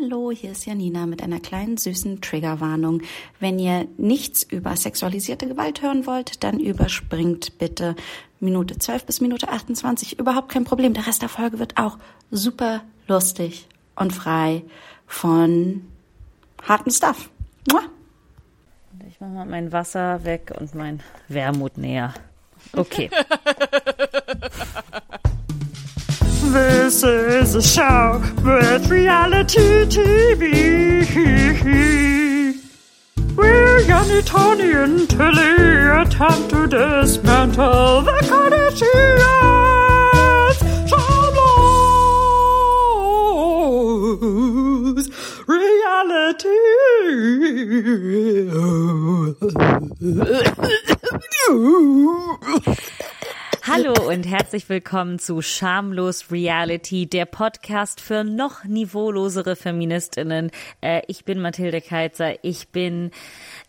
Hallo, hier ist Janina mit einer kleinen süßen Triggerwarnung. Wenn ihr nichts über sexualisierte Gewalt hören wollt, dann überspringt bitte Minute 12 bis Minute 28. Überhaupt kein Problem. Der Rest der Folge wird auch super lustig und frei von harten Stuff. Mua. Ich mache mal mein Wasser weg und mein Wermut näher. Okay. This is a show with reality TV. We're Yanni, Tony, and Tilly attempt to dismantle the Kardashians. Shablons reality. Hallo und herzlich willkommen zu Schamlos Reality, der Podcast für noch niveaulosere Feministinnen. Äh, ich bin Mathilde Keitzer. Ich bin,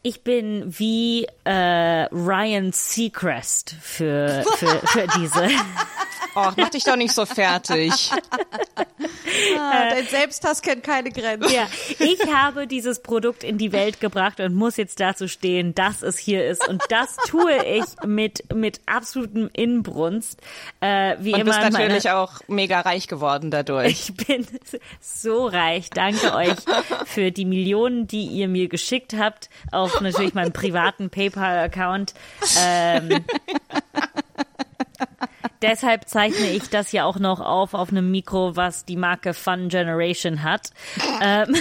ich bin wie äh, Ryan Seacrest für, für, für diese. Och, mach dich doch nicht so fertig. ah, dein Selbsthass kennt keine Grenzen. Ja, ich habe dieses Produkt in die Welt gebracht und muss jetzt dazu stehen, dass es hier ist. Und das tue ich mit, mit absolutem Inbrunst. Äh, wie und immer bist natürlich meine, auch mega reich geworden dadurch. Ich bin so reich. Danke euch für die Millionen, die ihr mir geschickt habt. Auf natürlich meinem privaten PayPal-Account. Ähm, Deshalb zeichne ich das ja auch noch auf auf einem Mikro, was die Marke Fun Generation hat. ähm,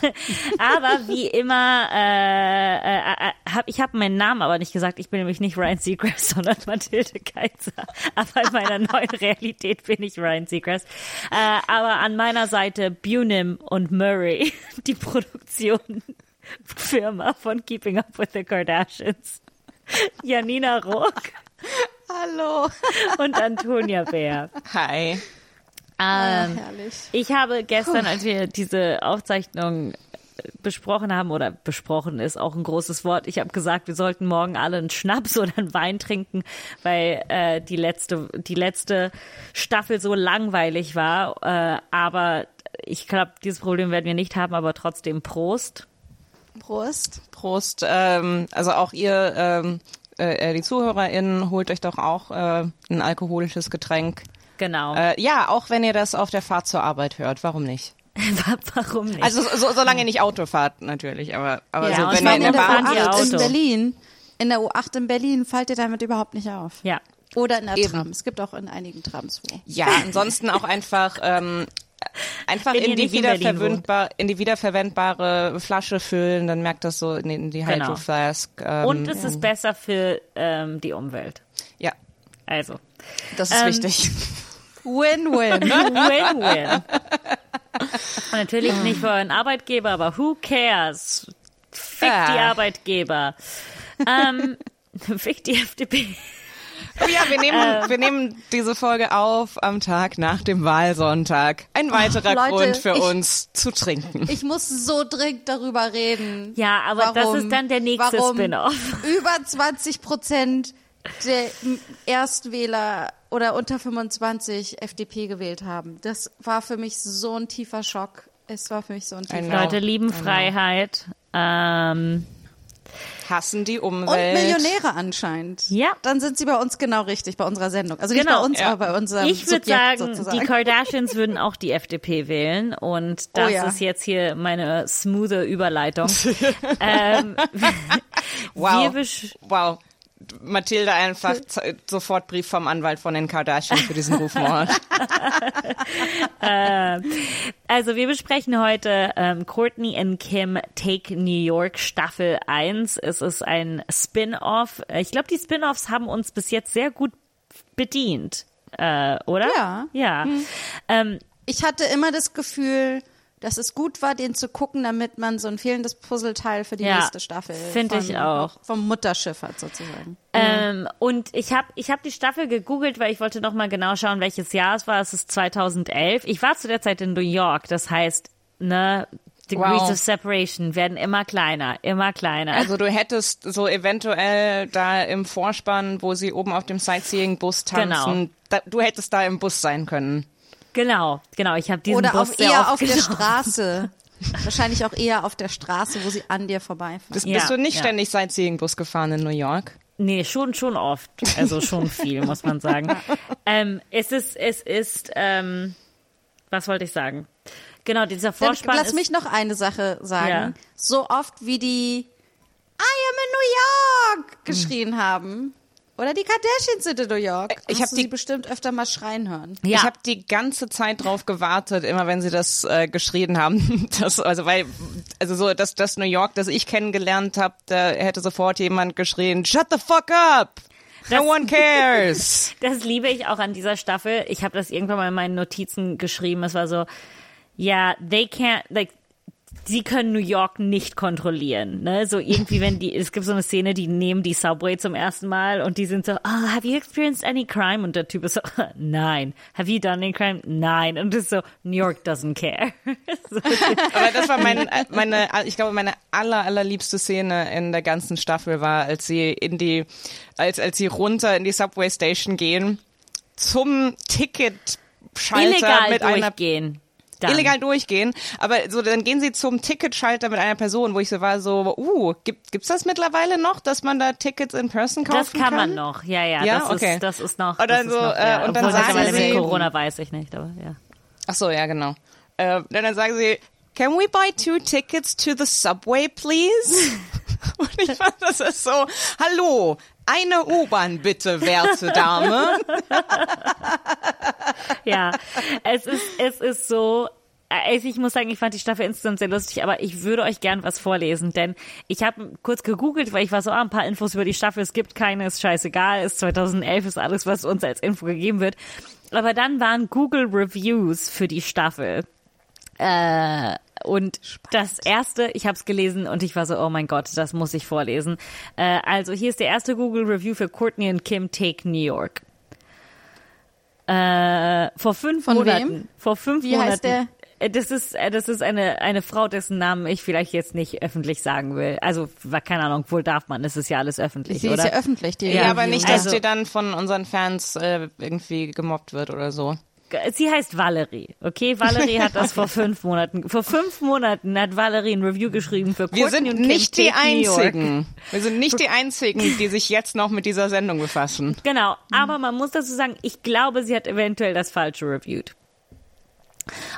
aber wie immer, äh, äh, äh hab, ich habe meinen Namen aber nicht gesagt. Ich bin nämlich nicht Ryan Seacrest, sondern Mathilde Kaiser. Aber in meiner neuen Realität bin ich Ryan Seacrest. Äh, aber an meiner Seite Bunim und Murray, die Produktionsfirma von Keeping Up with the Kardashians. Janina Rock. Hallo. Und Antonia Bär. Hi. Ähm, ah, herrlich. Ich habe gestern, als wir diese Aufzeichnung besprochen haben oder besprochen ist auch ein großes Wort. Ich habe gesagt, wir sollten morgen alle einen Schnaps oder einen Wein trinken, weil äh, die letzte die letzte Staffel so langweilig war. Äh, aber ich glaube, dieses Problem werden wir nicht haben. Aber trotzdem Prost. Prost. Prost. Ähm, also auch ihr ähm, äh, die ZuhörerInnen, holt euch doch auch äh, ein alkoholisches Getränk. Genau. Äh, ja, auch wenn ihr das auf der Fahrt zur Arbeit hört. Warum nicht? Warum nicht? Also so, solange ihr nicht Auto fahrt, natürlich. Aber, aber ja, so, wenn ihr in der, Bahn U8 in Berlin, in der U8 in Berlin fallt ihr damit überhaupt nicht auf. Ja. Oder in der Eben. Tram. Es gibt auch in einigen Trams wo. Ja, ansonsten auch einfach ähm, einfach in die, wiederverwendbar, in die wiederverwendbare Flasche füllen, dann merkt das so in die, genau. Hydro Flask. Ähm, und es ist besser für ähm, die Umwelt. Ja. Also. Das ist ähm, wichtig. Win-win. Win-win. Und natürlich nicht für euren Arbeitgeber, aber who cares? Fick ah. die Arbeitgeber. Ähm, fick die FDP. Oh ja, wir nehmen, ähm. wir nehmen diese Folge auf am Tag nach dem Wahlsonntag. Ein weiterer oh, Leute, Grund für ich, uns zu trinken. Ich muss so dringend darüber reden. Ja, aber warum, das ist dann der nächste Spin-off. Über 20 Prozent der Erstwähler oder unter 25 FDP gewählt haben. Das war für mich so ein tiefer Schock. Es war für mich so ein tiefer Schock. Leute lieben Freiheit. Ähm, hassen die Umwelt. Und Millionäre anscheinend. Ja. Dann sind sie bei uns genau richtig, bei unserer Sendung. Also nicht genau, bei uns, ja. aber bei unserem Ich würde sagen, sozusagen. die Kardashians würden auch die FDP wählen und oh das oh ja. ist jetzt hier meine smoothe Überleitung. ähm, wow. wow. Mathilde einfach sofort Brief vom Anwalt von den Kardashian für diesen Rufmord. äh, also wir besprechen heute ähm, Courtney and Kim Take New York Staffel 1. Es ist ein Spin-off. Ich glaube, die Spin-offs haben uns bis jetzt sehr gut bedient, äh, oder? Ja. Ja. Hm. Ähm, ich hatte immer das Gefühl, dass es gut war, den zu gucken, damit man so ein fehlendes Puzzleteil für die ja, nächste Staffel finde ich auch vom Mutterschiff hat sozusagen. Ähm, und ich habe ich hab die Staffel gegoogelt, weil ich wollte noch mal genau schauen, welches Jahr es war. Es ist 2011. Ich war zu der Zeit in New York, das heißt, ne, Degrees wow. of Separation werden immer kleiner, immer kleiner. Also du hättest so eventuell da im Vorspann, wo sie oben auf dem Sightseeing-Bus tanzen, genau. da, du hättest da im Bus sein können. Genau, genau. Ich habe diesen Oder Bus auf, eher auf der Straße. Wahrscheinlich auch eher auf der Straße, wo sie an dir vorbeifahren. Das, Ja, bist du nicht ja. ständig Sightseeing-Bus gefahren in New York? Nee, schon, schon oft. Also schon viel, muss man sagen. Ähm, es ist, es ist, ähm, was wollte ich sagen? Genau, dieser Dann Vorspann lass ist, mich noch eine Sache sagen. Ja. So oft wie die I am in New York geschrien haben. Oder die Kardashians sind in New York. Ich Hast hab du die- sie bestimmt öfter mal schreien hören. ja, Ich habe die ganze Zeit drauf gewartet, immer wenn sie das äh, geschrien haben. Das, also weil, also so das, das New York, das ich kennengelernt habe, da hätte sofort jemand geschrien, Shut the fuck up! No Das- one cares! das liebe ich auch an dieser Staffel. Ich habe das irgendwann mal in meinen Notizen geschrieben. Es war so, ja, they can't, like, sie können New York nicht kontrollieren, ne? So irgendwie, wenn die, es gibt so eine Szene, die nehmen die Subway zum ersten Mal und die sind so, oh, have you experienced any crime? Und der Typ ist so, nein. Have you done any crime? Nein. Und das ist so, New York doesn't care. so, Aber das war mein, meine, ich glaube, meine aller, allerliebste Szene in der ganzen Staffel war, als sie in die, als, als sie runter in die Subway Station gehen, zum Ticketschalter illegal mit einer durchgehen. Dann. illegal durchgehen, aber so dann gehen sie zum Ticketschalter mit einer Person, wo ich so war so, uh, gibt gibt's das mittlerweile noch, dass man da Tickets in person kaufen Das kann man noch, ja, ja. Ja, das, okay. ist, das ist noch. Und das dann ist so, noch, äh, ja. und dann Obwohl, sagen mittlerweile mit sie- Corona weiß ich nicht, aber ja. Ach so, ja, genau. Äh, dann, dann sagen sie, can we buy two tickets to the subway, please? Und ich fand, das ist so, hallo, eine U-Bahn bitte, werte Dame. Ja, es ist, es ist so. Also ich muss sagen, ich fand die Staffel insgesamt sehr lustig, aber ich würde euch gern was vorlesen, denn ich habe kurz gegoogelt, weil ich war so, ah, ein paar Infos über die Staffel, es gibt keine, ist scheißegal, ist 2011, ist alles, was uns als Info gegeben wird. Aber dann waren Google Reviews für die Staffel. Äh, und das erste, ich habe es gelesen und ich war so, oh mein Gott, das muss ich vorlesen. Äh, also hier ist der erste Google Review für Courtney und Kim Take New York. Äh, vor fünf Von Monaten. wem? Vor fünf Wie Monaten. heißt der? Äh, Das ist, äh, das ist eine, eine Frau, dessen Namen ich vielleicht jetzt nicht öffentlich sagen will. Also, keine Ahnung, wohl darf man, es ist ja alles öffentlich, Sie ist oder? ja öffentlich, die Ja, aber Review. nicht, dass Also- die dann von unseren Fans äh, irgendwie gemobbt wird oder so. Sie heißt Valerie, okay? Valerie hat das vor fünf Monaten, vor fünf Monaten hat Valerie ein Review geschrieben für Wir Courtney sind und Kim nicht die New York. Einzigen. Wir sind nicht die Einzigen, die sich jetzt noch mit dieser Sendung befassen. Genau, aber man muss dazu sagen, ich glaube, sie hat eventuell das Falsche reviewed.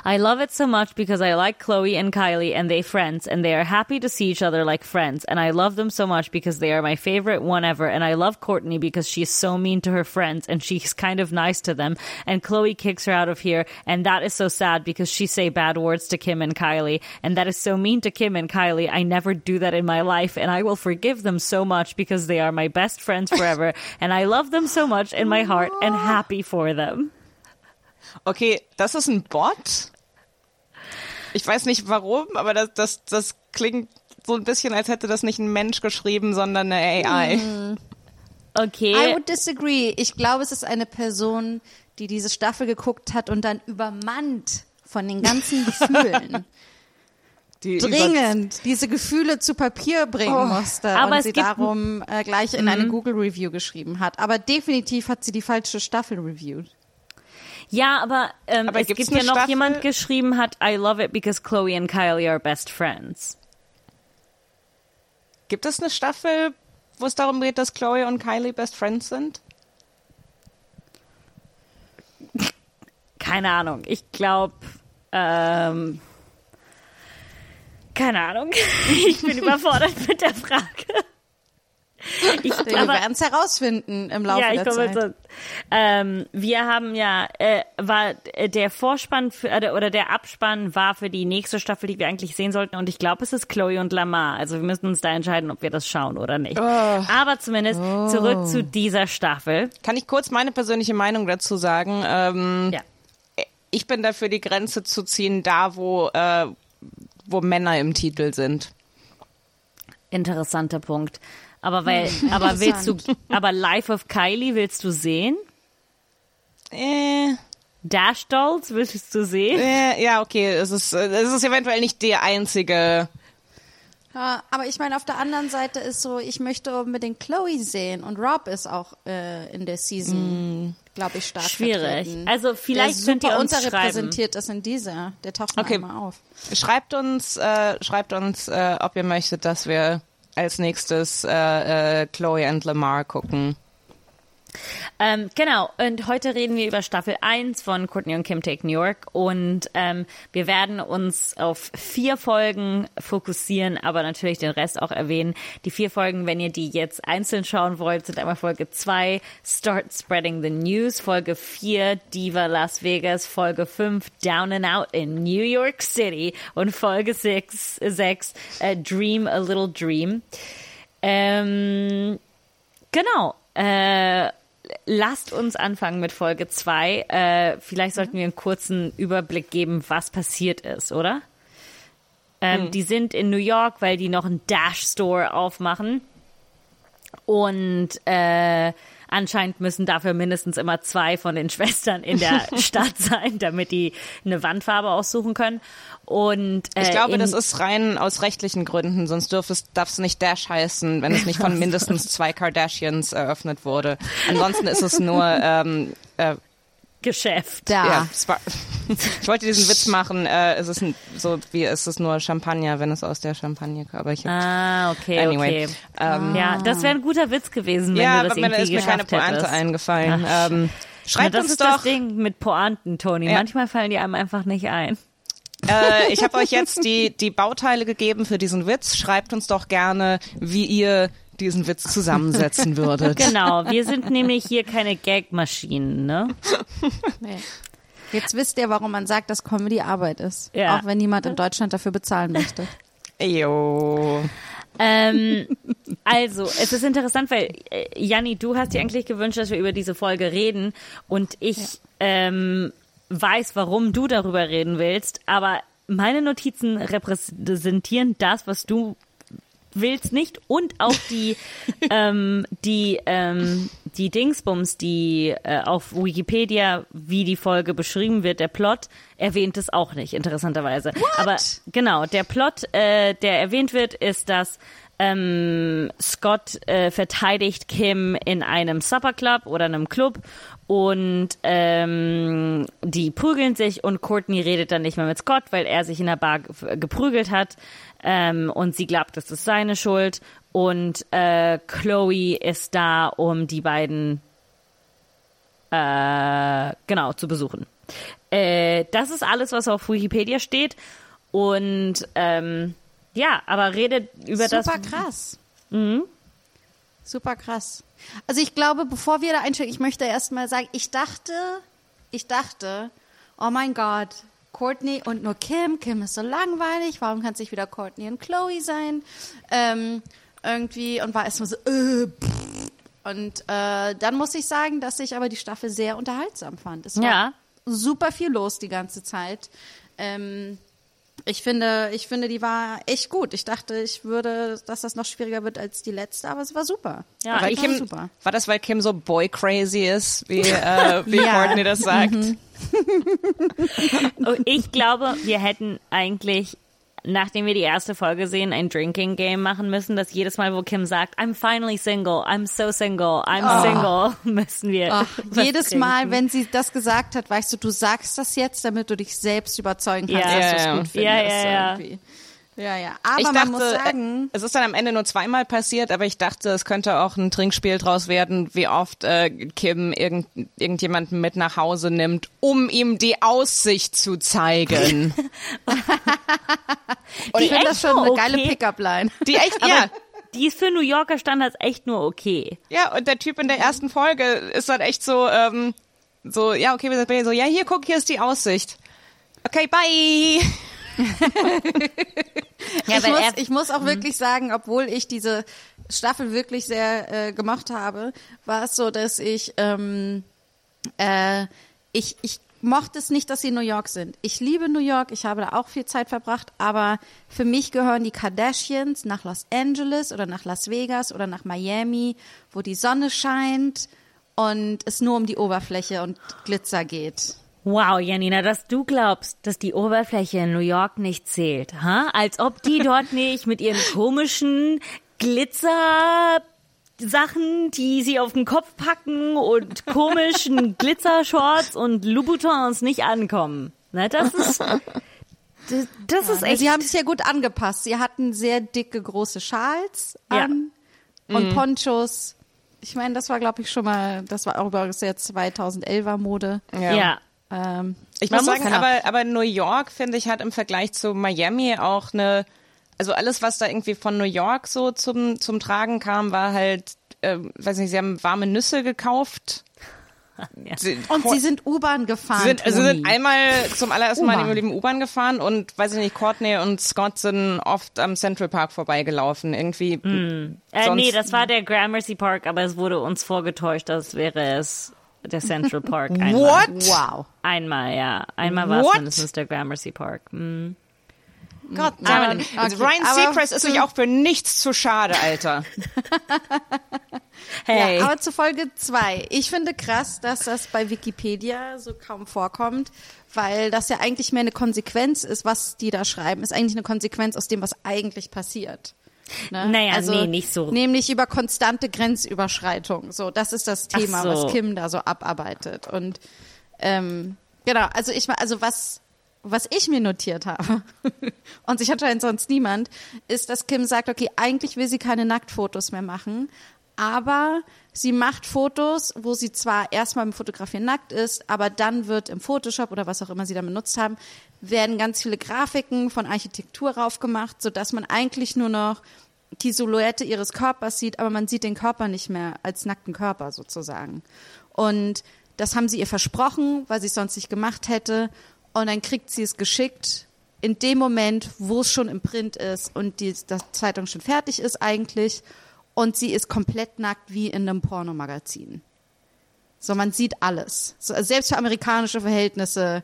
I love it so much because I like Chloe and Kylie and they friends and they are happy to see each other like friends. And I love them so much because they are my favorite one ever. And I love Courtney because she's so mean to her friends and she's kind of nice to them. And Chloe kicks her out of here. And that is so sad because she say bad words to Kim and Kylie. And that is so mean to Kim and Kylie. I never do that in my life. And I will forgive them so much because they are my best friends forever. And I love them so much in my heart and happy for them. Okay, das ist ein Bot. Ich weiß nicht warum, aber das, das, das klingt so ein bisschen, als hätte das nicht ein Mensch geschrieben, sondern eine AI. Okay. I would disagree. Ich glaube, es ist eine Person, die diese Staffel geguckt hat und dann übermannt von den ganzen Gefühlen. Die dringend diese Gefühle zu Papier bringen musste Oh. Aber und sie darum äh, gleich in eine Google Review geschrieben hat. Aber definitiv hat sie die falsche Staffel reviewed. Ja, aber, ähm, Aber es gibt ja noch Staffel? jemand geschrieben hat, I love it because Chloe and Kylie are best friends. Gibt es eine Staffel, wo es darum geht, dass Chloe und Kylie Best Friends sind? Keine Ahnung. Ich glaube, ähm, keine Ahnung. ich bin überfordert mit der Frage. Ich, Wir aber, werden es herausfinden im Laufe ja, ich der Zeit. so. Ähm, wir haben ja, äh, war äh, der Vorspann für, äh, oder der Abspann war für die nächste Staffel, die wir eigentlich sehen sollten. Und ich glaube, es ist Chloe und Lamar. Also wir müssen uns da entscheiden, ob wir das schauen oder nicht. Aber zumindest zurück zu dieser Staffel. Kann ich kurz meine persönliche Meinung dazu sagen? Ähm, Ja. Ich bin dafür, die Grenze zu ziehen, da wo, äh, wo Männer im Titel sind. Interessanter Punkt. Aber weil, aber willst du, aber Life of Kylie willst du sehen? Äh, Dash Dolls willst du sehen? äh, ja, okay, es ist, es ist eventuell nicht der einzige Ja, aber ich meine, auf der anderen Seite ist so, ich möchte unbedingt Chloe sehen und Rob ist auch äh, in der Season, glaube ich, stark Schwierig. vertreten. Also vielleicht der könnt ihr uns unterrepräsentiert ist in dieser. Der taucht Okay. mal auf. Schreibt uns, äh, schreibt uns, äh, ob ihr möchtet, dass wir als nächstes äh, äh, Chloe and Lamar gucken. Ähm, genau, und heute reden wir über Staffel 1 von Courtney und Kim Take New York und ähm, wir werden uns auf vier Folgen fokussieren, aber natürlich den Rest auch erwähnen. Die vier Folgen, wenn ihr die jetzt einzeln schauen wollt, sind einmal Folge 2, Start Spreading the News, Folge 4, Diva Las Vegas, Folge 5, Down and Out in New York City und Folge 6, 6 äh, Dream a Little Dream. Ähm, genau. Äh, lasst uns anfangen mit Folge 2. Äh, vielleicht sollten wir einen kurzen Überblick geben, was passiert ist, oder? Ähm, Die sind in New York, weil die noch einen Dash-Store aufmachen. Und äh, anscheinend müssen dafür mindestens immer zwei von den Schwestern in der Stadt sein, damit die eine Wandfarbe aussuchen können. Und äh, Ich glaube, das ist rein aus rechtlichen Gründen, sonst dürf es, darf es nicht Dash heißen, wenn es nicht von mindestens zwei Kardashians eröffnet wurde. Ansonsten ist es nur, ähm, äh, Geschäft. Da. ja, war- ich wollte diesen Witz machen, äh, es ist ein, so wie ist es nur Champagner, wenn es aus der Champagne kommt. Aber ich hab, Ah, okay, Anyway, okay. ähm, ja, das wäre ein guter Witz gewesen, wenn ja, du das aber mir irgendwie ist mir keine geschafft Pointe hättest. eingefallen. Ach, ähm, Na, schreibt das uns ist doch. das Ding mit Pointen, Toni. Ja. Manchmal fallen die einem einfach nicht ein. Äh, ich habe euch jetzt die, die Bauteile gegeben für diesen Witz. Schreibt uns doch gerne, wie ihr diesen Witz zusammensetzen würdet. Genau, wir sind nämlich hier keine Gagmaschinen, ne? Nee. Jetzt wisst ihr, warum man sagt, dass Comedy Arbeit ist. Ja. Auch wenn niemand in Deutschland dafür bezahlen möchte. Jo. Ähm, also, es ist interessant, weil, äh, Janni, du hast dir eigentlich gewünscht, dass wir über diese Folge reden und ich ähm, weiß, warum du darüber reden willst, aber meine Notizen repräsentieren das, was du willst nicht und auch die ähm, die ähm, die Dingsbums, die äh, auf Wikipedia, wie die Folge beschrieben wird, der Plot erwähnt es auch nicht, interessanterweise. Aber genau, der Plot, äh, der erwähnt wird, ist, dass ähm, Scott äh, verteidigt Kim in einem Supperclub oder einem Club und ähm, die prügeln sich und Courtney redet dann nicht mehr mit Scott, weil er sich in der Bar ge- geprügelt hat ähm, und sie glaubt, das ist seine Schuld und äh, Chloe ist da, um die beiden äh, genau zu besuchen. Äh, das ist alles, was auf Wikipedia steht und ähm, ja, aber redet über das. Super krass. Super krass. Also ich glaube, bevor wir da einsteigen, ich möchte erstmal sagen, ich dachte, ich dachte, oh mein Gott, Courtney und nur Kim. Kim ist so langweilig. Warum kann es nicht wieder Courtney und Chloe sein? Ähm, irgendwie und war erstmal so, äh, pff. und äh, dann muss ich sagen, dass ich aber die Staffel sehr unterhaltsam fand. Es war Ja. super viel los die ganze Zeit. Ähm, ich finde, ich finde, die war echt gut. Ich dachte, ich würde, dass das noch schwieriger wird als die letzte, aber es war super. Ja, Weil ich- Kim, super. war das, weil Kim so boy crazy ist, wie, äh, wie Ja. Courtney das sagt? Und ich glaube, wir hätten eigentlich, nachdem wir die erste Folge sehen, ein Drinking Game machen müssen, dass jedes Mal, wo Kim sagt, I'm finally single, I'm so single, I'm single, müssen wir. Ach, was jedes trinken. Mal, wenn sie das gesagt hat, weißt du, du sagst das jetzt, damit du dich selbst überzeugen kannst, Ja. dass du es Ja, ja. gut findest. Ja, ja, ja. irgendwie. Ja, ja. Aber Ich man dachte, muss sagen, äh, es ist dann am Ende nur zweimal passiert, aber ich dachte, es könnte auch ein Trinkspiel draus werden, wie oft äh, Kim irgend, irgendjemanden mit nach Hause nimmt, um ihm die Aussicht zu zeigen. ich die finde das schon eine geile. Pickup-Line. Die echt, Aber ja, die ist für New Yorker Standards echt nur okay. ja, und der Typ in der ersten Folge ist dann echt so, ähm, so, ja, okay, wir sind bei dir so, ja, hier, guck, hier ist die Aussicht. Okay, bye. Ja, ich, muss, ich muss Mhm. auch wirklich sagen, obwohl ich diese Staffel wirklich sehr äh, gemocht habe, war es so, dass ich, ähm, äh, ich, ich mochte es nicht, dass sie in New York sind. Ich liebe New York, ich habe da auch viel Zeit verbracht, aber für mich gehören die Kardashians nach Los Angeles oder nach Las Vegas oder nach Miami, wo die Sonne scheint und es nur um die Oberfläche und Glitzer geht. Wow, Janina, dass du glaubst, dass die Oberfläche in New York nicht zählt, ha? Als ob die dort nicht mit ihren komischen Glitzer Sachen, die sie auf den Kopf packen und komischen Glitzershorts und Louboutins nicht ankommen. Na, das ist das, das ist echt. Sie haben es ja gut angepasst. Sie hatten sehr dicke, große Schals Ja. an und Ponchos. Ich meine, das war, glaube ich, schon mal, das war auch übrigens jetzt 2011er Mode. ja. Ähm, Ich muss sagen, aber, aber New York, finde ich, hat im Vergleich zu Miami auch eine, also alles, was da irgendwie von New York so zum, zum Tragen kam, war halt, äh, weiß nicht, sie haben warme Nüsse gekauft. Ja. Sie, und sie sind U-Bahn gefahren. sie sind, also sie sind einmal zum allerersten Mal ihrem Leben U-Bahn gefahren und, weiß ich nicht, Courtney und Scott sind oft am Central Park vorbeigelaufen. Irgendwie. Äh, sonst- nee, das war der Gramercy Park, aber es wurde uns vorgetäuscht, als wäre es der Central Park. Einmal. What? Wow. Einmal, ja. Einmal war es mindestens der Gramercy Park. Hm. Gott, Ja, also okay, Ryan aber Seacrest ist sich auch für nichts zu schade, Alter. Hey. Ja, aber zu Folge zwei. Ich finde krass, dass das bei Wikipedia so kaum vorkommt, weil das ja eigentlich mehr eine Konsequenz ist, was die da schreiben, ist eigentlich eine Konsequenz aus dem, was eigentlich passiert. Ne? Naja, nee, nicht so. Nämlich über konstante Grenzüberschreitung. So, das ist das Thema, so. was Kim da so abarbeitet. Und ähm, genau, also ich also was was ich mir notiert habe und sich anscheinend sonst niemand, ist, dass Kim sagt, okay, eigentlich will sie keine Nacktfotos mehr machen, aber sie macht Fotos, wo sie zwar erstmal im Fotografieren nackt ist, aber dann wird im Photoshop oder was auch immer sie da benutzt haben, werden ganz viele Grafiken von Architektur raufgemacht, sodass man eigentlich nur noch die Silhouette ihres Körpers sieht, aber man sieht den Körper nicht mehr als nackten Körper sozusagen. Und das haben sie ihr versprochen, weil sie es sonst nicht gemacht hätte. Und dann kriegt sie es geschickt in dem Moment, wo es schon im Print ist und die das Zeitung schon fertig ist eigentlich. Und sie ist komplett nackt wie in einem Pornomagazin. So, man sieht alles. So, also selbst für amerikanische Verhältnisse,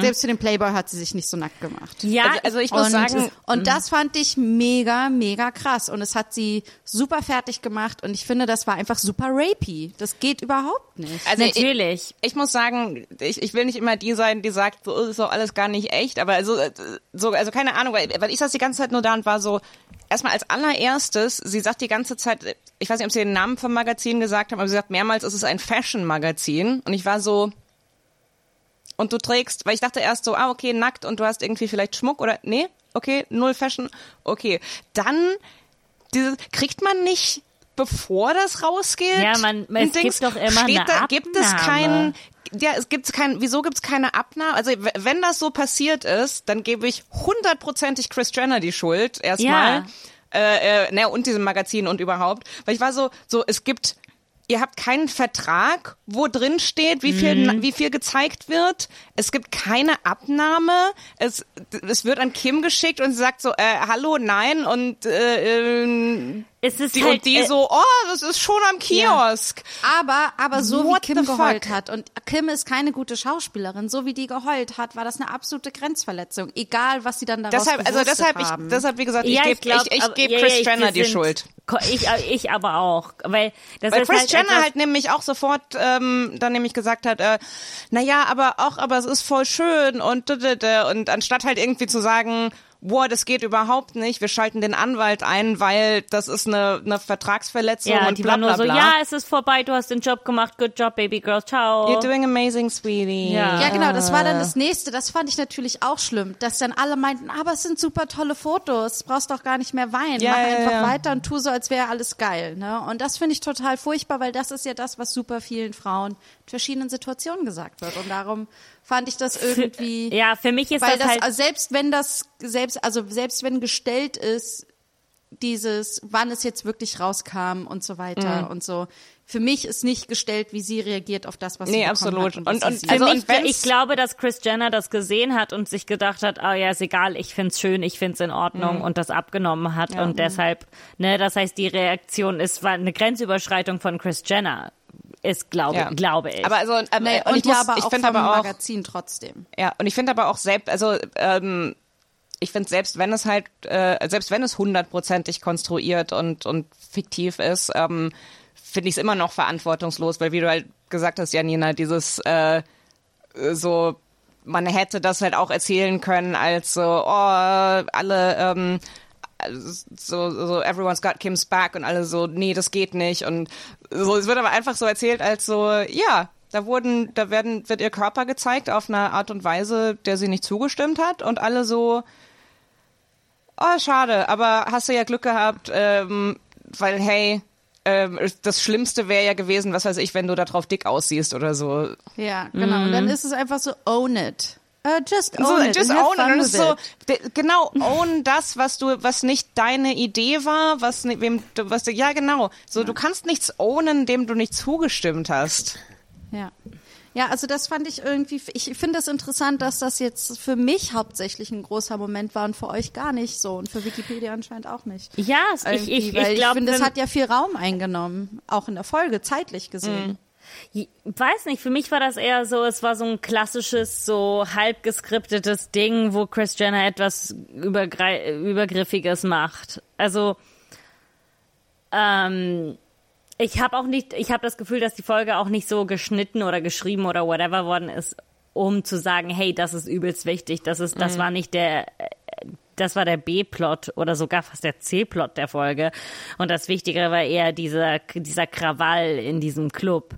selbst für den Playboy hat sie sich nicht so nackt gemacht. Ja, Also, also ich muss und, sagen, und das fand ich mega, mega krass. Und es hat sie super fertig gemacht. Und ich finde, das war einfach super rapey. Das geht überhaupt nicht. also natürlich. Ich, ich muss sagen, ich, ich will nicht immer die sein, die sagt, so ist doch alles gar nicht echt, aber also, so, also keine Ahnung, weil, weil ich saß die ganze Zeit nur da und war so, erstmal als allererstes, sie sagt die ganze Zeit, ich weiß nicht, ob sie den Namen vom Magazin gesagt haben, aber sie sagt mehrmals, es ist ein Fashion-Magazin. Und ich war so, und du trägst, weil ich dachte erst so, ah, okay, nackt und du hast irgendwie vielleicht Schmuck oder, nee, okay, null Fashion, okay. Dann, diese, kriegt man nicht, bevor das rausgeht? Ja, man- es ein gibt Dings? doch immer Steht eine da, Gibt es Abnahme. keinen, ja, es gibt kein, wieso gibt's keine Abnahme? Also, wenn das so passiert ist, dann gebe ich hundertprozentig Chris Jenner die Schuld, erstmal. Ja. Äh, äh, ne, und diesem Magazin und überhaupt. Weil ich war so, so, es gibt, ihr habt keinen Vertrag, wo drin steht, wie viel, Mhm. wie viel gezeigt wird. Es gibt keine Abnahme. Es, es wird an Kim geschickt und sie sagt so, äh, hallo, nein. Und äh, äh, Es ist die halt, und die äh, so, oh, das ist schon am Kiosk. Aber, aber so What wie Kim geheult fuck? hat und Kim ist keine gute Schauspielerin, so wie die geheult hat, war das eine absolute Grenzverletzung. Egal, was sie dann daraus Deshalb, also deshalb, ich, haben. deshalb, wie gesagt, ja, ich gebe ich, ich aber- geb ja, Chris ja, ich- Jenner die sind- Schuld. Ich, ich aber auch, weil das Weil ist Chris halt Jenner halt nämlich auch sofort ähm, dann nämlich gesagt hat, äh, na ja, aber auch, aber es ist voll schön und und anstatt halt irgendwie zu sagen, boah, das geht überhaupt nicht, wir schalten den Anwalt ein, weil das ist eine, eine Vertragsverletzung ja, und die bla waren bla nur so, bla. ja, es ist vorbei, du hast den Job gemacht, good job, baby girl, ciao. You're doing amazing, sweetie. Ja. Ja, genau, das war dann das nächste. Das fand ich natürlich auch schlimm, dass dann alle meinten, aber es sind super tolle Fotos, brauchst doch gar nicht mehr weinen, Ja, mach ja, einfach ja. weiter und tu so, als wäre alles geil. Ne? Und das finde ich total furchtbar, weil das ist ja das, was super vielen Frauen verschiedenen Situationen gesagt wird. Und darum fand ich das irgendwie. ja, für mich ist Weil das halt, also selbst wenn das, selbst, also selbst wenn gestellt ist, dieses, wann es jetzt wirklich rauskam und so weiter Mhm. und so. Für mich ist nicht gestellt, wie sie reagiert auf das, was Nee, sie absolut. Hat und, Und- sie und- also, mich, ich glaube, dass Chris Jenner das gesehen hat und sich gedacht hat, ah ja, ist egal, ich find's schön, ich find's in Mhm. Ordnung und das abgenommen hat und deshalb, ne, das heißt, die Reaktion ist, war eine Grenzüberschreitung von Chris Jenner. Ist, glaube, Ja. glaube ich. Aber also, ähm, Nee, und, und ich, ja, muss, aber ich auch finde aber auch, Magazin trotzdem. Ja, und ich finde aber auch selbst, also ähm, ich finde selbst wenn es halt, äh, selbst wenn es hundertprozentig konstruiert und und fiktiv ist, ähm, finde ich es immer noch verantwortungslos, weil wie du halt gesagt hast, Janina, dieses äh, so man hätte das halt auch erzählen können als so, oh, alle, ähm, so, so, everyone's got Kim's back und alle so, nee, das geht nicht. Und so, es wird aber einfach so erzählt als so, ja, da wurden, da werden, wird ihr Körper gezeigt auf eine Art und Weise, der sie nicht zugestimmt hat und alle so, oh, schade, aber hast du ja Glück gehabt, ähm, weil, hey, ähm, das Schlimmste wäre ja gewesen, was weiß ich, wenn du da drauf dick aussiehst oder so. Ja, genau. Und dann ist es einfach so, own it. Uh, just own so, it. just own it. Und with es ist so, genau, own das, was du, was nicht deine Idee war, was, wem, du- was du, ja genau. So, du kannst nichts ownen, dem du nicht zugestimmt hast. Ja. Ja, also das fand ich irgendwie, ich finde es interessant, dass das jetzt für mich hauptsächlich ein großer Moment war und für euch gar nicht so und für Wikipedia anscheinend auch nicht. Ja, ich, Irgendwie, ich, weil ich glaube, finde, es hat ja viel Raum eingenommen, auch in der Folge, zeitlich gesehen. Ich weiß nicht, für mich war das eher so, es war so ein klassisches, so halb geskriptetes Ding, wo Chris Jenner etwas Übergriffiges macht. Also, ähm, ich habe auch nicht, ich habe das Gefühl, dass die Folge auch nicht so geschnitten oder geschrieben oder whatever worden ist, um zu sagen, hey, das ist übelst wichtig, das ist, das war nicht der, das war der B-Plot oder sogar fast der C-Plot der Folge. Und das Wichtigere war eher dieser, dieser Krawall in diesem Club.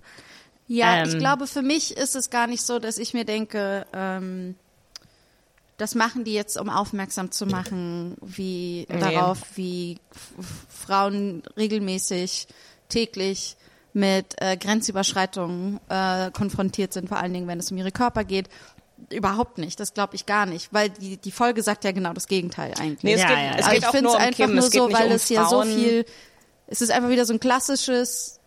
Ja, ich Ähm. glaube, für mich ist es gar nicht so, dass ich mir denke, ähm, das machen die jetzt, um aufmerksam zu machen, wie darauf, wie Frauen regelmäßig täglich mit äh, Grenzüberschreitungen äh, konfrontiert sind, vor allen Dingen, wenn es um ihre Körper geht. Überhaupt nicht, das glaube ich gar nicht, weil die, die Folge sagt ja genau das Gegenteil eigentlich. Nee, es Ja, geht, ja, es Aber geht ich auch finde nur es um einfach Kim, nur es so, weil um es ja so viel, es ist einfach wieder so ein klassisches,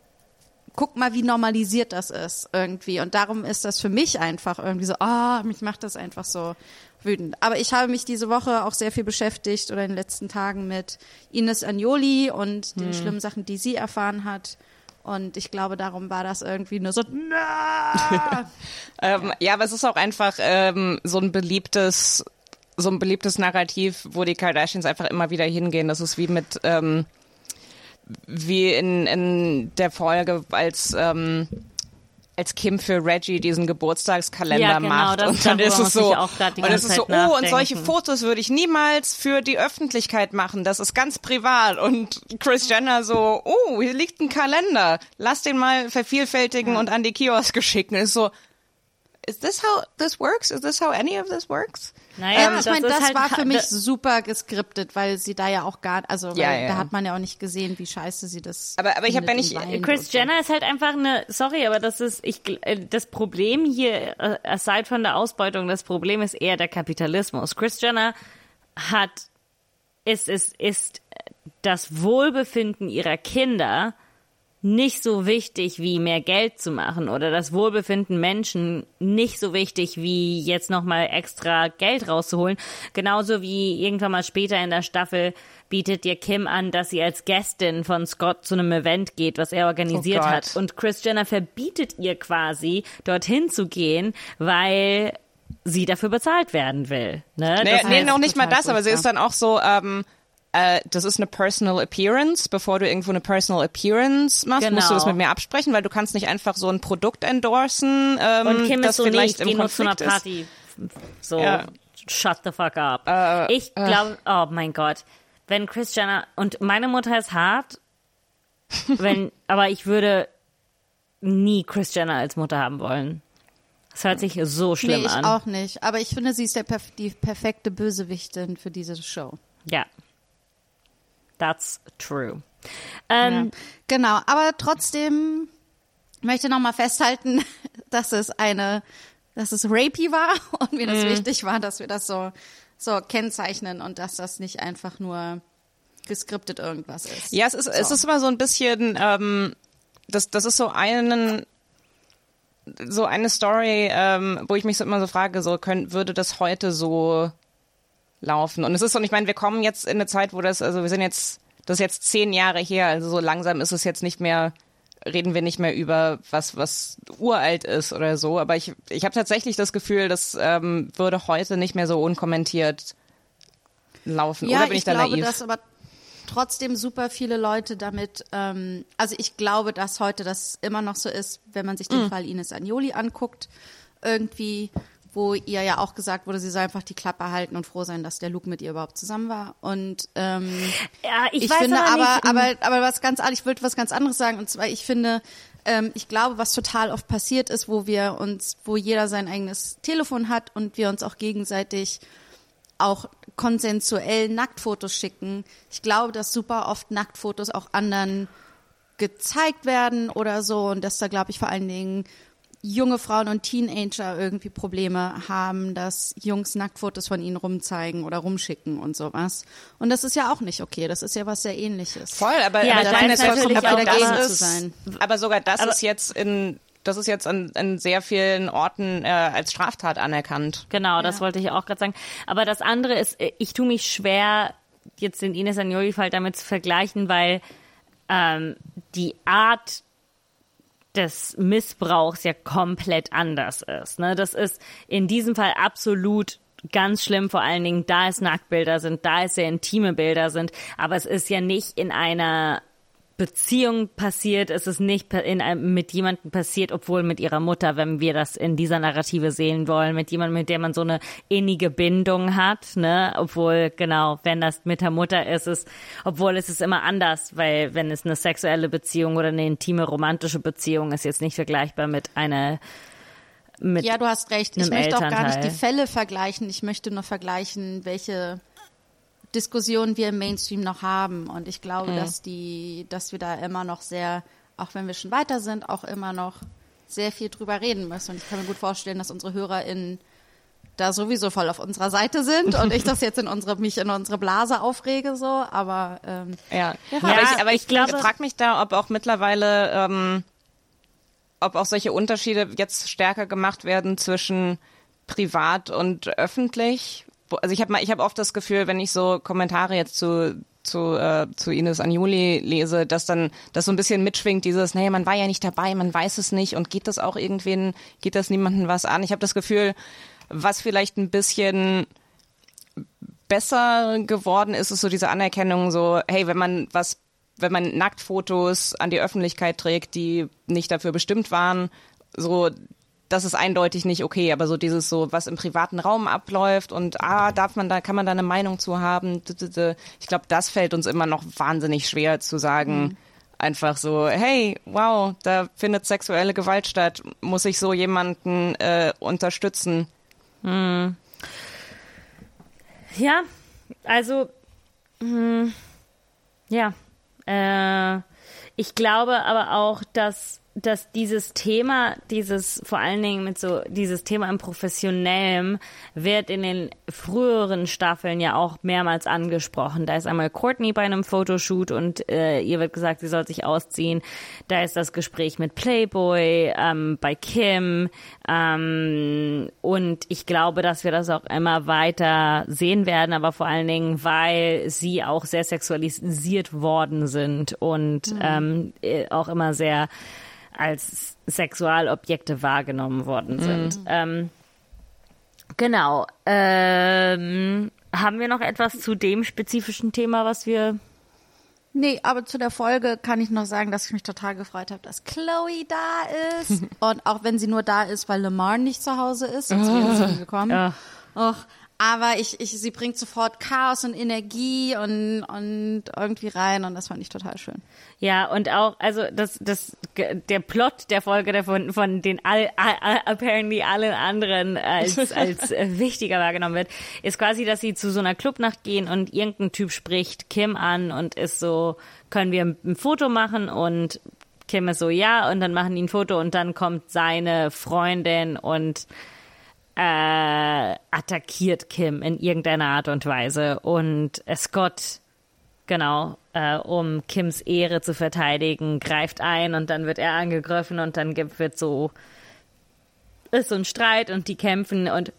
guck mal, wie normalisiert das ist irgendwie. Und darum ist das für mich einfach irgendwie so, ah, mich macht das einfach so wütend. Aber ich habe mich diese Woche auch sehr viel beschäftigt oder in den letzten Tagen mit Ines Agnoli und den schlimmen Sachen, die sie erfahren hat. Und ich glaube, darum war das irgendwie nur so, Ähm, ja, aber es ist auch einfach ähm, so ein beliebtes, so ein beliebtes Narrativ, wo die Kardashians einfach immer wieder hingehen. Das ist wie mit, ähm, wie in, in der Folge, als ähm, als Kim für Reggie diesen Geburtstagskalender Ja, genau, macht. das- und dann ist es so und es ist so oh und solche. Fotos würde ich niemals für die Öffentlichkeit machen. Das ist ganz privat. Und Chris Jenner so oh hier liegt ein Kalender. Lass den mal vervielfältigen und an die Kioske schicken. Ist so is this how this works? Is this how any of this works Naja, Ähm, ich meine, das, ist halt, war für mich das- super geskriptet, weil sie da ja auch gar, also Ja, ja. da hat man ja auch nicht gesehen, wie scheiße sie das. Aber- aber ich hab findet ja nicht- weint Chris und so. Jenner ist halt einfach eine, sorry, aber das ist, ich, äh, das Problem hier, äh, aside von der Ausbeutung, das Problem ist eher der Kapitalismus. Chris Jenner hat, ist, ist, ist das Wohlbefinden ihrer Kinder nicht so wichtig wie mehr Geld zu machen oder das Wohlbefinden Menschen nicht so wichtig wie jetzt nochmal extra Geld rauszuholen. Genauso wie irgendwann mal später in der Staffel bietet dir Kim an, dass sie als Gästin von Scott zu einem Event geht, was er organisiert Oh hat. Und Chris Jenner verbietet ihr quasi, dorthin zu gehen, weil sie dafür bezahlt werden will. Ne? Nee, Das nee heißt- noch nicht mal das, aber sie ist dann auch so, ähm, äh, das ist eine Personal Appearance. Bevor du irgendwo eine Personal Appearance machst, musst du Genau. das mit mir absprechen, weil du kannst nicht einfach so ein Produkt endorsen, ähm, Und Kim das ist so, vielleicht gehe im nur zu einer Konflikt ist. Party. So, Ja. shut the fuck up. ich glaube, oh mein Gott, wenn Chris Jenner, und meine Mutter ist hart, wenn, aber ich würde nie Chris Jenner als Mutter haben wollen. Das hört sich so schlimm Nee, ich an. auch nicht. Aber ich finde, sie ist der, perf die perfekte Bösewichtin für diese Show. Ja. That's true. Ähm, ja. Genau, aber trotzdem möchte noch mal festhalten, dass es eine, dass es rapey war und mir das Mhm. wichtig war, dass wir das so, so kennzeichnen und dass das nicht einfach nur geskriptet irgendwas ist. Ja, es ist, es So. ist immer so ein bisschen, ähm, das, das ist so einen, so eine Story, ähm, wo ich mich so immer so frage, so könnt, würde das heute so laufen? Und es ist so, und ich meine, wir kommen jetzt in eine Zeit, wo das, also wir sind jetzt, das ist jetzt zehn Jahre her, also so langsam ist es jetzt nicht mehr, reden wir nicht mehr über was, was uralt ist oder so. Aber ich, ich habe tatsächlich das Gefühl, das ähm, würde heute nicht mehr so unkommentiert laufen. Ja, oder bin ich, ich da glaube, naiv? dass aber trotzdem super viele Leute damit, ähm, also ich glaube, dass heute das immer noch so ist, wenn man sich Mm. den Fall Ines Agnoli anguckt, irgendwie, wo ihr ja auch gesagt wurde, sie soll einfach die Klappe halten und froh sein, dass der Luke mit ihr überhaupt zusammen war. Und ähm, Ja, ich, ich, finde aber, aber, aber, aber was ganz, ich wollte was ganz anderes sagen. Und zwar, ich finde, ähm, ich glaube, was total oft passiert ist, wo wir uns, wo jeder sein eigenes Telefon hat und wir uns auch gegenseitig auch konsensuell Nacktfotos schicken. Ich glaube, dass super oft Nacktfotos auch anderen gezeigt werden oder so und dass da, glaube ich, vor allen Dingen junge Frauen und Teenager irgendwie Probleme haben, dass Jungs Nacktfotos von ihnen rumzeigen oder rumschicken und sowas. Und das ist ja auch nicht okay. Das ist ja was sehr ähnliches. Voll, aber, Ja, aber, da ist das- natürlich aber auch das dagegen ist, zu sein. aber sogar das Aber- ist jetzt in das ist jetzt an, an sehr vielen Orten äh, als Straftat anerkannt. Genau, das Ja. wollte ich auch gerade sagen. Aber das andere ist, äh, ich tue mich schwer, jetzt den Ines Agnoli-Fall damit zu vergleichen, weil ähm, die Art des Missbrauchs ja komplett anders ist. Ne? Das ist in diesem Fall absolut ganz schlimm, vor allen Dingen, da es Nacktbilder sind, da es sehr intime Bilder sind, aber es ist ja nicht in einer Beziehung passiert, es ist nicht in einem, mit jemandem passiert, obwohl mit ihrer Mutter, wenn wir das in dieser Narrative sehen wollen, mit jemandem, mit dem man so eine innige Bindung hat, ne, obwohl, genau, wenn das mit der Mutter ist, ist, obwohl es ist immer anders, weil wenn es eine sexuelle Beziehung oder eine intime romantische Beziehung ist, jetzt nicht vergleichbar mit einer, mit, Ja, du hast recht. Ich möchte auch gar nicht Elternteil. die Fälle vergleichen. Ich möchte nur vergleichen, welche Diskussionen wir im Mainstream noch haben. Und ich glaube, Mhm. dass die, dass wir da immer noch sehr, auch wenn wir schon weiter sind, auch immer noch sehr viel drüber reden müssen. Und ich kann mir gut vorstellen, dass unsere HörerInnen da sowieso voll auf unserer Seite sind und ich das jetzt in unsere, mich in unsere Blase aufrege, so, aber ähm, Ja, Ja, aber ich, aber ich ich, glaube- frage mich da, ob auch mittlerweile, ähm, ob auch solche Unterschiede jetzt stärker gemacht werden zwischen privat und öffentlich. Also ich habe mal, ich habe oft das Gefühl, wenn ich so Kommentare jetzt zu zu, äh, zu Ines Anjuli lese, dass dann das so ein bisschen mitschwingt, dieses, nee, man war ja nicht dabei, man weiß es nicht und geht das auch irgendwen, geht das niemandem was an? Ich habe das Gefühl, was vielleicht ein bisschen besser geworden ist, ist so diese Anerkennung, so, hey, wenn man was, wenn man Nacktfotos an die Öffentlichkeit trägt, die nicht dafür bestimmt waren, so, das ist eindeutig nicht okay, aber so dieses so, was im privaten Raum abläuft und ah, darf man da, kann man da eine Meinung zu haben? Ich glaube, das fällt uns immer noch wahnsinnig schwer zu sagen. Einfach so, hey, wow, da findet sexuelle Gewalt statt. Muss ich so jemanden äh, unterstützen? Ja, also, hm, ja, äh, ich glaube aber auch, dass dass dieses Thema, dieses vor allen Dingen mit so dieses Thema im Professionellen wird in den früheren Staffeln ja auch mehrmals angesprochen. Da ist einmal Courtney bei einem Fotoshoot und äh, ihr wird gesagt, sie soll sich ausziehen. Da ist das Gespräch mit Playboy, ähm, bei Kim ähm, und ich glaube, dass wir das auch immer weiter sehen werden, aber vor allen Dingen, weil sie auch sehr sexualisiert worden sind und ähm, äh, auch immer sehr als Sexualobjekte wahrgenommen worden sind. Ähm, genau. Ähm, haben wir noch etwas zu dem spezifischen Thema, was wir Nee, aber zu der Folge kann ich noch sagen, dass ich mich total gefreut habe, dass Chloe da ist. und auch wenn sie nur da ist, weil Lamar nicht zu Hause ist, sonst wäre sie gekommen. Ja. Och, aber ich, ich, sie bringt sofort Chaos und Energie und, und irgendwie rein und das fand ich total schön. Ja, und auch, also das, das, der Plot der Folge, von, von den all, all, apparently allen anderen als, als äh, wichtiger wahrgenommen wird, ist quasi, dass sie zu so einer Clubnacht gehen und irgendein Typ spricht Kim an und ist so, können wir ein Foto machen und Kim ist so, ja, und dann machen die ein Foto und dann kommt seine Freundin und äh, attackiert Kim in irgendeiner Art und Weise und Scott genau, äh, um Kims Ehre zu verteidigen, greift ein und dann wird er angegriffen und dann gibt, wird so, ist so ein Streit und die kämpfen und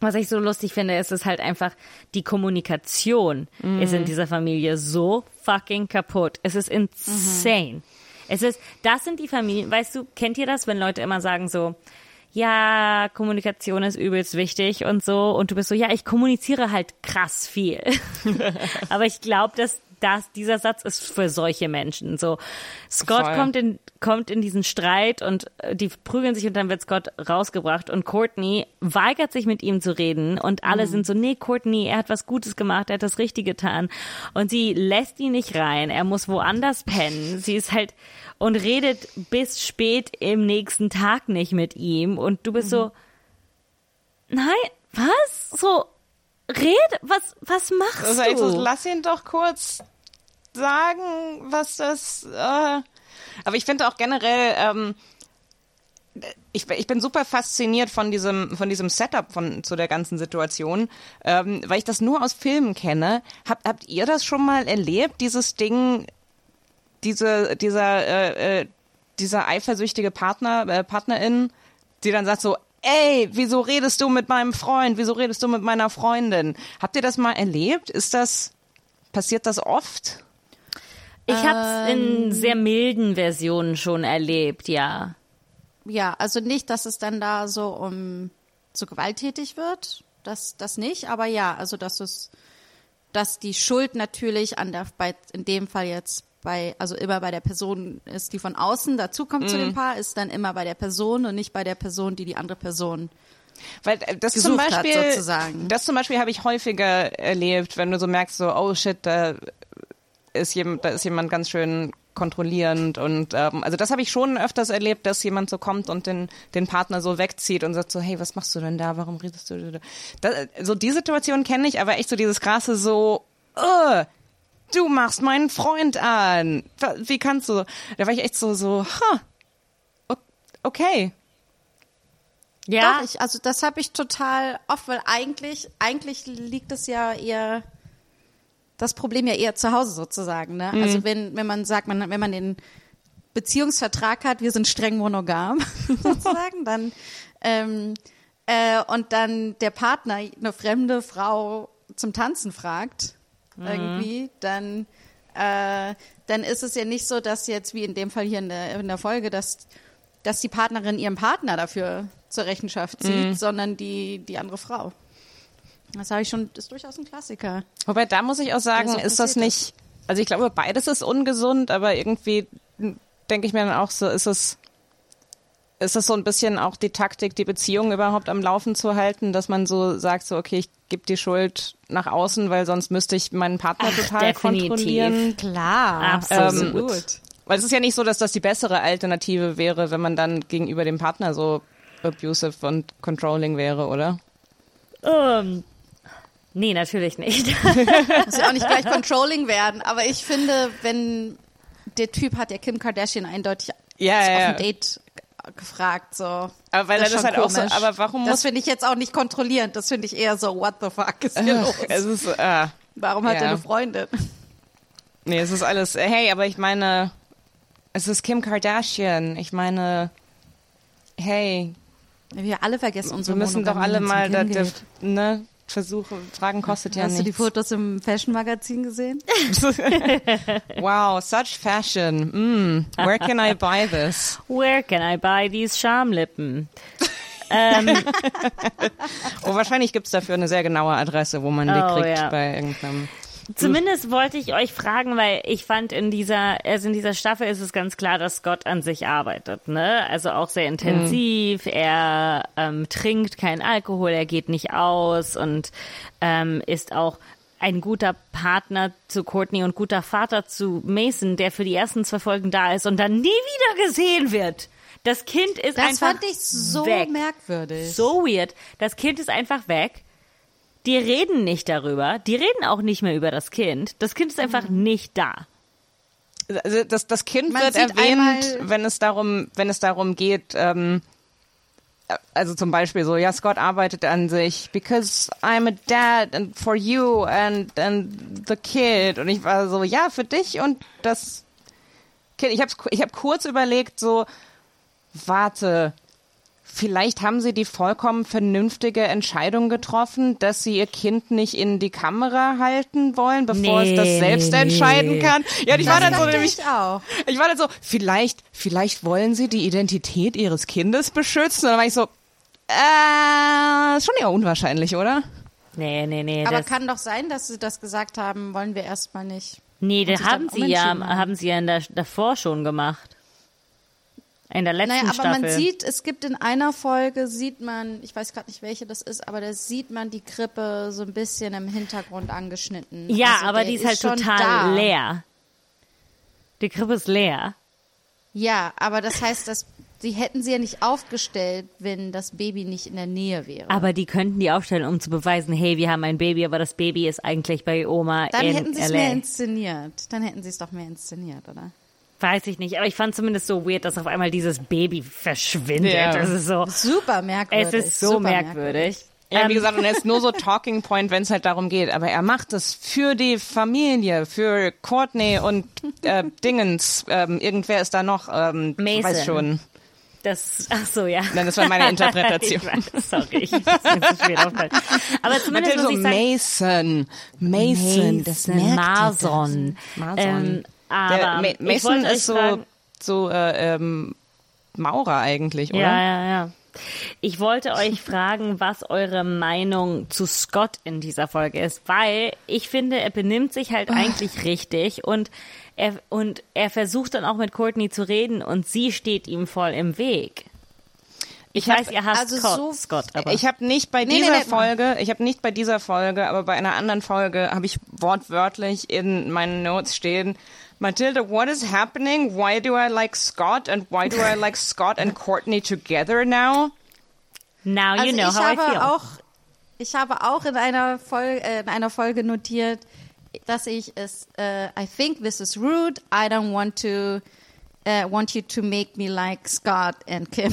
was ich so lustig finde, ist es halt einfach, die Kommunikation ist in dieser Familie so fucking kaputt. Es ist insane. Es ist, das sind die Familien, weißt du, kennt ihr das, wenn Leute immer sagen so, ja, Kommunikation ist übelst wichtig und so. Und du bist so, ja, ich kommuniziere halt krass viel. Aber ich glaube, dass das, dieser Satz ist für solche Menschen. So, Scott Voll. kommt in, kommt in diesen Streit und äh, die prügeln sich und dann wird Scott rausgebracht und Courtney weigert sich mit ihm zu reden und alle sind so, nee, Courtney, er hat was Gutes gemacht, er hat das Richtige getan und sie lässt ihn nicht rein, er muss woanders pennen. Sie ist halt und redet bis spät im nächsten Tag nicht mit ihm und du bist so, nein, was? So, red, was, was machst Also, du? lass ihn doch kurz sagen, was das. Äh. Aber ich finde auch generell, ähm, ich, ich bin super fasziniert von diesem, von diesem Setup von, zu der ganzen Situation, ähm, weil ich das nur aus Filmen kenne. Habt, habt ihr das schon mal erlebt, dieses Ding, diese, dieser, äh, äh, dieser eifersüchtige Partner, äh, Partnerin, die dann sagt so, ey, wieso redest du mit meinem Freund? Wieso redest du mit meiner Freundin? Habt ihr das mal erlebt? Ist das, passiert das oft? Ich habe es in sehr milden Versionen schon erlebt, ja. Ja, also nicht, dass es dann da so um so gewalttätig wird, das das nicht, aber ja, also dass es dass die Schuld natürlich an der bei in dem Fall jetzt bei also immer bei der Person ist, die von außen dazukommt zu dem Paar, ist dann immer bei der Person und nicht bei der Person, die die andere Person Weil äh, das zum hat, Beispiel, sozusagen. das zum Beispiel habe ich häufiger erlebt, wenn du so merkst, so oh shit, da ist jemand, da ist jemand ganz schön kontrollierend und ähm, also das habe ich schon öfters erlebt, dass jemand so kommt und den den Partner so wegzieht und sagt so hey was machst du denn da? Warum redest du da? Das, so die Situation kenne ich aber echt so dieses krasse so uh, du machst meinen Freund an. Wie kannst du? Da war ich echt so so ha huh, okay. Ja, Doch, ich, also das habe ich total oft, weil eigentlich, eigentlich liegt es ja eher, das Problem ja eher zu Hause sozusagen. Ne? Also wenn, wenn man sagt, man, wenn man den Beziehungsvertrag hat, wir sind streng monogam sozusagen, dann ähm, äh, und dann der Partner eine fremde Frau zum Tanzen fragt, irgendwie, dann äh, dann ist es ja nicht so, dass jetzt wie in dem Fall hier in der, in der Folge, dass dass die Partnerin ihren Partner dafür zur Rechenschaft zieht, sondern die, die andere Frau. Das habe ich schon, ist durchaus ein Klassiker. Wobei, da muss ich auch sagen, Ja, so ist das nicht, also ich glaube, beides ist ungesund, aber irgendwie denke ich mir dann auch so, ist es, ist es so ein bisschen auch die Taktik, die Beziehung überhaupt am Laufen zu halten, dass man so sagt, so, okay, ich gebe die Schuld nach außen, weil sonst müsste ich meinen Partner total definitiv. kontrollieren. Klar, Absolut. Weil es ist ja nicht so, dass das die bessere Alternative wäre, wenn man dann gegenüber dem Partner so abusive und controlling wäre, oder? ähm, nee, natürlich nicht. Muss ja auch nicht gleich Controlling werden, aber ich finde, wenn der Typ hat ja Kim Kardashian eindeutig Ja, auf ja, ja. ein Date gefragt, so. Aber weil er ist das schon halt auch so, komisch. aber warum Das muss, finde ich jetzt auch nicht kontrollierend, das finde ich eher so, what the fuck ist hier los? es ist, äh, Warum hat ja. er eine Freundin? Nee, es ist alles, hey, aber ich meine, es ist Kim Kardashian. Ich meine, hey, Wir alle vergessen unsere wir müssen doch alle mal, da, da, ne, versuchen, Fragen kostet ja Hast du die nichts. Fotos im Fashion-Magazin gesehen? wow, such fashion. Mm, where can I buy this? Where can I buy these Schamlippen? Oh, wahrscheinlich gibt's dafür eine sehr genaue Adresse, wo man die Oh, kriegt ja. bei irgendeinem. Zumindest wollte ich euch fragen, weil ich fand in dieser, also in dieser Staffel ist es ganz klar, dass Scott an sich arbeitet, ne? Also auch sehr intensiv. Er ähm, trinkt keinen Alkohol, er geht nicht aus und ähm, ist auch ein guter Partner zu Courtney und guter Vater zu Mason, der für die ersten zwei Folgen da ist und dann nie wieder gesehen wird. Das Kind ist Das einfach fand ich so weg. merkwürdig. So weird. Das Kind ist einfach weg. Die reden nicht darüber. Die reden auch nicht mehr über das Kind. Das Kind ist einfach nicht da. Also das, das Kind Man wird erwähnt, wenn es darum, wenn es darum geht, ähm, also zum Beispiel so, ja, Scott arbeitet an sich, because I'm a dad and for you and and the kid. Und ich war so, ja, für dich und das Kind. Ich habe ich hab kurz überlegt, so, warte, vielleicht haben sie die vollkommen vernünftige Entscheidung getroffen, dass sie ihr Kind nicht in die Kamera halten wollen, bevor es das Nee, selbst nee, entscheiden nee. kann. Ja, ich war dann so nämlich, ich auch. ich war dann so, vielleicht, vielleicht wollen sie die Identität ihres Kindes beschützen. Und dann war ich so, äh, ist schon eher unwahrscheinlich, oder? Nee, nee, nee. Aber das, kann doch sein, dass sie das gesagt haben, wollen wir erstmal nicht. Nee, das haben sie ja, haben sie ja in der, davor schon gemacht. In der letzten Naja, aber Staffel. man sieht, es gibt in einer Folge, sieht man, ich weiß gerade nicht, welche das ist, aber da sieht man die Krippe so ein bisschen im Hintergrund angeschnitten. ja, Also aber die ist halt total da. leer. Die Krippe ist leer. Ja, aber das heißt, dass die hätten sie ja nicht aufgestellt, wenn das Baby nicht in der Nähe wäre. Aber die könnten die aufstellen, um zu beweisen, hey, wir haben ein Baby, aber das Baby ist eigentlich bei Oma Dann in hätten sie es mehr inszeniert. Dann hätten sie es doch mehr inszeniert, oder? Weiß ich nicht, aber ich fand zumindest so weird, dass auf einmal dieses Baby verschwindet. Ja. Das ist so, Super merkwürdig. es ist so super merkwürdig. Ja, wie Ähm, gesagt, und er ist nur so Talking Point, wenn es halt darum geht. Aber er macht es für die Familie, für Courtney und äh, Dingens. Ähm, irgendwer ist da noch. Ähm, Mason. Weiß schon. Das, ach so, ja. Nein, das war meine Interpretation. ich weiß, sorry, ich muss mir so spät aufgefallen. Aber zumindest Mathilde muss so ich sagen, Mason. Mason, das Mason, merkt Mason. ihr das? Ähm, aber wollte euch ist so, so äh, ähm, Maurer eigentlich, oder? Ja, ja, ja. Ich wollte euch fragen, was eure Meinung zu Scott in dieser Folge ist, weil ich finde, er benimmt sich halt eigentlich richtig und er, und er versucht dann auch mit Courtney zu reden und sie steht ihm voll im Weg. Ich, Ich hab- weiß, ihr hasst also Scott, so- Scott, aber Ich habe nicht bei Nee, nee, dieser nee, Folge, ich habe nicht bei dieser Folge, aber bei einer anderen Folge habe ich wortwörtlich in meinen Notes stehen, Matilda, what is happening? Why do I like Scott and why do I like Scott and Courtney together now? now you Also know ich how I habe feel. auch, ich habe auch in einer Folge, äh, in einer Folge notiert, dass ich es, äh, I think this is rude. I don't want to, uh, want you to make me like Scott and Kim.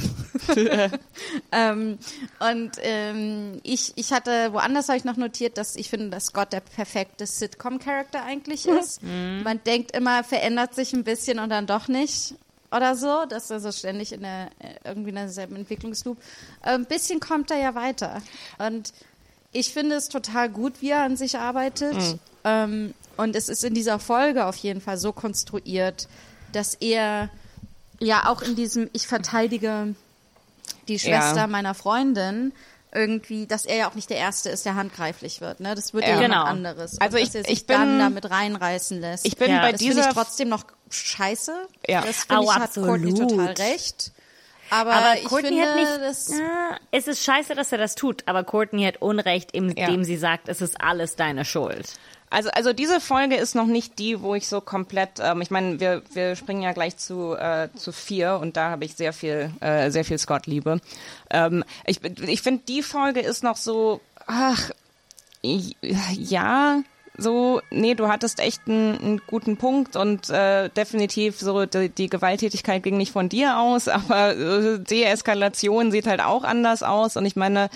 ähm, und ähm, ich, ich hatte, woanders habe ich noch notiert, dass ich finde, dass Scott der perfekte Sitcom-Charakter eigentlich ist. Man denkt immer, verändert sich ein bisschen und dann doch nicht oder so, dass er so ständig in der äh, irgendwie in derselben Entwicklungsloop. Äh, Ein bisschen kommt er ja weiter. Und ich finde es total gut, wie er an sich arbeitet. Ähm, und es ist in dieser Folge auf jeden Fall so konstruiert, dass er ja auch in diesem Ich verteidige die Schwester Ja. meiner Freundin irgendwie, dass er ja auch nicht der Erste ist, der handgreiflich wird. Ne? Das wird ja, Ja. jemand Genau. anderes. Also Und ich- er sich ich bin- dann damit reinreißen lässt. Ich bin Ja. bei das finde dieser ich trotzdem noch scheiße. Ja. Das finde ich, hat Courtney total recht. Aber, Aber ich Courtney finde, hat nicht. das, Ja, es ist scheiße, dass er das tut, aber Courtney hat Unrecht, indem Ja. sie sagt, es ist alles deine Schuld. Also, also diese Folge ist noch nicht die, wo ich so komplett, ähm, ich meine, wir, wir springen ja gleich zu, äh, zu vier und da habe ich sehr viel, äh, sehr viel Scott-Liebe. Ähm, ich ich finde, die Folge ist noch so, ach, ja, so, nee, du hattest echt einen, einen guten Punkt und äh, definitiv so die, die Gewalttätigkeit ging nicht von dir aus, aber äh, Deeskalation sieht halt auch anders aus und ich meine,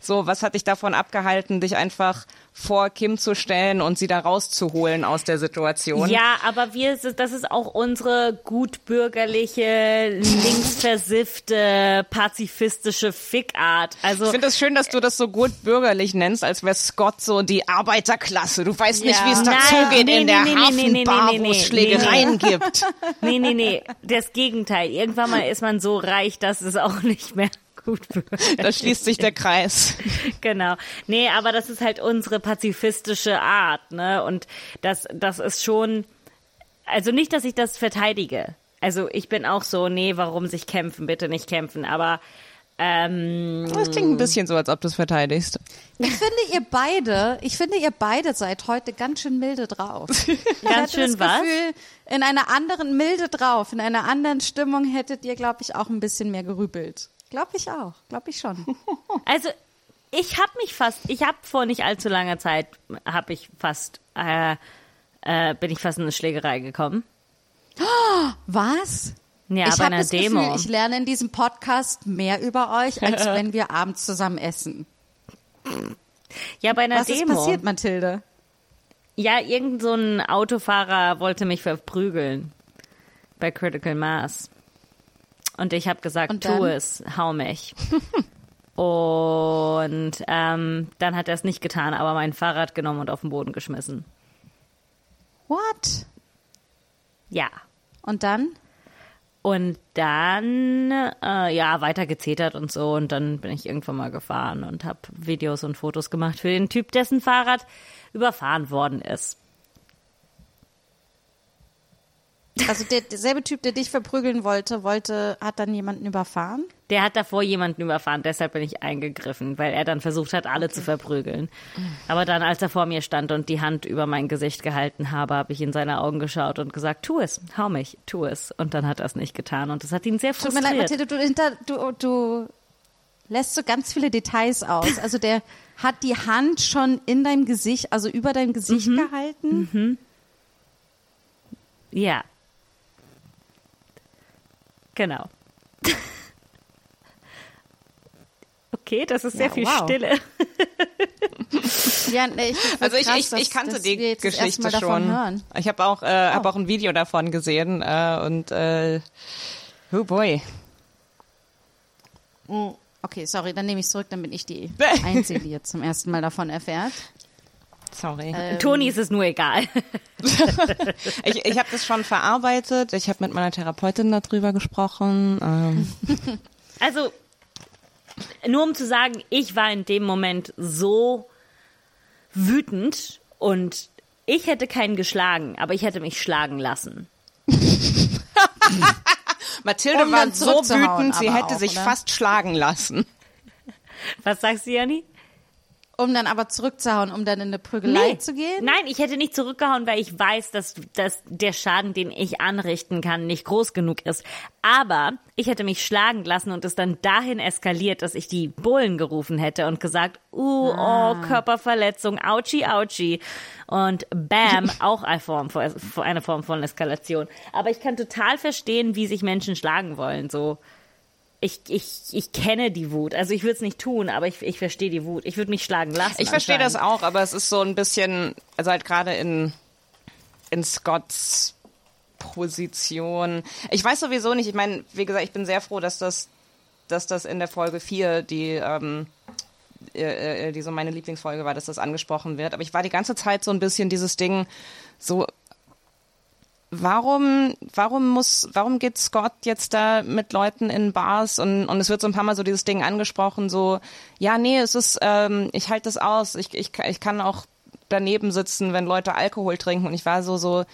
so, was hat dich davon abgehalten, dich einfach vor Kim zu stellen und sie da rauszuholen aus der Situation? Ja, aber wir, das ist auch unsere gutbürgerliche, linksversiffte, pazifistische Fickart. Also Ich finde es schön, dass du das so gut bürgerlich nennst, als wäre Scott so die Arbeiterklasse. Du weißt nicht, Ja. wie es dazugeht nee, in der nee, nee, nee, nee, Hafenbar, nee, wo es nee, Schlägereien gibt. Nee, nee, nee, das Gegenteil. Irgendwann mal ist man so reich, dass es auch nicht mehr gut wird. Da schließt sich der Kreis. Genau. Nee, aber das ist halt unsere pazifistische Art, ne? Und das, das ist schon, also nicht, dass ich das verteidige. Also ich bin auch so, nee, warum sich kämpfen, bitte nicht kämpfen, aber ähm, Das klingt ein bisschen so, als ob du es verteidigst. ich finde ihr beide, ich finde ihr beide seid heute ganz schön milde drauf. Ich Ganz schön das was? Gefühl, in einer anderen milde drauf, in einer anderen Stimmung hättet ihr, glaube ich, auch ein bisschen mehr gerübelt. Glaube ich auch, glaube ich schon. Also ich habe mich fast, ich habe vor nicht allzu langer Zeit, habe ich fast, äh, äh, bin ich fast in eine Schlägerei gekommen. Was? Ja, ich bei einer das Demo. Gefühl, ich lerne in diesem Podcast mehr über euch, als wenn wir abends zusammen essen. ja, bei einer Was ist Demo. passiert, Mathilde? Ja, irgend so ein Autofahrer wollte mich verprügeln bei Critical Mass. Und ich habe gesagt, Und tu es, hau mich. und ähm, dann hat er es nicht getan, aber mein Fahrrad genommen und auf den Boden geschmissen. What? Ja. Und dann? Und dann, äh, ja, weiter gezetert und so. Und dann bin ich irgendwann mal gefahren und habe Videos und Fotos gemacht für den Typ, dessen Fahrrad überfahren worden ist. Also der, derselbe Typ, der dich verprügeln wollte, wollte, hat dann jemanden überfahren? Der hat davor jemanden überfahren, deshalb bin ich eingegriffen, weil er dann versucht hat, alle zu verprügeln. Aber dann, als er vor mir stand und die Hand über mein Gesicht gehalten habe, habe ich in seine Augen geschaut und gesagt, tu es, hau mich, tu es. Und dann hat er es nicht getan und das hat ihn sehr Tut mir leid, frustriert. Mathilde, du, hinter, du, du lässt so ganz viele Details aus. Also der hat die Hand schon in deinem Gesicht, also über dein Gesicht Mhm. gehalten. Ja. Genau. Okay, das ist sehr Ja, viel wow. Stille. Ja, nee, ich Also ich, krass, ich, dass- ich kannte dass die wir jetzt das erste Geschichte schon. Hören. Ich habe auch, äh, hab auch ein Video davon gesehen äh, und äh, oh boy. Okay, sorry, dann nehme ich zurück, dann bin ich die Einzige, die jetzt zum ersten Mal davon erfährt. Sorry. Toni ist es nur egal. Ich, ich habe das schon verarbeitet. Ich habe mit meiner Therapeutin darüber gesprochen. Ähm, Also, nur um zu sagen, ich war in dem Moment so wütend und ich hätte keinen geschlagen, aber ich hätte mich schlagen lassen. Mathilde Um war so wütend, sie hätte auch, sich oder? fast schlagen lassen. Was sagst du, Janni? Um dann aber zurückzuhauen, um dann in eine Prügelei zu gehen? Nein, ich hätte nicht zurückgehauen, weil ich weiß, dass, dass der Schaden, den ich anrichten kann, nicht groß genug ist. Aber ich hätte mich schlagen lassen und es dann dahin eskaliert, dass ich die Bullen gerufen hätte und gesagt, uh, Ah. oh, Körperverletzung, ouchi, ouchi. Und bam, auch eine Form, von, eine Form von Eskalation. Aber ich kann total verstehen, wie sich Menschen schlagen wollen, so. Ich, ich, ich kenne die Wut. Also ich würde es nicht tun, aber ich, ich verstehe die Wut. Ich würde mich schlagen lassen. Ich verstehe das auch, aber es ist so ein bisschen, also halt gerade in, in Scotts Position. Ich weiß sowieso nicht, ich meine, wie gesagt, ich bin sehr froh, dass das, dass das in der Folge 4, die, ähm, äh, äh, die so meine Lieblingsfolge war, dass das angesprochen wird. Aber ich war die ganze Zeit so ein bisschen dieses Ding, so, warum, warum muss, warum geht Scott jetzt da mit Leuten in Bars und, und es wird so ein paar Mal so dieses Ding angesprochen, so, ja, nee, es ist, ähm, ich halte das aus, ich, ich, ich kann auch daneben sitzen, wenn Leute Alkohol trinken und ich war so, so,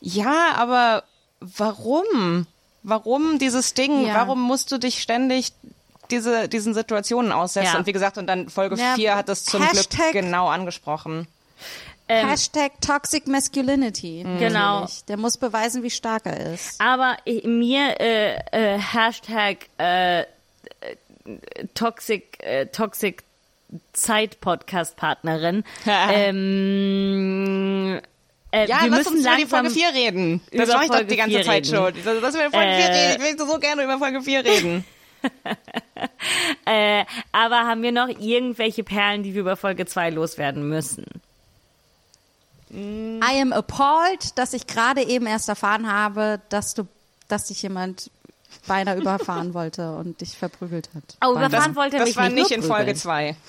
ja, aber warum? Warum dieses Ding? Ja. Warum musst du dich ständig diese, diesen Situationen aussetzen? Ja. Und wie gesagt, und dann Folge Ja, 4 hat das zum Hashtag- Glück genau angesprochen. Ähm, Hashtag Toxic Masculinity. Genau. natürlich. Der muss beweisen, wie stark er ist. Aber mir äh, äh, Hashtag äh, Toxic äh, Toxic Zeit Podcast Partnerin. ähm, äh, Ja, wir lass müssen uns über die Folge 4 reden. Das mache ich doch die ganze 4 Zeit reden. schon. Lass uns über Folge 4 Äh, reden. Ich will so gerne über Folge 4 reden. Äh, aber haben wir noch irgendwelche Perlen, die wir über Folge 2 loswerden müssen? I am appalled, dass ich gerade eben erst erfahren habe, dass du, dass dich jemand beinahe überfahren wollte und dich verprügelt hat. Oh, Beinahe. überfahren wollte er Das mich war nicht, nicht in Folge prügeln. 2.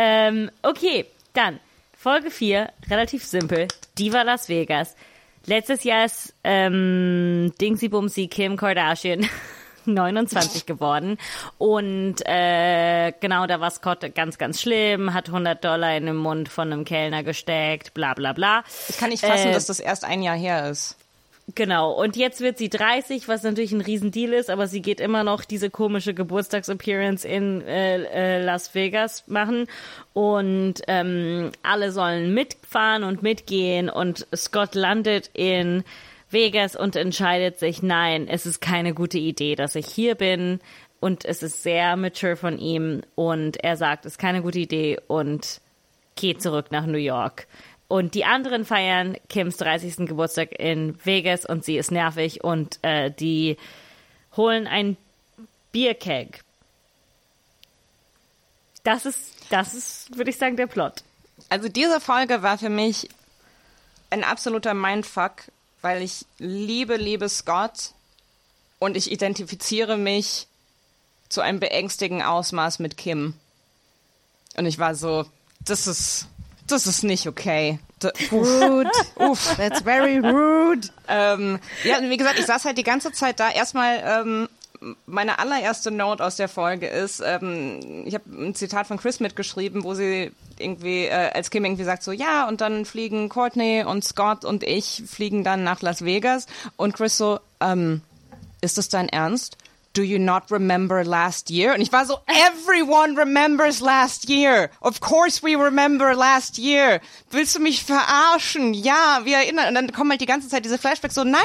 Ähm, okay, dann Folge 4, relativ simpel. Diva Las Vegas. Letztes Jahr ist ähm, Dingsy Bumsy Kim Kardashian 29 geworden. Und äh, genau, da war Scott ganz, ganz schlimm, hat 100 Dollar in den Mund von einem Kellner gesteckt, bla bla bla. Ich kann nicht fassen, Äh, dass das erst ein Jahr her ist. Genau, und jetzt wird sie 30, was natürlich ein Riesendeal ist, aber sie geht immer noch diese komische Geburtstagsappearance in äh, äh, Las Vegas machen und ähm, alle sollen mitfahren und mitgehen und Scott landet in Vegas und entscheidet sich, nein, es ist keine gute Idee, dass ich hier bin und es ist sehr mature von ihm und er sagt, es ist keine gute Idee und geht zurück nach New York. Und die anderen feiern Kims 30. Geburtstag in Vegas und sie ist nervig und äh, die holen ein Bierkeg. Das ist, das ist, würde ich sagen, der Plot. Also diese Folge war für mich ein absoluter Mindfuck, weil ich liebe, liebe Scott und ich identifiziere mich zu einem beängstigen Ausmaß mit Kim. Und ich war so, das ist, das ist nicht okay. Da, Rude. Uff. That's very rude. ähm, ja, wie gesagt, ich saß halt die ganze Zeit da. Erstmal, ähm, meine allererste Note aus der Folge ist, ähm, ich habe ein Zitat von Chris mitgeschrieben, wo sie irgendwie, äh, als Kim irgendwie sagt so, ja, und dann fliegen Courtney und Scott und ich fliegen dann nach Las Vegas und Chris so, ähm, ist das dein Ernst? Do you not remember last year? Und ich war so, everyone remembers last year. Of course we remember last year. Willst du mich verarschen? Ja, wir erinnern. Und dann kommen halt die ganze Zeit diese Flashbacks so, nein,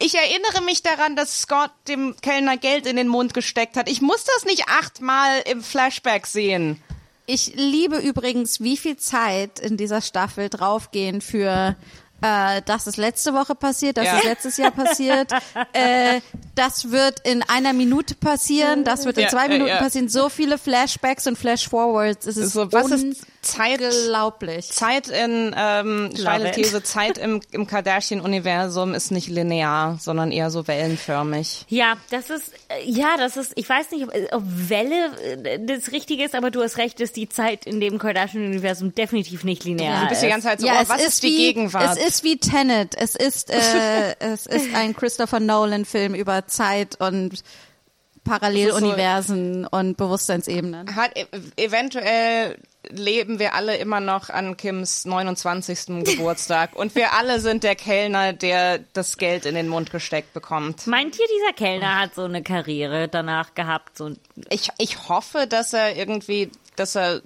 ich erinnere mich daran, dass Scott dem Kellner Geld in den Mund gesteckt hat. Ich muss das nicht achtmal im Flashback sehen. Ich liebe übrigens, wie viel Zeit in dieser Staffel draufgehen für äh, das ist letzte Woche passiert, das Ja. ist letztes Jahr passiert, äh, das wird in einer Minute passieren, das wird in Ja, zwei ja, Minuten passieren. So viele Flashbacks und Flashforwards. Es ist So, was ist Zeit? unglaublich. Zeit in ähm, These, Zeit im, im Kardashian-Universum ist nicht linear, sondern eher so wellenförmig. Ja, das ist, äh, ja, das ist, ich weiß nicht, ob, ob Welle äh, das Richtige ist, aber du hast recht, ist die Zeit in dem Kardashian-Universum definitiv nicht linear. Du bist die ist. ganze Zeit so, ja, oh, es was ist, ist die wie, Gegenwart? Es ist wie Tenet. Es ist, äh, es ist ein Christopher Nolan-Film über Zeit und Paralleluniversen und Bewusstseinsebenen. Hat e eventuell leben wir alle immer noch an Kims 29. Geburtstag und wir alle sind der Kellner, der das Geld in den Mund gesteckt bekommt. Meint ihr, dieser Kellner hat so eine Karriere danach gehabt, so Ich, ich hoffe, dass er irgendwie, dass er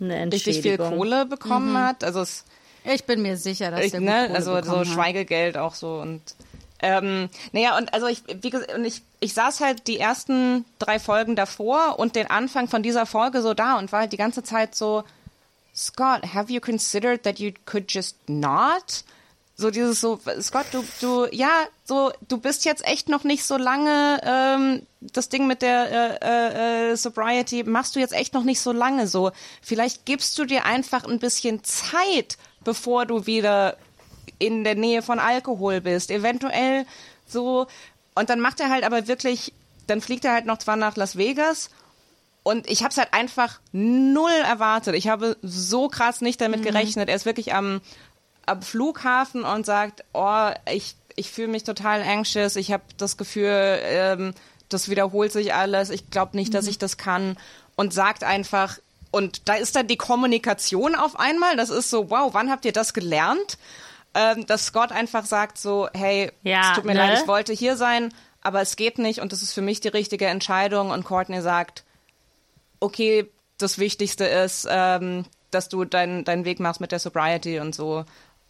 richtig viel? Kohle bekommen hat. Also es Ich bin mir sicher, dass gut ne, also so. Schweigegeld auch so und ähm, naja, und also ich, wie gesagt, und ich, ich saß halt die ersten drei Folgen davor und den Anfang von dieser Folge so da und war halt die ganze Zeit so, Scott, have you considered that you could just not? So dieses so, Scott, du, du, ja, so, du bist jetzt echt noch nicht so lange, ähm, das Ding mit der äh, äh, Sobriety machst du jetzt echt noch nicht so lange so. Vielleicht gibst du dir einfach ein bisschen Zeit, bevor du wieder in der Nähe von Alkohol bist. Eventuell so. Und dann macht er halt aber wirklich, dann fliegt er halt noch zwar nach Las Vegas und ich habe es halt einfach null erwartet. Ich habe so krass nicht damit gerechnet. Er ist wirklich am, am Flughafen und sagt, oh, ich, ich fühle mich total anxious. Ich habe das Gefühl, ähm, das wiederholt sich alles. Ich glaube nicht, dass ich das kann. Und sagt einfach, und da ist dann die Kommunikation auf einmal. Das ist so, wow, wann habt ihr das gelernt? Ähm, dass Scott einfach sagt so, hey, Ja, es tut mir ne? leid, ich wollte hier sein, aber es geht nicht und das ist für mich die richtige Entscheidung. Und Courtney sagt, okay, das Wichtigste ist, ähm, dass du deinen deinen Weg machst mit der Sobriety und so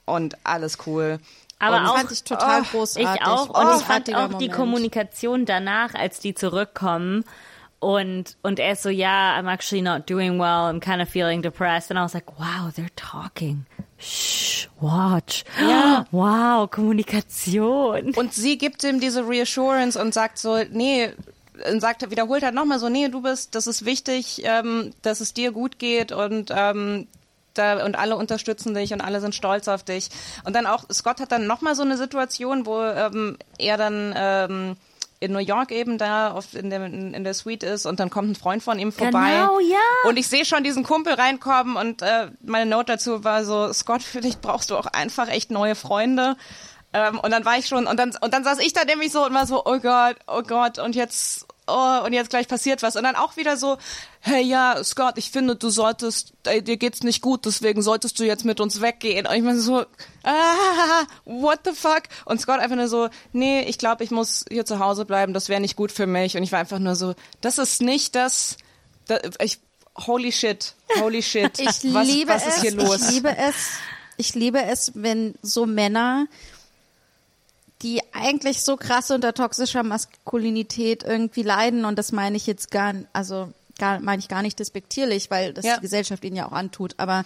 und alles cool. Aber und auch, fand ich total oh, großartig. Ich auch. Und ich fand auch die Moment. Kommunikation danach, als die zurückkommen. Und, und er ist so, ja, I'm actually not doing well. I'm kind of feeling depressed. And I was like, wow, they're talking. Shh, watch. Ja. Wow, Kommunikation. Und sie gibt ihm diese Reassurance und sagt so, nee, und sagt, wiederholt halt nochmal so, nee, du bist, das ist wichtig, ähm, dass es dir gut geht und ähm, da, und alle unterstützen dich und alle sind stolz auf dich. Und dann auch, Scott hat dann nochmal so eine Situation, wo ähm, er dann ähm, in New York eben da auf, in, der, in der Suite ist und dann kommt ein Freund von ihm vorbei. Genau, ja. Und ich sehe schon diesen Kumpel reinkommen und äh, meine Note dazu war so, Scott, vielleicht brauchst du auch einfach echt neue Freunde. Ähm, und dann war ich schon, und dann, und dann saß ich da nämlich so und war so, oh Gott, oh Gott, und jetzt, oh, und jetzt gleich passiert was. Und dann auch wieder so, hey ja, Scott, ich finde, du solltest, ey, dir geht's nicht gut, deswegen solltest du jetzt mit uns weggehen. Und ich war so, ah, what the fuck? Und Scott einfach nur so, nee, ich glaube, ich muss hier zu Hause bleiben, das wäre nicht gut für mich. Und ich war einfach nur so, das ist nicht das, das ich, holy shit, holy shit. Ich was, liebe was ist es. hier los? Ich liebe es. Ich liebe es, wenn so Männer, die eigentlich so krass unter toxischer Maskulinität irgendwie leiden, und das meine ich jetzt gar, also gar, meine ich gar nicht despektierlich, weil das Ja. die Gesellschaft ihnen ja auch antut, aber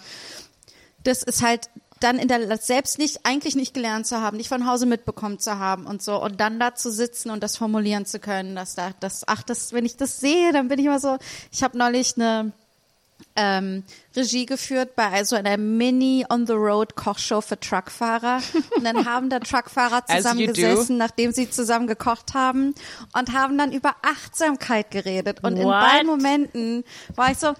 das ist halt dann in der selbst nicht eigentlich nicht gelernt zu haben, nicht von Hause mitbekommen zu haben und so und dann da zu sitzen und das formulieren zu können, dass da das ach das wenn ich das sehe, dann bin ich immer so, ich habe neulich eine ähm, Regie geführt bei so einer Mini on the Road Kochshow für Truckfahrer und dann haben da Truckfahrer zusammengesessen, nachdem sie zusammen gekocht haben und haben dann über Achtsamkeit geredet und in What? beiden Momenten war ich so, ah,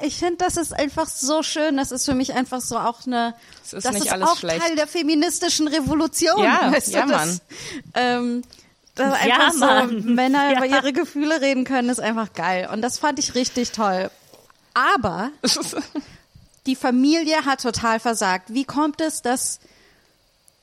ich finde, das ist einfach so schön, das ist für mich einfach so auch eine, Es ist das ist auch schlecht. Teil der feministischen Revolution, Ja, weißt ja, du, das, Mann. ähm, Das ist Ja, einfach so, Mann. Männer Ja. über ihre Gefühle reden können, ist einfach geil. Und das fand ich richtig toll. Aber die Familie hat total versagt. Wie kommt es, dass,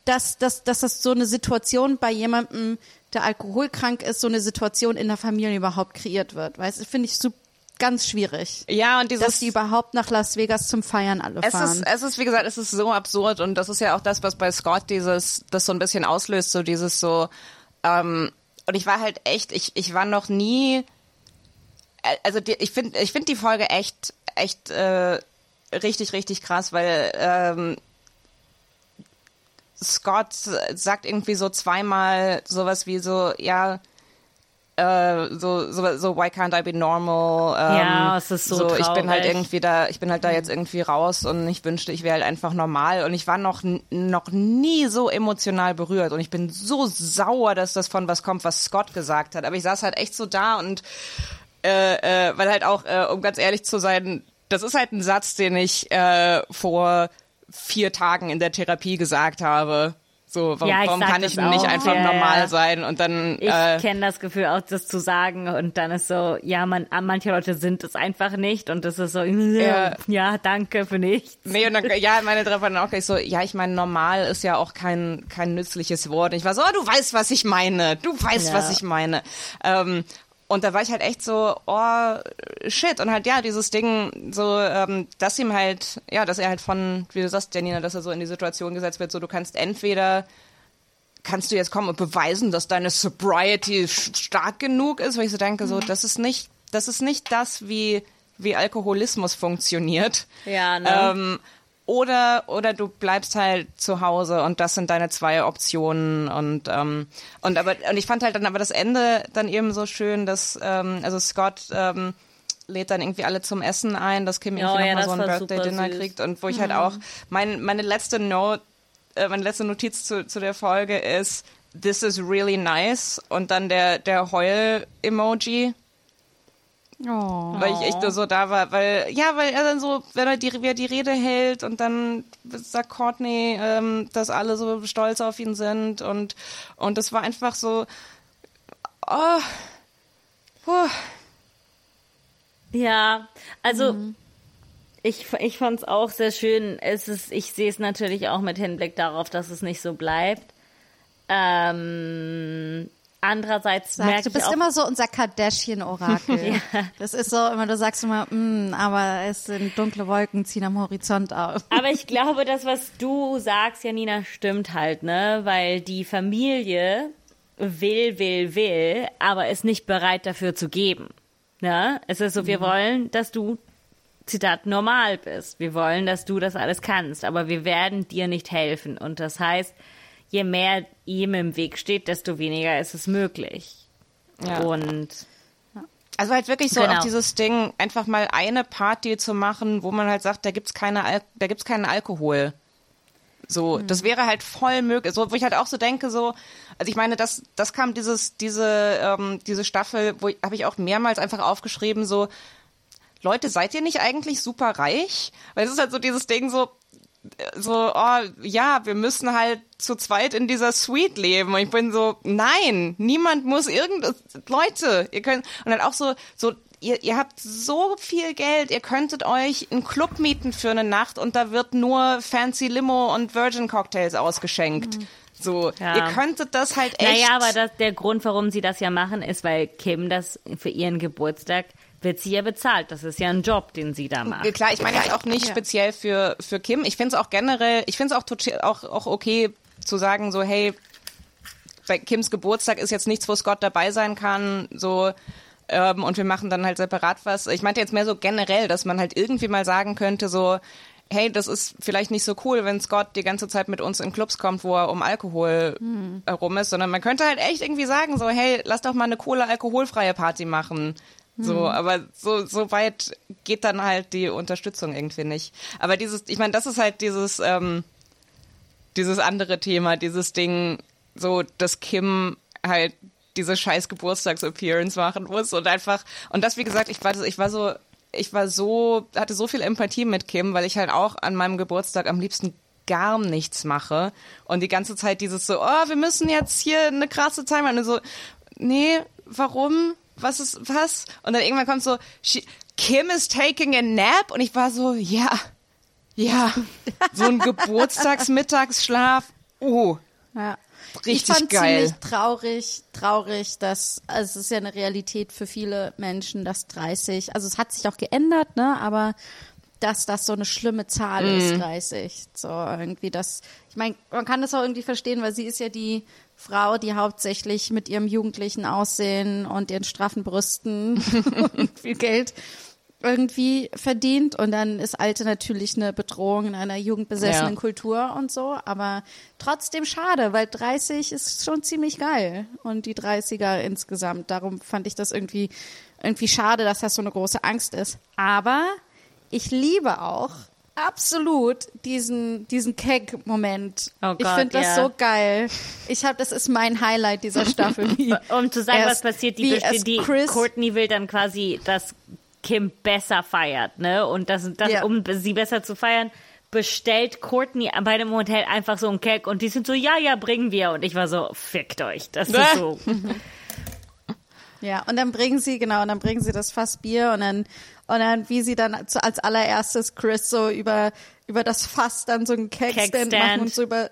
dass, dass, dass das so eine Situation bei jemandem, der alkoholkrank ist, so eine Situation in der Familie überhaupt kreiert wird? Weißt du, finde ich so ganz schwierig. Ja, und dieses Dass die überhaupt nach Las Vegas zum Feiern alle Es fahren. ist, es ist, wie gesagt, es ist so absurd und das ist ja auch das, was bei Scott dieses, das so ein bisschen auslöst, so dieses so, ähm, und ich war halt echt, ich, ich war noch nie, äh, also die, ich finde, ich finde die Folge echt, echt äh, richtig, richtig krass, weil ähm, Scott sagt irgendwie so zweimal sowas wie so, ja, äh, so, so, so, why can't I be normal? Ähm, Ja, es ist so ich bin halt irgendwie da, ich bin halt da jetzt irgendwie raus und ich wünschte, ich wäre halt einfach normal und ich war noch, noch nie so emotional berührt und ich bin so sauer, dass das von was kommt, was Scott gesagt hat. Aber ich saß halt echt so da und äh, äh, weil halt auch, äh, um ganz ehrlich zu sein, das ist halt ein Satz, den ich äh, vor vier Tagen in der Therapie gesagt habe. So, warum, Ja, ich warum kann ich nicht auch. einfach Ja, normal ja. sein? Und dann Ich äh, kenne das Gefühl auch, das zu sagen und dann ist so, ja, man, manche Leute sind es einfach nicht und das ist so, ja, Ja. danke für nichts. Nee, und dann, ja, meine drauf war dann auch gleich so, ja, ich meine, normal ist ja auch kein, kein nützliches Wort. Und ich war so, oh, du weißt, was ich meine. Du weißt, was ich meine. Ähm, und da war ich halt echt so, oh, shit. Und halt, ja, dieses Ding, so, ähm, dass ihm halt, ja, dass er halt von, wie du sagst, Janina, dass er so in die Situation gesetzt wird, so, du kannst entweder kannst du jetzt kommen und beweisen, dass deine Sobriety stark genug ist, weil ich so denke, so, das ist nicht, das ist nicht das, wie, wie Alkoholismus funktioniert. Ja, ne? Ähm, oder, oder du bleibst halt zu Hause und das sind deine zwei Optionen und, ähm, und aber, und ich fand halt dann aber das Ende dann eben so schön, dass, ähm, also Scott, ähm, lädt dann irgendwie alle zum Essen ein, dass Kim irgendwie ja, nochmal so ein war super Birthday-Dinner süß. kriegt und wo ich halt auch, mein, meine letzte Note, äh, meine letzte Notiz zu, zu der Folge ist, this is really nice. Und dann der, der Heul-Emoji, oh. weil ich echt nur so da war, weil, ja, weil er dann so, wenn er die, wie er die Rede hält und dann sagt Courtney, ähm, dass alle so stolz auf ihn sind und, und das war einfach so, oh, puh. Ja, also ich, ich fand es auch sehr schön. Es ist, ich sehe es natürlich auch mit Hinblick darauf, dass es nicht so bleibt. Ähm, andererseits Sag, merke du ich bist auch, immer so unser Kardashian-Orakel. Das ist so immer, du sagst immer, mm, aber es sind dunkle Wolken, ziehen am Horizont auf. aber ich glaube, das, was du sagst, Janina, stimmt halt, ne? Weil die Familie will, will, will, aber ist nicht bereit dafür zu geben. Ne? Es ist so, wir wollen, dass du Zitat, normal bist. Wir wollen, dass du das alles kannst, aber wir werden dir nicht helfen. Und das heißt, je mehr ihm im Weg steht, desto weniger ist es möglich. Ja. Und Also halt wirklich so Genau. auch dieses Ding, einfach mal eine Party zu machen, wo man halt sagt, da gibt's keine Al da gibt's keinen Alkohol. So, das wäre halt voll möglich. So, wo ich halt auch so denke, so, also ich meine, das, das kam dieses, diese, ähm, diese Staffel, wo habe ich auch mehrmals einfach aufgeschrieben, so, Leute, seid ihr nicht eigentlich super reich? Weil es ist halt so dieses Ding so, so, oh, ja, wir müssen halt zu zweit in dieser Suite leben. Und ich bin so, nein, niemand muss irgend, Leute, ihr könnt, und dann auch so, so, ihr, ihr habt so viel Geld, ihr könntet euch einen Club mieten für eine Nacht und da wird nur Fancy Limo und Virgin Cocktails ausgeschenkt. So, Ja. ihr könntet das halt echt. naja, aber das, der Grund, warum sie das ja machen, ist, weil Kim das für ihren Geburtstag wird sie ja bezahlt. Das ist ja ein Job, den sie da macht. Ja, Klar, ich meine jetzt auch nicht speziell für, für Kim. Ich finde es auch generell, ich finde es auch, auch, auch okay zu sagen, so, hey, bei Kims Geburtstag ist jetzt nichts, wo Scott dabei sein kann, so, ähm, und wir machen dann halt separat was. Ich meinte jetzt mehr so generell, dass man halt irgendwie mal sagen könnte, so, hey, das ist vielleicht nicht so cool, wenn Scott die ganze Zeit mit uns in Clubs kommt, wo er um Alkohol herum ist, sondern man könnte halt echt irgendwie sagen, so, hey, lass doch mal eine coole alkoholfreie Party machen. So, aber so, so weit geht dann halt die Unterstützung irgendwie nicht. Aber dieses, ich meine, das ist halt dieses, ähm, dieses andere Thema, dieses Ding, so, dass Kim halt diese scheiß Geburtstagsappearance machen muss und einfach, und das, wie gesagt, ich war, so- ich war so, ich war so, hatte so viel Empathie mit Kim, weil ich halt auch an meinem Geburtstag am liebsten gar nichts mache und die ganze Zeit dieses so, oh, wir müssen jetzt hier eine krasse Zeit machen und so, nee, warum? Was ist, was? Und dann irgendwann kommt so, Kim is taking a nap und ich war so, ja, ja, so ein Geburtstagsmittagsschlaf, oh, Ja. Richtig ich fand geil. ziemlich traurig, traurig, dass, also es ist ja eine Realität für viele Menschen, dass 30, also es hat sich auch geändert, ne, aber dass das so eine schlimme Zahl Mhm. ist, 30. So irgendwie das, ich meine, man kann das auch irgendwie verstehen, weil sie ist ja die Frau, die hauptsächlich mit ihrem jugendlichen Aussehen und ihren straffen Brüsten und viel Geld irgendwie verdient. Und dann ist Alte natürlich eine Bedrohung in einer jugendbesessenen Ja. Kultur und so, aber trotzdem schade, weil 30 ist schon ziemlich geil. Und die 30er insgesamt, darum fand ich das irgendwie irgendwie schade, dass das so eine große Angst ist, aber ich liebe auch absolut diesen diesen Keg-Moment. Oh ich finde das ja. so geil. Ich habe das ist mein Highlight dieser Staffel. Um zu sagen, was passiert, die, die Courtney will dann quasi, dass Kim besser feiert, ne? Und das, das Ja. um sie besser zu feiern, bestellt Courtney bei dem Hotel einfach so einen Cake und die sind so, ja, ja, bringen wir. Und ich war so, fickt euch. Das ist so. Ja, und dann bringen sie, genau, und dann bringen sie das Fass Bier und dann, und dann, wie sie dann zu, als allererstes Chris so über, über das Fass dann so einen Kegstand Kegstand. machen und so über,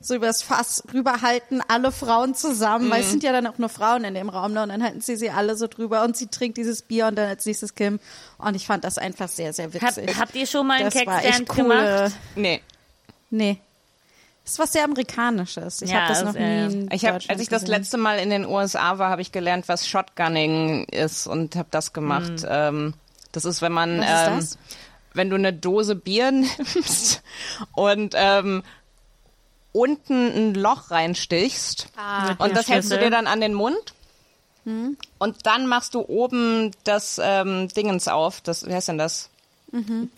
so über das Fass rüberhalten, alle Frauen zusammen, weil es sind ja dann auch nur Frauen in dem Raum, ne, und dann halten sie sie alle so drüber und sie trinkt dieses Bier und dann als nächstes Kim. Und ich fand das einfach sehr, sehr Hab, witzig. habt ihr schon mal einen das war Kegstand echt cool. gemacht? nee. Nee. Das ist was sehr Amerikanisches. Ich Ja, habe das noch äh, nie in Ich Deutschland als ich das gesehen. letzte Mal in den USA war, habe ich gelernt, was Shotgunning ist und habe das gemacht. Ähm, das ist, wenn man, Was ist ähm, das? wenn du eine Dose Bier nimmst und ähm, unten ein Loch reinstichst Ah, und das hältst du Schlüssel. dir dann an den Mund. Hm? Und dann machst du oben das ähm, Dingens auf. Das, wie heißt denn das?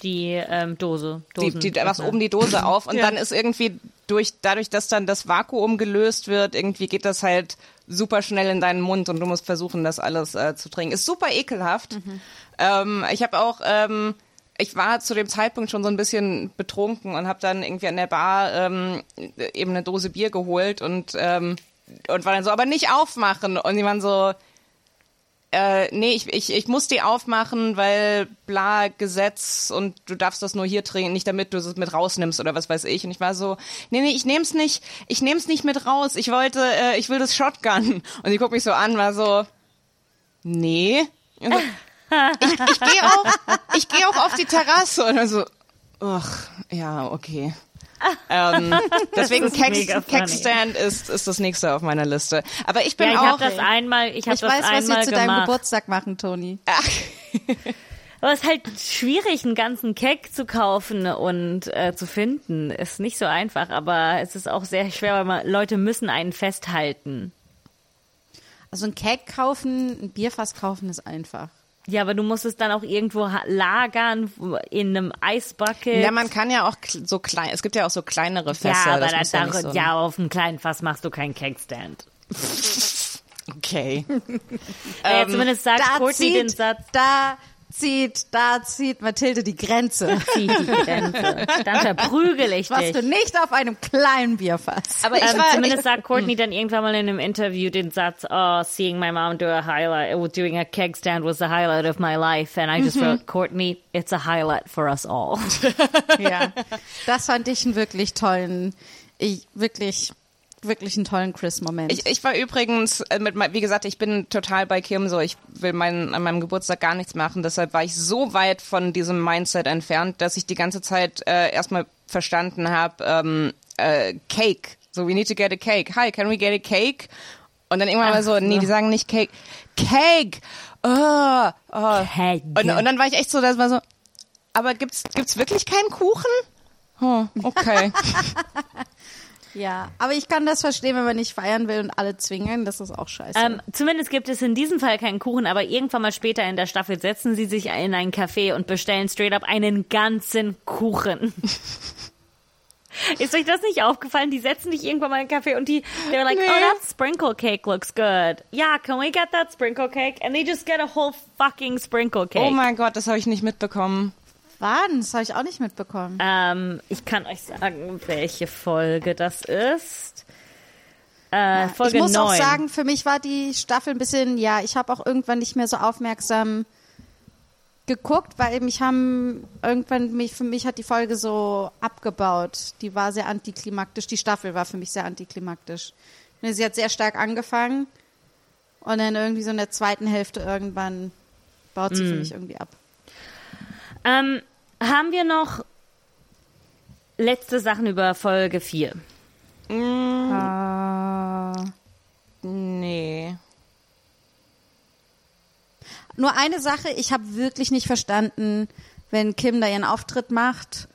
Die ähm, Dose. die, Dosen, die, du machst oben die Dose auf und Ja. dann ist irgendwie durch, dadurch, dass dann das Vakuum gelöst wird, irgendwie geht das halt super schnell in deinen Mund und du musst versuchen, das alles äh, zu trinken. Ist super ekelhaft. Ähm, ich habe auch, ähm, ich war zu dem Zeitpunkt schon so ein bisschen betrunken und habe dann irgendwie an der Bar ähm, eben eine Dose Bier geholt und ähm, und war dann so, aber nicht aufmachen und die waren so, äh, nee, ich, ich, ich muss die aufmachen, weil bla Gesetz und du darfst das nur hier trinken, nicht damit du es mit rausnimmst oder was weiß ich. Und ich war so, nee, nee, ich nehm's nicht, ich nehm's nicht mit raus. Ich wollte, äh, ich will das Shotgun. Und sie guckt mich so an, war so, nee. Und so, ich ich gehe auch, ich gehe auch auf die Terrasse und dann so, ach, ja, okay. Ähm, deswegen. Kegstand ist, ist das nächste auf meiner Liste. Aber ich bin Ja, ich auch. habe das einmal, ich habe Ich das weiß, was einmal sie zu deinem gemacht. Geburtstag machen, Toni. Aber es ist halt schwierig, einen ganzen Cake zu kaufen und äh, zu finden. Ist nicht so einfach, aber es ist auch sehr schwer, weil man, Leute müssen einen festhalten. Also ein Cake kaufen, ein Bierfass kaufen ist einfach. Ja, aber du musst es dann auch irgendwo lagern, in einem Eisbucket. Ja, man kann ja auch so klein, es gibt ja auch so kleinere ja, Fässer. aber das da, ja, so ja, auf einem kleinen Fass machst du keinen Cake-Stand. Okay. Naja, zumindest sagt Courtney den Satz, da zieht, da zieht Mathilde die Grenze. die Grenze. Dann verprügel ich Was dich. du nicht auf einem kleinen Bierfass. Aber ich Ähm, war, zumindest sagt Courtney dann irgendwann mal in einem Interview den Satz, oh, seeing my mom do a highlight, doing a keg stand was the highlight of my life. And I just wrote, Courtney, it's a highlight for us all. ja, das fand ich einen wirklich tollen, ich, wirklich, wirklich einen tollen Chris-Moment. ich, ich war übrigens, äh, mit, wie gesagt, ich bin total bei Kim so, ich will mein, an meinem Geburtstag gar nichts machen, deshalb war ich so weit von diesem Mindset entfernt, dass ich die ganze Zeit äh, erstmal verstanden habe, ähm, äh, Cake, so we need to get a cake, hi, can we get a cake? Und dann irgendwann mal so, nee, die sagen nicht Cake, Cake, oh, oh. Cake. Und, und dann war ich echt so, das war so, aber gibt's, gibt's wirklich keinen Kuchen? Oh, okay. ja, aber ich kann das verstehen, wenn man nicht feiern will und alle zwingen, das ist auch scheiße. Ähm, zumindest gibt es in diesem Fall keinen Kuchen, aber irgendwann mal später in der Staffel setzen sie sich in ein Café und bestellen straight up einen ganzen Kuchen. Ist euch das nicht aufgefallen? Die setzen dich irgendwann mal in einen Café und die, they're like, oh, that sprinkle cake looks good. Yeah, can we get that sprinkle cake? And they just get a whole fucking sprinkle cake. Oh mein Gott, das habe ich nicht mitbekommen. Wann? Das habe ich auch nicht mitbekommen. Ähm, ich kann euch sagen, welche Folge das ist. Äh, Folge ich muss 9. auch sagen, für mich war die Staffel ein bisschen, ja, ich habe auch irgendwann nicht mehr so aufmerksam geguckt, weil mich haben irgendwann mich für mich hat die Folge so abgebaut. Die war sehr antiklimaktisch. Die Staffel war für mich sehr antiklimaktisch. Sie hat sehr stark angefangen und dann irgendwie so in der zweiten Hälfte irgendwann baut sie Mm. für mich irgendwie ab. Ähm, haben wir noch letzte Sachen über Folge 4? Nee. Nur eine Sache, ich habe wirklich nicht verstanden, wenn Kim da ihren Auftritt macht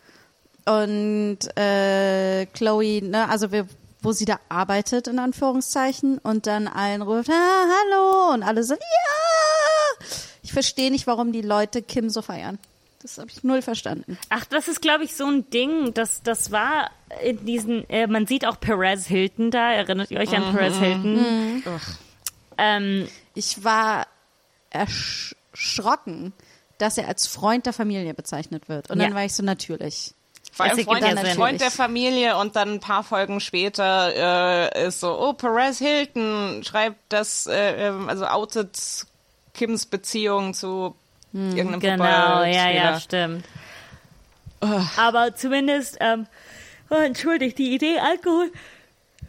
und äh, Chloe, ne, also wir, wo sie da arbeitet, in Anführungszeichen, und dann allen ruft, ah, hallo, und alle so, ja! Ich verstehe nicht, warum die Leute Kim so feiern. Das habe ich null verstanden. Ach, das ist, glaube ich, so ein Ding. Das, das war in diesen, äh, man sieht auch Perez Hilton da. Erinnert ihr euch an Perez Hilton? Ähm, Ich war erschrocken, dass er als Freund der Familie bezeichnet wird. Und dann Ja. war ich so natürlich. Vor allem Freund, der. Freund der Familie und dann ein paar Folgen später äh, ist so, oh, Perez Hilton schreibt das, äh, ähm, also outet Kims Beziehung zu irgendeinem Genau, ja, ja, stimmt. Aber zumindest, ähm, oh, entschuldigt, die Idee, Alkohol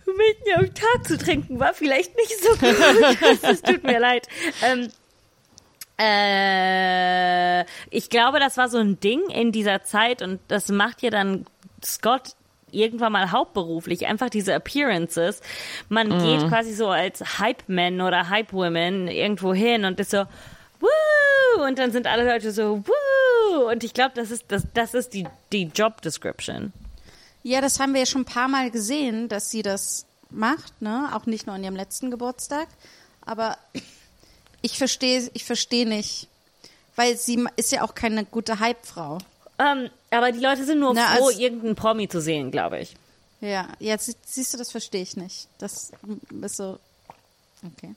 mitten am Tag zu trinken, war vielleicht nicht so gut. Es tut mir leid. Ähm, äh, ich glaube, das war so ein Ding in dieser Zeit und das macht ja dann Scott irgendwann mal hauptberuflich, einfach diese Appearances. Man geht quasi so als Hype-Man oder Hype-Woman irgendwo hin und ist so, Woo! Und dann sind alle Leute so, Woo! Und ich glaube, das ist, das, das ist die, die Job Description. Ja, das haben wir ja schon ein paar Mal gesehen, dass sie das macht, ne? Auch nicht nur an ihrem letzten Geburtstag. Aber ich verstehe, ich verstehe nicht. Weil sie ist ja auch keine gute Hype-Frau. Ähm, aber die Leute sind nur Na, froh, als- irgendeinen Promi zu sehen, glaube ich. Ja, jetzt sie- siehst du, das verstehe ich nicht. Das ist so. Okay.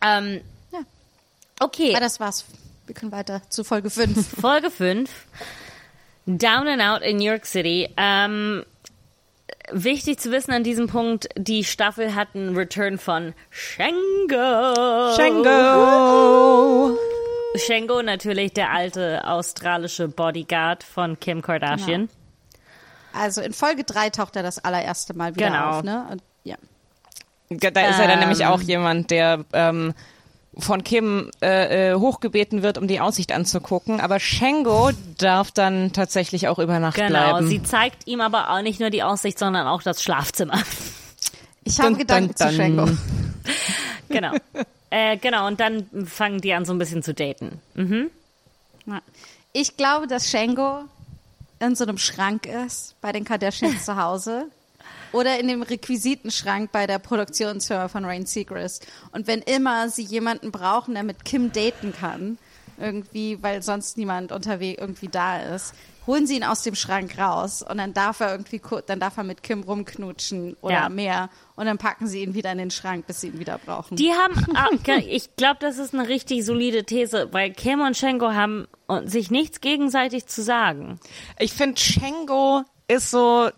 Ähm, Ja. Okay, Aber das war's. Wir können weiter zu Folge 5. Folge 5. Down and Out in New York City. Ähm, wichtig zu wissen an diesem Punkt, die Staffel hat einen Return von Shango. Shango! Shango natürlich der alte australische Bodyguard von Kim Kardashian. Also in Folge 3 taucht er das allererste Mal wieder Genau. auf, ne? Und, ja. Da ist er dann nämlich Ähm. auch jemand, der ähm, von Kim äh, äh, hochgebeten wird, um die Aussicht anzugucken. Aber Shango darf dann tatsächlich auch über Nacht Genau, bleiben. sie zeigt ihm aber auch nicht nur die Aussicht, sondern auch das Schlafzimmer. Ich habe Gedanken dun, zu Shango. dun. genau. äh, genau, und dann fangen die an so ein bisschen zu daten. Ja. Ich glaube, dass Shango in so einem Schrank ist bei den Kardashians zu Hause oder in dem Requisitenschrank bei der Produktionsfirma von Rain Seacrest. Und wenn immer sie jemanden brauchen, der mit Kim daten kann, irgendwie, weil sonst niemand unterwegs irgendwie da ist, holen sie ihn aus dem Schrank raus und dann darf er irgendwie, dann darf er mit Kim rumknutschen oder Ja. mehr und dann packen sie ihn wieder in den Schrank, bis sie ihn wieder brauchen. Die haben, ah, ich glaube, das ist eine richtig solide These, weil Kim und Shango haben sich nichts gegenseitig zu sagen. Ich finde, Shango ist so.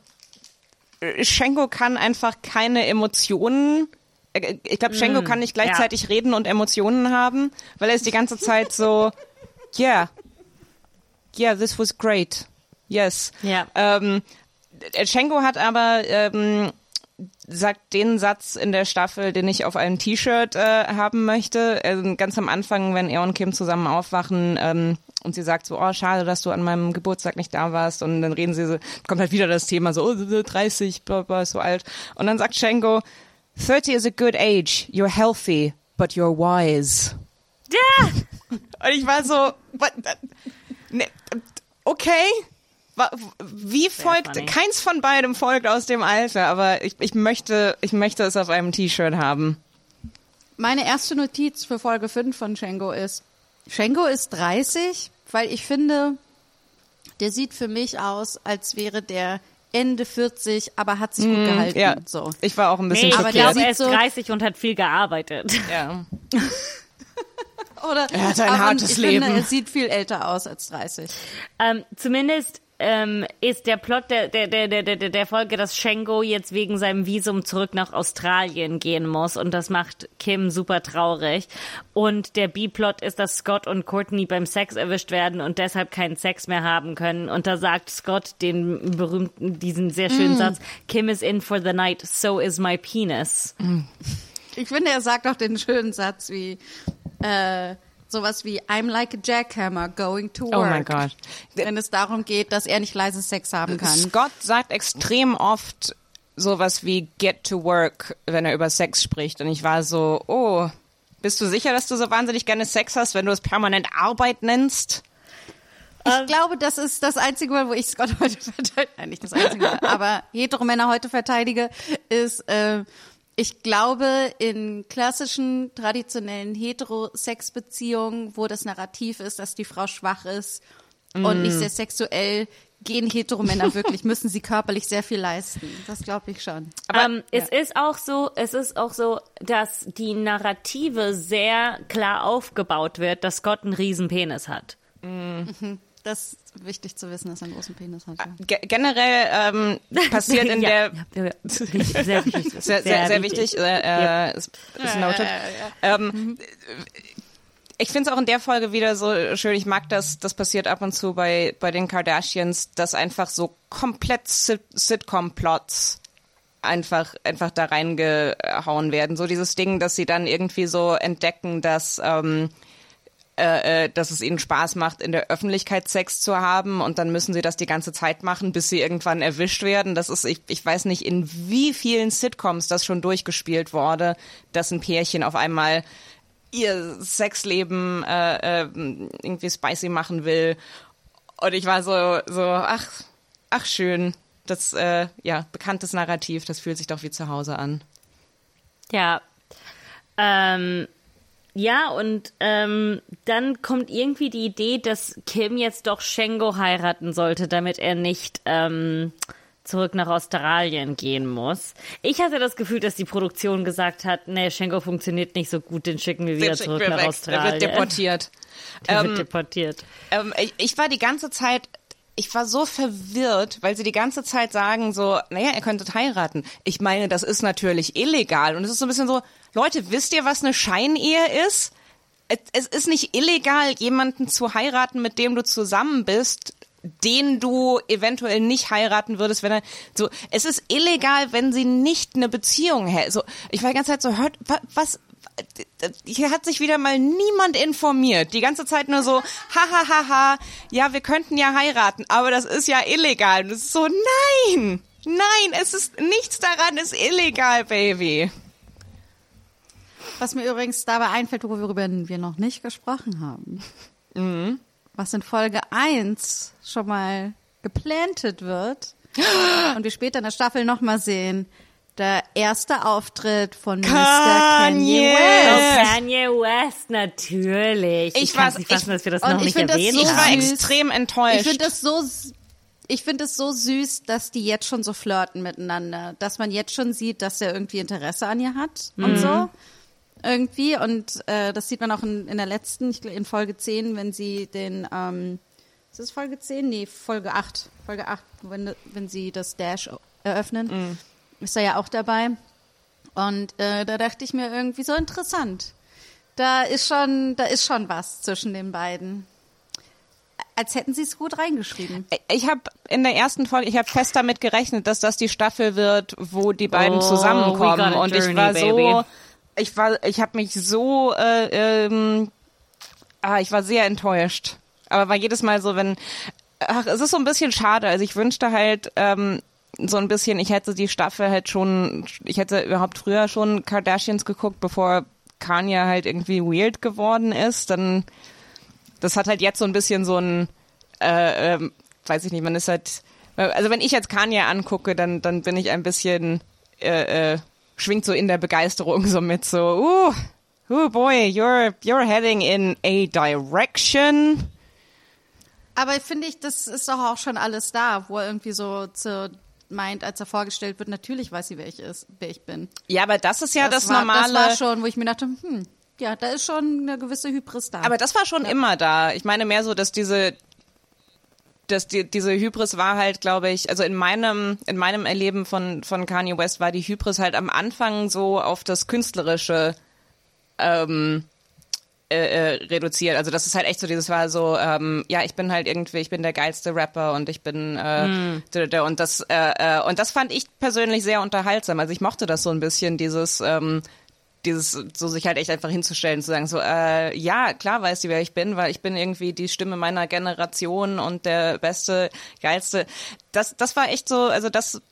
Shango kann einfach keine Emotionen. äh, Ich glaube, Shango kann nicht gleichzeitig reden und Emotionen haben, weil er ist die ganze Zeit so, yeah, yeah, this was great, yes. Ja. Ähm, äh, Shango hat aber ähm, sagt den Satz in der Staffel, den ich auf einem T-Shirt äh, haben möchte. Ähm, ganz am Anfang, wenn er und Kim zusammen aufwachen ähm, und sie sagt so, oh, schade, dass du an meinem Geburtstag nicht da warst. Und dann reden sie so, kommt halt wieder das Thema so, oh, 30, bla, bla, ist so alt. Und dann sagt Shango, 30 is a good age, you're healthy, but you're wise. Ja! Und ich war so, what? Ne, okay. Wie folgt, keins von beidem folgt aus dem Alter, aber ich, ich möchte, ich möchte es auf einem T-Shirt haben. Meine erste Notiz für Folge 5 von Shango ist, Shango ist 30, weil ich finde, der sieht für mich aus, als wäre der Ende 40, aber hat sich gut gehalten. Ja, So. ich war auch ein bisschen Nee, ich Aber der glaube, schockiert. er ist so- 30 und hat viel gearbeitet. Ja. Oder, Er hat ein hartes ich Leben. Finde, er sieht viel älter aus als 30. Ähm, zumindest ähm, ist der Plot der, der, der, der, der, der Folge, dass Shengo jetzt wegen seinem Visum zurück nach Australien gehen muss und das macht Kim super traurig. Und der B-Plot ist, dass Scott und Courtney beim Sex erwischt werden und deshalb keinen Sex mehr haben können. Und da sagt Scott den berühmten, diesen sehr schönen Satz, Kim is in for the night, so is my penis. Ich finde, er sagt auch den schönen Satz wie äh, sowas wie I'm like a jackhammer going to work. Oh mein Gott. Wenn es darum geht, dass er nicht leise Sex haben kann. Scott sagt extrem oft sowas wie get to work, wenn er über Sex spricht. Und ich war so, oh, bist du sicher, dass du so wahnsinnig gerne Sex hast, wenn du es permanent Arbeit nennst? Ich glaube, das ist das einzige Mal, wo ich Scott heute verteidige, nein, nicht das einzige Mal, aber Heteromänner heute verteidige, ist, äh, ich glaube, in klassischen, traditionellen Heterosexbeziehungen, wo das Narrativ ist, dass die Frau schwach ist und nicht sehr sexuell, gehen Heteromänner wirklich, müssen sie körperlich sehr viel leisten. Das glaube ich schon. Aber- ähm, es ist auch so, es ist auch so, dass die Narrative sehr klar aufgebaut wird, dass Scott einen riesen Penis hat. Das ist wichtig zu wissen, dass er einen großen Penis hat. Ja. Ge generell ähm, passiert in ja, der ja, ja, wichtig, sehr wichtig. sehr, sehr, sehr wichtig, äh, äh, ist, ist noted. Ähm, ich finde es auch in der Folge wieder so schön. Ich mag das, das passiert ab und zu bei, bei den Kardashians, dass einfach so komplett Sit Sitcom-Plots einfach, einfach da reingehauen werden. So dieses Ding, dass sie dann irgendwie so entdecken, dass, ähm, äh, äh, dass es ihnen Spaß macht, in der Öffentlichkeit Sex zu haben und dann müssen sie das die ganze Zeit machen, bis sie irgendwann erwischt werden. Das ist, ich, ich weiß nicht, in wie vielen Sitcoms das schon durchgespielt wurde, dass ein Pärchen auf einmal ihr Sexleben äh, äh, irgendwie spicy machen will. Und ich war so, so, ach, ach schön. Das, äh, ja, bekanntes Narrativ, das fühlt sich doch wie zu Hause an. Ja. Ähm, ja, und ähm, dann kommt irgendwie die Idee, dass Kim jetzt doch Shengo heiraten sollte, damit er nicht ähm, zurück nach Australien gehen muss. Ich hatte das Gefühl, dass die Produktion gesagt hat, nee, Shengo funktioniert nicht so gut, den schicken wir wieder Den zurück wir nach weg. Australien. Er wird deportiert. Der Ähm, wird deportiert. Ähm, ich, ich war die ganze Zeit, ich war so verwirrt, weil sie die ganze Zeit sagen so, naja, ihr könntet heiraten. Ich meine, das ist natürlich illegal. Und es ist so ein bisschen so, Leute, wisst ihr, was eine Scheinehe ist? Es, ist nicht illegal, jemanden zu heiraten, mit dem du zusammen bist, den du eventuell nicht heiraten würdest, wenn er so. Es ist illegal, wenn sie nicht eine Beziehung hätte. So, ich war die ganze Zeit so, hört, wa- was, hier hat sich wieder mal niemand informiert. Die ganze Zeit nur so, ha, ha, ha, ha, ja, wir könnten ja heiraten, aber das ist ja illegal. Und es ist so, nein, nein, es ist, nichts daran ist illegal, Baby. Was mir übrigens dabei einfällt, worüber wir noch nicht gesprochen haben, Mhm. was in Folge 1 schon mal geplantet wird und wir später in der Staffel nochmal sehen, der erste Auftritt von Mr. Kanye Kanye. Oh, West. Kanye West, natürlich. Ich Ich, kann nicht fassen, ich- dass wir das noch ich nicht erwähnt so Ich war extrem enttäuscht. Ich finde das so, ich finde es so süß, dass die jetzt schon so flirten miteinander, dass man jetzt schon sieht, dass er irgendwie Interesse an ihr hat und so. Irgendwie. Und äh, das sieht man auch in, in der letzten, ich glaub, in Folge 10, wenn sie den, ähm, ist das Folge 10? Nee, Folge 8. Folge 8, wenn, wenn sie das Dash eröffnen. Ist er ja auch dabei. Und äh, da dachte ich mir irgendwie so interessant. Da ist schon, da ist schon was zwischen den beiden. Als hätten sie es gut reingeschrieben. ich habe in der ersten Folge, ich habe fest damit gerechnet, dass das die Staffel wird, wo die beiden Oh, zusammenkommen. Und ich journey, war so, baby. ich war, ich habe mich so, äh, ähm, ah, ich war sehr enttäuscht. Aber war jedes Mal so, wenn, ach, es ist so ein bisschen schade. Also ich wünschte halt ähm, so ein bisschen, ich hätte die Staffel halt schon, ich hätte überhaupt früher schon Kardashians geguckt, bevor Kanye halt irgendwie weird geworden ist. Dann das hat halt jetzt so ein bisschen so ein, äh, ähm, weiß ich nicht, man ist halt, also wenn ich jetzt Kanye angucke, dann, dann bin ich ein bisschen, äh, äh, schwingt so in der Begeisterung so mit so, uh, oh boy, you're, you're heading in a direction. Aber finde ich, das ist doch auch schon alles da, wo er irgendwie so zu, meint, als er vorgestellt wird, natürlich weiß sie, wer ich ist, wer ich bin. Ja, aber das ist ja das, war, normale. Das war schon, wo ich mir dachte, hm, Ja, da ist schon eine gewisse Hybris da. Aber das war schon immer da. Ich meine mehr so, dass diese dass die, diese Hybris war halt, glaube ich, also in meinem in meinem Erleben von von Kanye West war die Hybris halt am Anfang so auf das künstlerische ähm, äh, äh, reduziert. Also das ist halt echt so, dieses war so, ähm, ja, ich bin halt irgendwie, ich bin der geilste Rapper und ich bin äh, d- und das äh, äh, und das fand ich persönlich sehr unterhaltsam. Also ich mochte das so ein bisschen, dieses ähm, dieses so sich halt echt einfach hinzustellen, zu sagen so, äh, ja, klar weiß die, wer ich bin, weil ich bin irgendwie die Stimme meiner Generation und der beste, geilste. Das, das war echt so, also das,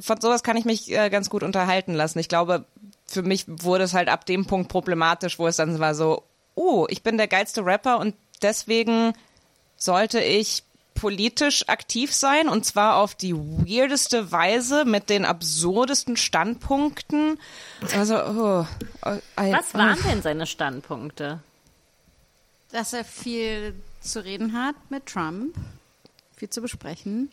von sowas kann ich mich äh, ganz gut unterhalten lassen. Ich glaube, für mich wurde es halt ab dem Punkt problematisch, wo es dann war so, oh, ich bin der geilste Rapper und deswegen sollte ich politisch aktiv sein und zwar auf die weirdeste Weise mit den absurdesten Standpunkten. Also, oh, oh, I- Was waren denn seine Standpunkte? dass er viel zu reden hat mit Trump, viel zu besprechen.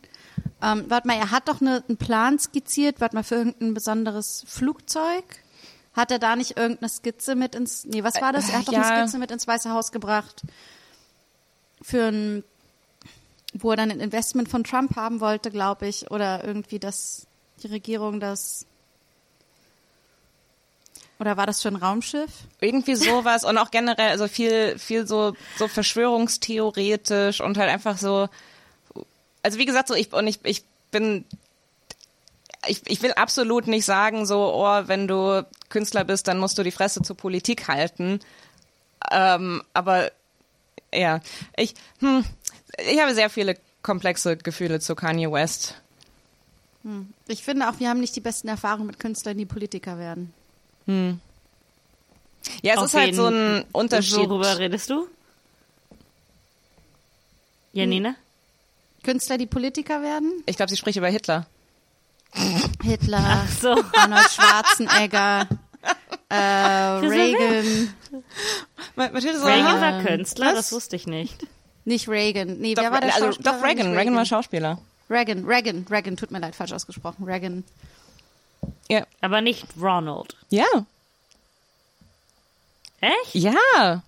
Ähm, warte mal, er hat doch eine, einen Plan skizziert, warte mal, für irgendein besonderes Flugzeug. Hat er da nicht irgendeine Skizze mit ins, nee, was war das? Er hat doch Ja. eine Skizze mit ins Weiße Haus gebracht. Für ein, wo er dann ein Investment von Trump haben wollte, glaube ich, oder irgendwie, dass die Regierung das, oder war das für ein Raumschiff? irgendwie sowas und auch generell also viel viel so so Verschwörungstheoretisch und halt einfach so also wie gesagt so ich und ich ich bin ich, ich will absolut nicht sagen so oh wenn du Künstler bist dann musst du die Fresse zur Politik halten ähm, aber ja ich hm, ich habe sehr viele komplexe Gefühle zu Kanye West Ich finde auch, wir haben nicht die besten Erfahrungen mit Künstlern, die Politiker werden. ja es Auf ist halt so ein Unterschied Worüber redest du? Janina? Künstler, die Politiker werden? ich glaube sie spricht über Hitler Hitler, So. Arnold Schwarzenegger, äh, Reagan. Mathilde Reagan war Künstler, was? das wusste ich nicht. Nicht Reagan. Nee, Doch, wer war der also, Schauspieler? doch Reagan. Reagan war Schauspieler. Reagan, Reagan, Reagan, tut mir leid, falsch ausgesprochen. Reagan. Ja. Aber nicht Ronald. Ja. Echt? Ja.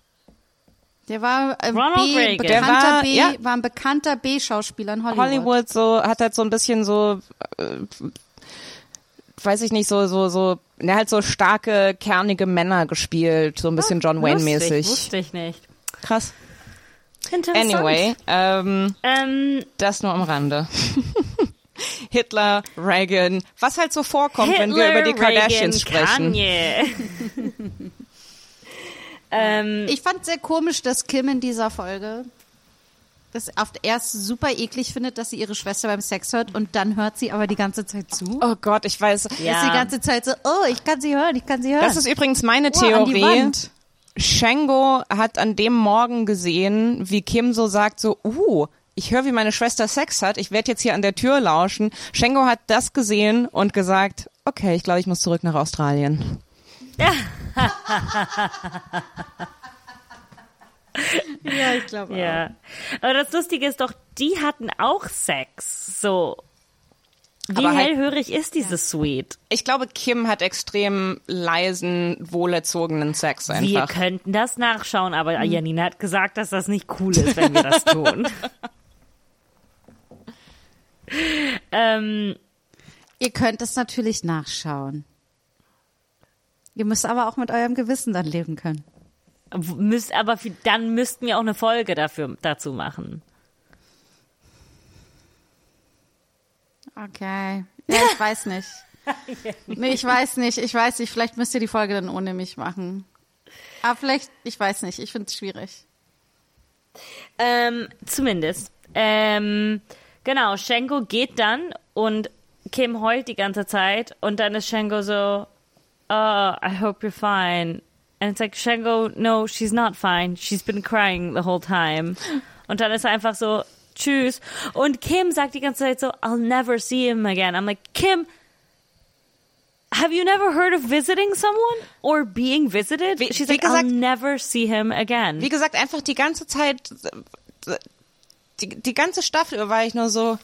Der war, äh, Ronald B, Reagan. bekannter Der war- B, ja. war ein bekannter B-Schauspieler in Hollywood. Hollywood so hat halt so ein bisschen so äh, weiß ich nicht so so so der halt so starke kernige Männer gespielt, so ein bisschen John Wayne Lustig, mäßig. Wusste ich nicht. Krass. Interessant. Anyway, ähm, Ähm, das nur am Rande. Hitler, Reagan, was halt so vorkommt, wenn wir Hitler, über die Kardashians Reagan, sprechen. Kanye. ähm, Ich fand sehr komisch, dass Kim in dieser Folge das auf erst super eklig findet, dass sie ihre Schwester beim Sex hört und dann hört sie aber die ganze Zeit zu. Oh Gott, ich weiß. Ja. Ist die ganze Zeit so, oh, ich kann sie hören, ich kann sie hören. Das ist übrigens meine Oh, Theorie. Wand. Shango hat an dem Morgen gesehen, wie Kim so sagt, so, uh, ich höre, wie meine Schwester Sex hat, ich werde jetzt hier an der Tür lauschen. Shango hat das gesehen und gesagt, okay, ich glaube, ich muss zurück nach Australien. Ja, ich glaube ja. Aber das Lustige ist doch, die hatten auch Sex. So. Wie Aber halt- hellhörig ist dieses Suite? Ich glaube, Kim hat extrem leisen, wohlerzogenen Sex Wir einfach. könnten das nachschauen, aber Hm. Janina hat gesagt, dass das nicht cool ist, wenn wir das tun. ähm, Ihr könnt es natürlich nachschauen. Ihr müsst aber auch mit eurem Gewissen dann leben können. müsst, aber dann müssten wir auch eine Folge dafür, dazu machen. Okay. Ja, ich weiß nicht. Nee, ich weiß nicht. Ich weiß nicht. Vielleicht müsst ihr die Folge dann ohne mich machen. Aber vielleicht, ich weiß nicht. Ich finde es schwierig. Ähm, zumindest. Ähm, genau, Shengo geht dann und Kim heult die ganze Zeit und dann ist Shengo so, oh, I hope you're fine. And it's like, Shengo, no, she's not fine. She's been crying the whole time. Und dann ist er einfach so, tschüss. Und Kim sagt die ganze Zeit so, I'll never see him again. I'm like, Kim, have you never heard of visiting someone or being visited? Wie- She's wie like, gesagt- I'll never see him again. Wie gesagt, einfach die ganze Zeit, die, die ganze Staffel war ich nur so,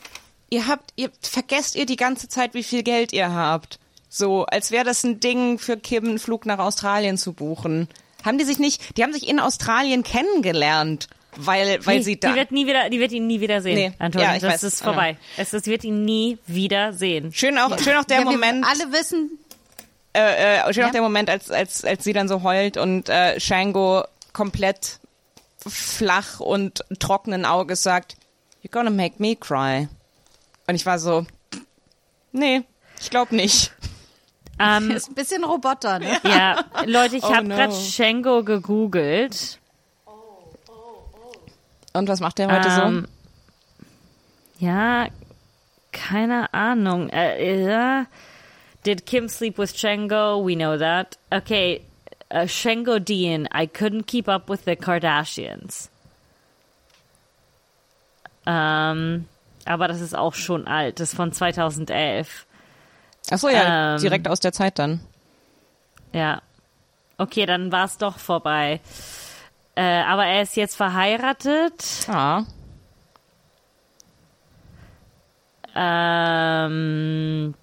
ihr habt, ihr vergesst ihr die ganze Zeit, wie viel Geld ihr habt. So, als wäre das ein Ding für Kim, einen Flug nach Australien zu buchen. Haben die sich nicht, die haben sich in Australien kennengelernt, weil, weil Nee, sie da. die wird nie wieder, die wird ihn nie wieder sehen. Nee. Antonio, Ja, ich das weiß. ist vorbei. Es ist, wird ihn nie wieder sehen. Schön auch, schön auch der ja, Moment. alle wissen, äh, äh, schön Ja. auch der Moment, als, als, als sie dann so heult und äh, Shango komplett flach und trockenen Auges sagt, You're gonna make me cry. Und ich war so, nee, ich glaube nicht. Ähm, ist ein bisschen Roboter, ne? ja, Leute, ich Oh habe no. gerade Shango gegoogelt. Und was macht der heute Ähm, Ja, keine Ahnung. Äh, äh, did Kim sleep with Shango? We know that. Okay, uh, Shango Dean. I couldn't keep up with the Kardashians. Ähm, aber das ist auch schon alt. Das ist von 2011. Ach so, ja, ähm, direkt aus der Zeit dann. Ja. Okay, dann war es doch vorbei. Äh, aber er ist jetzt verheiratet. Ah, Ähm,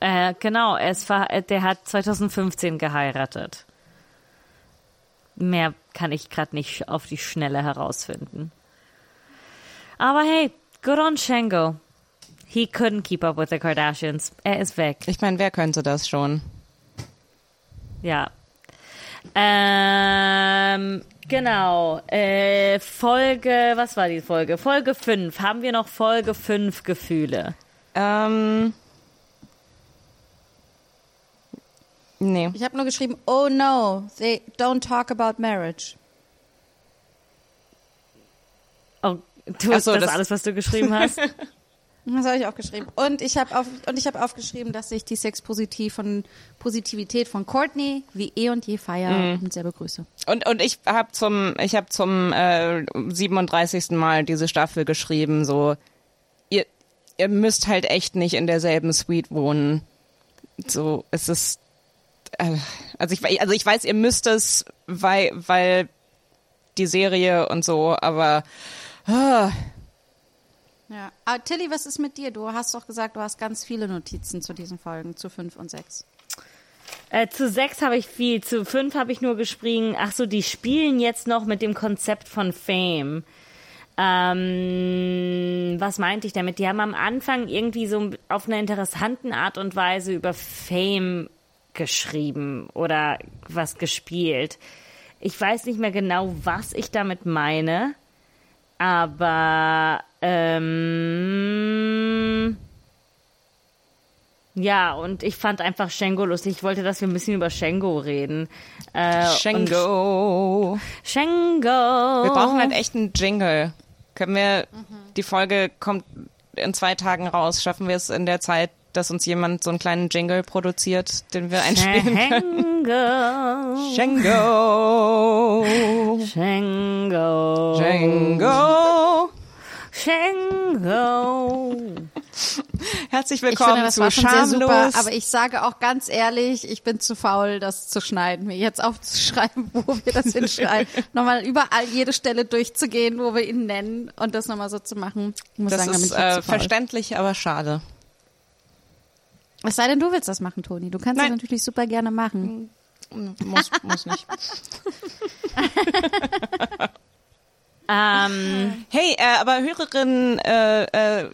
äh, genau, er ist äh, der hat 2015 geheiratet. Mehr kann ich gerade nicht auf die Schnelle herausfinden. Aber hey, good on Shango. He couldn't keep up with the Kardashians. Er ist weg. ich meine, wer könnte das schon? Ja. Ähm, genau. Äh, Folge, was war die Folge? Folge 5. Haben wir noch Folge 5 Gefühle? Ähm, nee. Ich habe nur geschrieben, oh no, they don't talk about marriage. Oh, du Ach hast so, das, das- alles, was du geschrieben hast? Das habe ich auch geschrieben. Und ich habe auf, und ich habe aufgeschrieben, dass ich die Sexpositiv von Positivität von Courtney wie eh und je feiere und sehr begrüße. Und, und ich habe zum, ich habe zum äh, 37. Mal diese Staffel geschrieben, so, ihr, ihr müsst halt echt nicht in derselben Suite wohnen. So, es ist, äh, also ich, also ich weiß, ihr müsst es, weil, weil die Serie und so, aber ah, Ja. Aber Tilly, was ist mit dir? Du hast doch gesagt, du hast ganz viele Notizen zu diesen Folgen, zu fünf und sechs. äh, zu 6 habe ich viel, zu 5 habe ich nur geschrieben. Ach so, die spielen jetzt noch mit dem Konzept von Fame. Ähm, was meinte ich damit? Die haben am Anfang irgendwie so auf einer interessanten Art und Weise über Fame geschrieben oder was gespielt. Ich weiß nicht mehr genau, was ich damit meine, aber ähm, ja, und ich fand einfach Shango lustig. Ich wollte, dass wir ein bisschen über Shango reden. Äh, Shango. Und Shango. Wir brauchen halt echt einen Jingle. Können wir, die Folge kommt in zwei Tagen raus. Schaffen wir es in der Zeit, dass uns jemand so einen kleinen Jingle produziert, den wir einspielen können? Shango. Shango. Shango. Shango. Shango. Herzlich Ich willkommen finde, das zu war schon sehr Schamlos. super, aber ich sage auch ganz ehrlich, ich bin zu faul, das zu schneiden, mir jetzt aufzuschreiben, wo wir das hinschreiben. nochmal überall jede Stelle durchzugehen, wo wir ihn nennen und das nochmal so zu machen. Ich muss das sagen, ist ich äh, zu faul. verständlich, aber schade. Es sei denn, du willst das machen, Toni. Du kannst Nein. das natürlich super gerne machen. Muss, muss nicht. Ähm, Hey, äh, aber Hörerinnen, äh, äh,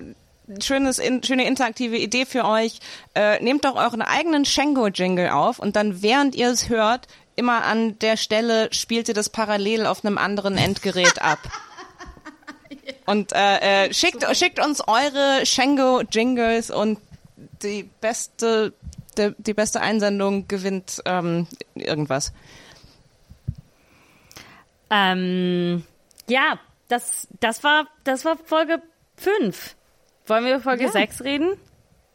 schönes, in, schöne interaktive Idee für euch. Äh, nehmt doch euren eigenen Shango-Jingle auf und dann, während ihr es hört, immer an der Stelle spielt ihr das parallel auf einem anderen Endgerät ab. Und äh, äh, schickt, schickt uns eure Shango-Jingles und die beste, die, die beste Einsendung gewinnt ähm, irgendwas. ähm, ja, das, das war, das war Folge 5. Wollen wir über Folge Ja. 6 reden?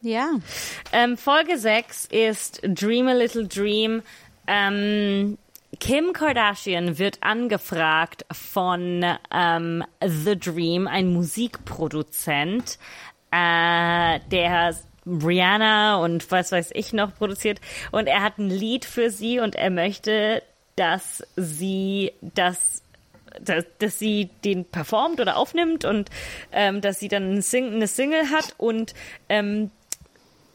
Ja. Ähm, Folge 6 ist Dream a Little Dream. Ähm, Kim Kardashian wird angefragt von ähm, The Dream, ein Musikproduzent, äh, der Rihanna und was weiß ich noch produziert. Und er hat ein Lied für sie und er möchte, dass sie das dass, dass sie den performt oder aufnimmt und ähm, dass sie dann eine, Sing eine Single hat und ähm,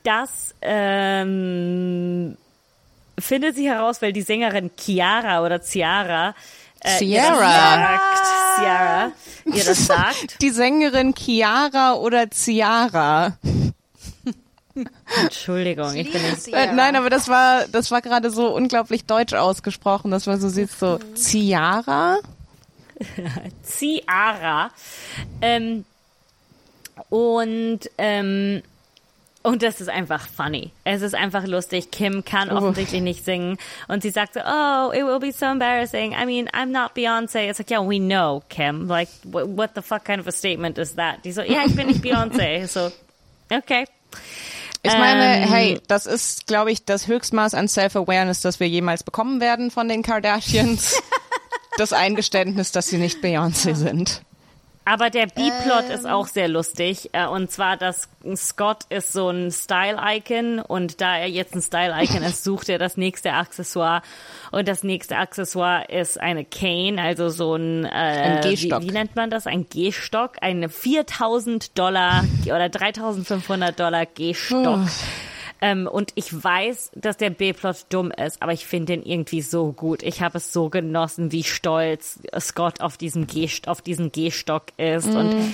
das ähm, findet sie heraus, weil die Sängerin Chiara oder Ciara äh, Ciara. ihr das sagt, Ciara ihr das sagt. Die Sängerin Chiara oder Ciara. Entschuldigung, ich bin nicht. Äh, nein, aber das war, das war gerade so unglaublich deutsch ausgesprochen, dass man so sieht, so Ciara. Ciara. Ähm, und ähm, und das ist einfach funny. Es ist einfach lustig. Kim kann offensichtlich nicht singen. Und sie sagt so, oh, it will be so embarrassing. I mean, I'm not Beyonce. It's like, yeah, we know, Kim. Like, what, what the fuck kind of a statement is that? Die so, ja, ich bin nicht Beyonce. So, okay. Ich meine, Ähm, hey, das ist, glaube ich, das Höchstmaß an Self-Awareness, das wir jemals bekommen werden von den Kardashians. das Eingeständnis, dass sie nicht Beyoncé sind. Aber der B-Plot ist auch sehr lustig. äh, Und zwar, dass Scott ist so ein Style-Icon und da er jetzt ein Style-Icon ist, sucht er das nächste Accessoire. Und das nächste Accessoire ist eine Cane, also so ein, äh, Ein Gehstock. Wie, wie nennt man das? Ein Gehstock, eine 4000 Dollar oder 3500 Dollar Gehstock. Ähm, und ich weiß, dass der B-Plot dumm ist, aber ich finde den irgendwie so gut. Ich habe es so genossen, wie stolz Scott auf diesem Gehst auf diesen Gehstock ist und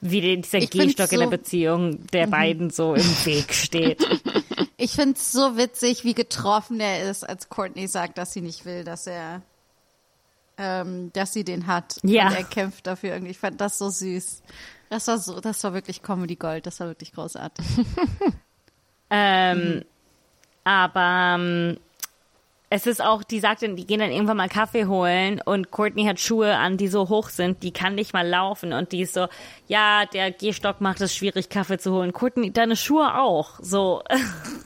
wie den, dieser Ich Gehstock in der so- Beziehung der beiden so im Weg steht. Ich find's so witzig, wie getroffen er ist, als Courtney sagt, dass sie nicht will, dass er, ähm, dass sie den hat. Ja. Und er kämpft dafür irgendwie. Ich fand das so süß. Das war so, das war wirklich Comedy Gold. Das war wirklich großartig. Ähm, aber ähm, es ist auch, die sagt dann, die gehen dann irgendwann mal Kaffee holen und Courtney hat Schuhe an, die so hoch sind, die kann nicht mal laufen und die ist so, ja, der Gehstock macht es schwierig, Kaffee zu holen. Courtney, deine Schuhe auch. So,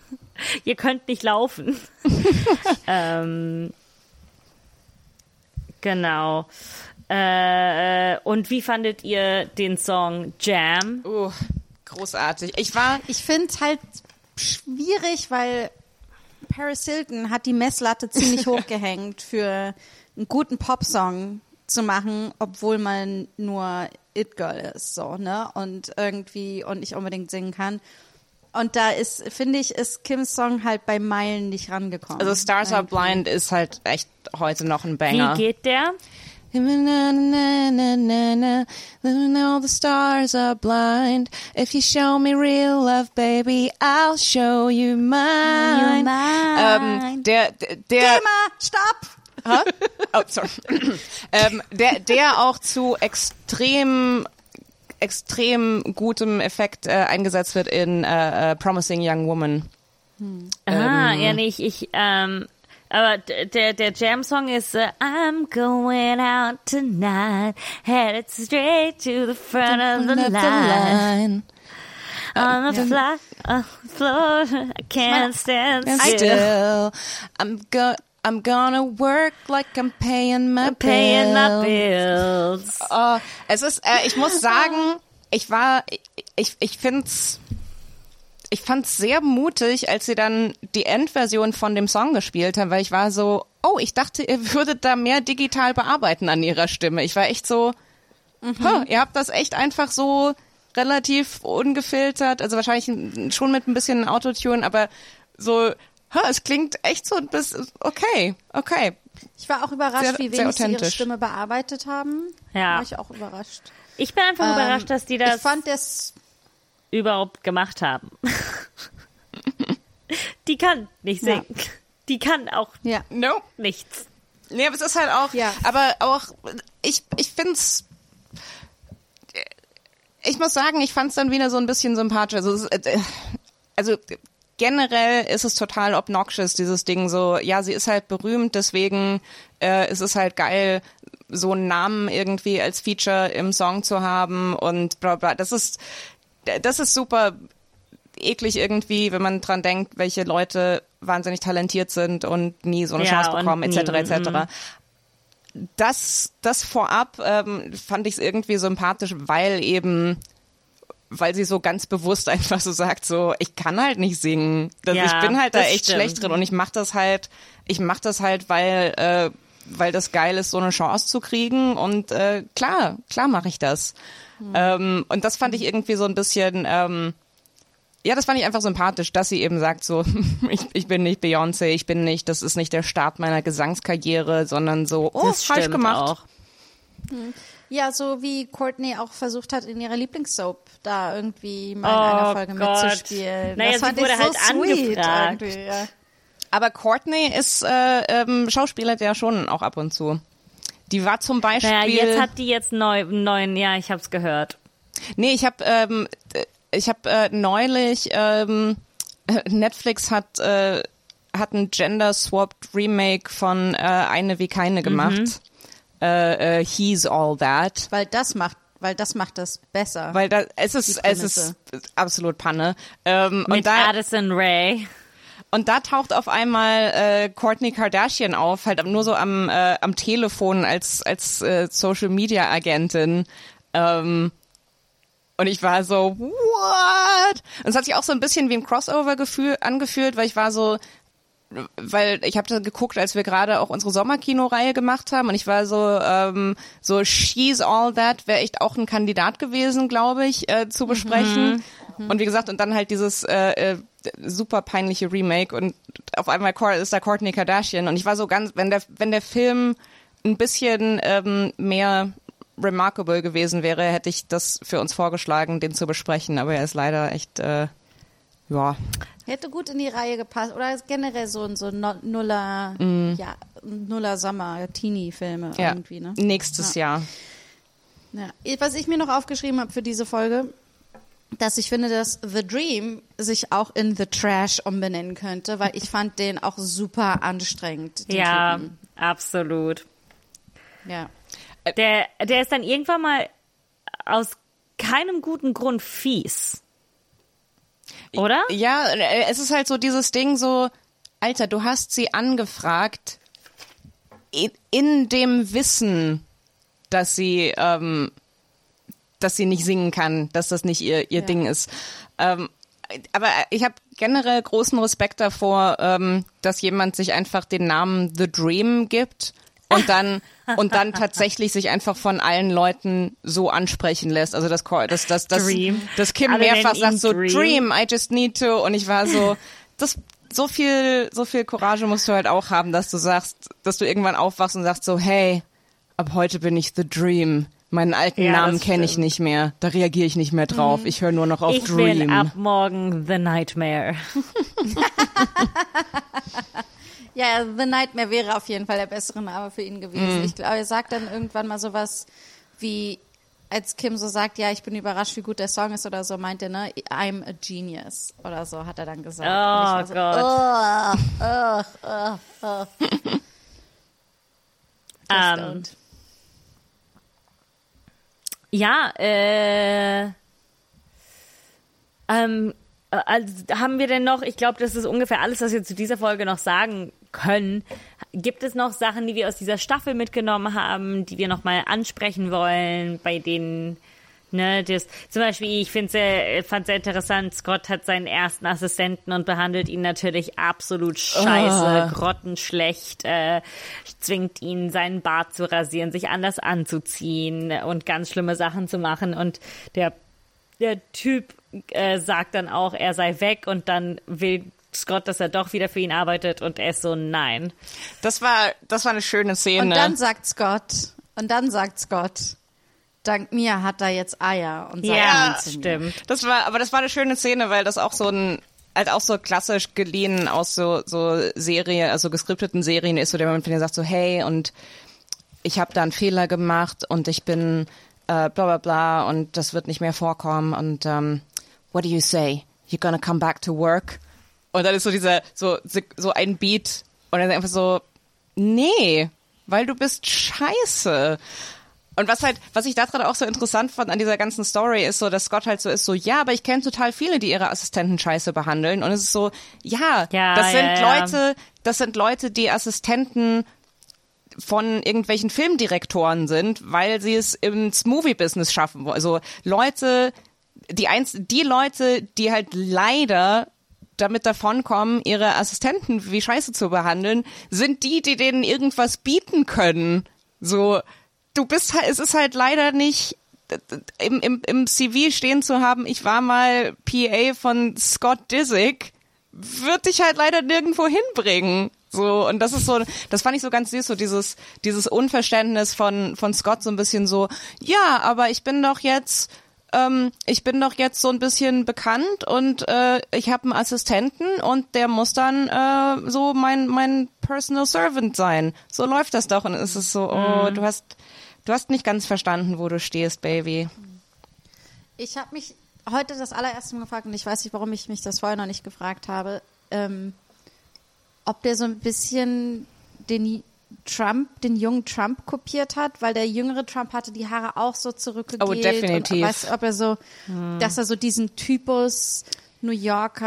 ihr könnt nicht laufen. ähm, genau. Äh, und wie fandet ihr den Song Jam? Uh, großartig. Ich war, Ich find's halt schwierig, weil Paris Hilton hat die Messlatte ziemlich hochgehängt für einen guten Popsong zu machen, obwohl man nur It Girl ist, so, ne? Und irgendwie und nicht unbedingt singen kann. Und da ist, finde ich, ist Kims Song halt bei Meilen nicht rangekommen. also Stars Are. Blind ist halt echt heute noch ein Wie Banger. geht der? All the stars are blind. If you show me real love, baby, I'll show you mine. Ähm, der, der, der, Thema, stopp! oh, sorry. ähm, der, der auch zu extrem extrem gutem Effekt äh, eingesetzt wird in äh, äh, Promising Young Woman. Ah, Ähm. ja, nicht. Ich, ähm, aber der, der Jam-Song ist äh, I'm going out tonight, headed straight to the front of the line. On the fly, on the floor, I can't stand And still. I'm go I'm gonna work like I'm paying my Paying my bills. bills. Oh, es ist, äh, ich muss sagen, ich war, ich, ich, ich find's, ich fand's sehr mutig, als sie dann die Endversion von dem Song gespielt haben, weil ich war so, oh, ich dachte, ihr würdet da mehr digital bearbeiten an ihrer Stimme. Ich war echt so, huh, ihr habt das echt einfach so relativ ungefiltert, also wahrscheinlich schon mit ein bisschen Autotune, aber so, huh, es klingt echt so ein bisschen, okay, okay. Ich war auch überrascht, Sehr- wie wenig sie ihre. Stimme bearbeitet haben. Ja. War ich auch überrascht. Ich bin einfach überrascht, dass die das Ich fand das, überhaupt gemacht haben. die kann nicht Ja. singen. Die kann auch ja. Nichts. Nee, aber es ist halt auch, Ja. aber auch, ich, ich find's, ich muss sagen, ich fand's dann wieder so ein bisschen sympathisch. Also, äh, also generell ist es total obnoxious, dieses Ding so, ja, sie ist halt berühmt, deswegen äh, ist es halt geil, so einen Namen irgendwie als Feature im Song zu haben und bla bla. Das ist, das ist super eklig irgendwie, wenn man dran denkt, welche Leute wahnsinnig talentiert sind und nie so eine Ja, Chance bekommen, etc. etc. Das, das vorab ähm, fand ich es irgendwie sympathisch, weil eben weil sie so ganz bewusst einfach so sagt, so ich kann halt nicht singen. Das, Ja, ich bin halt da echt stimmt. schlecht drin und ich mach das halt, ich mach das halt, weil äh, weil das geil ist, so eine Chance zu kriegen und äh, klar, klar mache ich das. Ähm, und das fand ich irgendwie so ein bisschen ähm, ja, das fand ich einfach sympathisch, dass sie eben sagt so, ich, ich bin nicht Beyoncé, ich bin nicht, das ist nicht der Start meiner Gesangskarriere, sondern so, oh, das falsch gemacht. auch. Ja, so wie Courtney auch versucht hat, in ihrer Lieblingssoap da irgendwie mal in Oh einer Folge Gott. mitzuspielen. Naja, das sie fand wurde ich so halt sweet angefragt. Ja. Aber Courtney ist äh, ähm, Schauspieler ja schon auch ab und zu. Die war zum Beispiel. Naja, jetzt hat die jetzt neu, neuen, ja, ich hab's gehört. Nee, ich habe ähm, äh, ich habe äh, neulich ähm, äh, Netflix hat äh, hat ein Gender swapped Remake von äh, eine wie keine gemacht. Äh, äh, He's All That. Weil das macht, weil das macht das besser. Weil da es ist es ist absolut Panne. Ähm, und Mit da Addison Ray. Und da taucht auf einmal äh, Courtney Kardashian auf, halt nur so am äh, am Telefon als als äh, Social Media Agentin. Ähm, und ich war so, what? Und es hat sich auch so ein bisschen wie ein Crossover-Gefühl angefühlt, weil ich war so, weil ich habe da geguckt, als wir gerade auch unsere Sommerkino-Reihe gemacht haben und ich war so, ähm, so She's All That wäre echt auch ein Kandidat gewesen, glaube ich, äh, zu besprechen. Und wie gesagt, und dann halt dieses äh, äh, super peinliche Remake und auf einmal ist da Courtney Kardashian und ich war so ganz, wenn der wenn der Film ein bisschen ähm, mehr remarkable gewesen wäre, hätte ich das für uns vorgeschlagen, den zu besprechen. Aber er ist leider echt, äh, ja, Hätte gut in die Reihe gepasst. Oder generell so ein so Nuller, ja, Nuller Sommer, Teenie-Filme Mm. ja. irgendwie, ne? nächstes Jahr. Ja. Was ich mir noch aufgeschrieben habe für diese Folge, dass ich finde, dass The Dream sich auch in The Trash umbenennen könnte, weil ich fand den auch super anstrengend. Den Ja, Typen. absolut. Ja. Der, der ist dann irgendwann mal aus keinem guten Grund fies. Oder? Ja, es ist halt so dieses Ding so, Alter, du hast sie angefragt in, in dem Wissen, dass sie, ähm, dass sie nicht singen kann, dass das nicht ihr, ihr Ja. Ding ist. Ähm, aber ich habe generell großen Respekt davor, ähm, dass jemand sich einfach den Namen The Dream gibt und dann und dann tatsächlich sich einfach von allen Leuten so ansprechen lässt. Also das das das das, Dream. das Kim Alle mehrfach sagt so Dream. Dream, I just need to und ich war so das so viel so viel Courage musst du halt auch haben, dass du sagst, dass du irgendwann aufwachst und sagst so hey, ab heute bin ich The Dream. Meinen alten Ja, Namen kenne ich nicht mehr. Da reagiere ich nicht mehr drauf. Ich höre nur noch auf ich Dream. bin ab morgen The Nightmare. Ja, The Nightmare wäre auf jeden Fall der bessere Name für ihn gewesen. Ich glaube, er sagt dann irgendwann mal sowas wie, als Kim so sagt, ja, ich bin überrascht, wie gut der Song ist oder so, meint er, ne, I'm a genius oder so, hat er dann gesagt. Oh ich so, Gott. Oh, oh, oh, oh. Don't. Ja, äh, ähm, äh, also haben wir denn noch, ich glaube, das ist ungefähr alles, was wir zu dieser Folge noch sagen können. Gibt es noch Sachen, die wir aus dieser Staffel mitgenommen haben, die wir nochmal ansprechen wollen, bei denen, ne, das, zum Beispiel, ich finde sehr, fand sehr interessant, Scott hat seinen ersten Assistenten und behandelt ihn natürlich absolut scheiße, grottenschlecht, äh, zwingt ihn, seinen Bart zu rasieren, sich anders anzuziehen und ganz schlimme Sachen zu machen und der der Typ äh, sagt dann auch, er sei weg und dann will Scott, dass er doch wieder für ihn arbeitet und er ist so, nein. Das war, das war eine schöne Szene. Und dann sagt Scott, und dann sagt Scott, dank mir hat er jetzt Eier und sagt Ja, stimmt. das war, aber das war eine schöne Szene, weil das auch so ein, halt auch so klassisch geliehen aus so, so Serie, also geskripteten Serien ist, so der Moment, wenn er sagt so, hey, und ich habe da einen Fehler gemacht und ich bin äh, bla bla bla und das wird nicht mehr vorkommen und ähm, what do you say? You're gonna come back to work? Und dann ist so dieser, so, so ein Beat und dann einfach so, nee, weil du bist scheiße. Und was halt, was ich da gerade auch so interessant fand an dieser ganzen Story, ist so, dass Scott halt so ist, so, ja, aber ich kenne total viele, die ihre Assistenten scheiße behandeln. Und es ist so, ja, Ja, das sind ja, ja. Leute, das sind Leute, die Assistenten von irgendwelchen Filmdirektoren sind, weil sie es ins Movie-Business schaffen wollen. Also Leute, die eins, die Leute, die halt leider damit davonkommen, ihre Assistenten wie Scheiße zu behandeln, sind die, die denen irgendwas bieten können. So, du bist halt, es ist halt leider nicht im, im, im CV stehen zu haben, ich war mal PA von Scott Disick, wird dich halt leider nirgendwo hinbringen. So, und das ist so, das fand ich so ganz süß, so dieses, dieses Unverständnis von, von Scott so ein bisschen so, ja, aber ich bin doch jetzt, ähm, ich bin doch jetzt so ein bisschen bekannt und äh, ich habe einen Assistenten und der muss dann äh, so mein, mein Personal Servant sein. So läuft das doch. Und es ist so, oh, du hast, du hast nicht ganz verstanden, wo du stehst, Baby. Ich habe mich heute das allererste Mal gefragt und ich weiß nicht, warum ich mich das vorher noch nicht gefragt habe, ähm, ob der so ein bisschen den Trump, den jungen Trump kopiert hat, weil der jüngere Trump hatte die Haare auch so zurückgegeben. Oh, definitiv. Und weiß, ob er so, dass er so diesen Typus New Yorker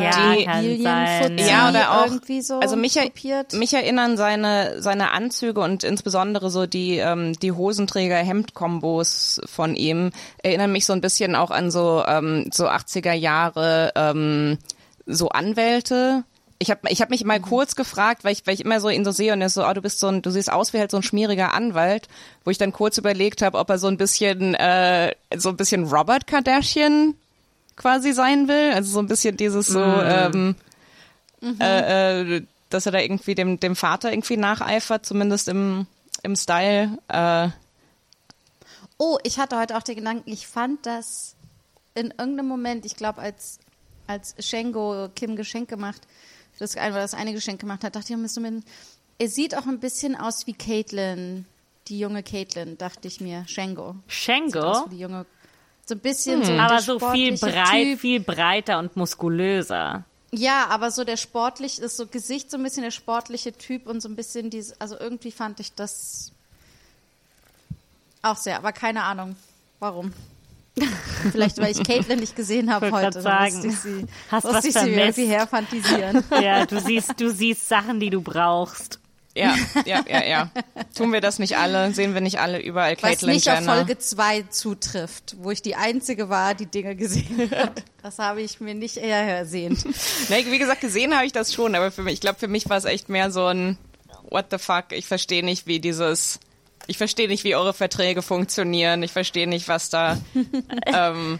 Ja, sein. Ja, oder auch, irgendwie so also mich, er- kopiert. mich erinnern seine, seine Anzüge und insbesondere so die, ähm, die Hosenträger-Hemd-Kombos von ihm erinnern mich so ein bisschen auch an so, ähm, so 80er Jahre, ähm, so Anwälte. Ich habe ich hab mich mal kurz gefragt, weil ich, weil ich immer so ihn so sehe und er ist so, oh, du bist so ein, du siehst aus wie halt so ein schmieriger Anwalt, wo ich dann kurz überlegt habe, ob er so ein bisschen, äh, so ein bisschen Robert Kardashian quasi sein will. Also so ein bisschen dieses so, ähm, äh, äh, dass er da irgendwie dem, dem Vater irgendwie nacheifert, zumindest im, im Style. Äh, Oh, ich hatte heute auch den Gedanken, ich fand das in irgendeinem Moment, ich glaube, als, als Shengo Kim Geschenk gemacht, das eine, das eine Geschenk gemacht hat, dachte ich, müsste man, er sieht auch ein bisschen aus wie Caitlin, die junge Caitlin, dachte ich mir, Shengo. Wie die junge, so ein bisschen so aber so viel sportliche breit, Typ. viel breiter und muskulöser. Ja, aber so der sportlich ist so Gesicht so ein bisschen der sportliche Typ und so ein bisschen dieses, also irgendwie fand ich das auch sehr, aber keine Ahnung, warum. Vielleicht, weil ich Caitlin nicht gesehen habe heute. sagen. musste ich sie, Hast musste was ich sie irgendwie herfantasieren. Ja, du siehst, du siehst Sachen, die du brauchst. Ja, ja, ja, ja. Tun wir das nicht alle? Sehen wir nicht alle überall Was Caitlyn nicht auf Jenner? Folge 2 zutrifft, wo ich die Einzige war, die Dinge gesehen hat. Das habe ich mir nicht eher ersehnt. Nee, wie gesagt, gesehen habe ich das schon, aber für mich, ich glaube, für mich war es echt mehr so ein What the fuck? Ich verstehe nicht, wie dieses, ich verstehe nicht, wie eure Verträge funktionieren. Ich verstehe nicht, was da. ähm,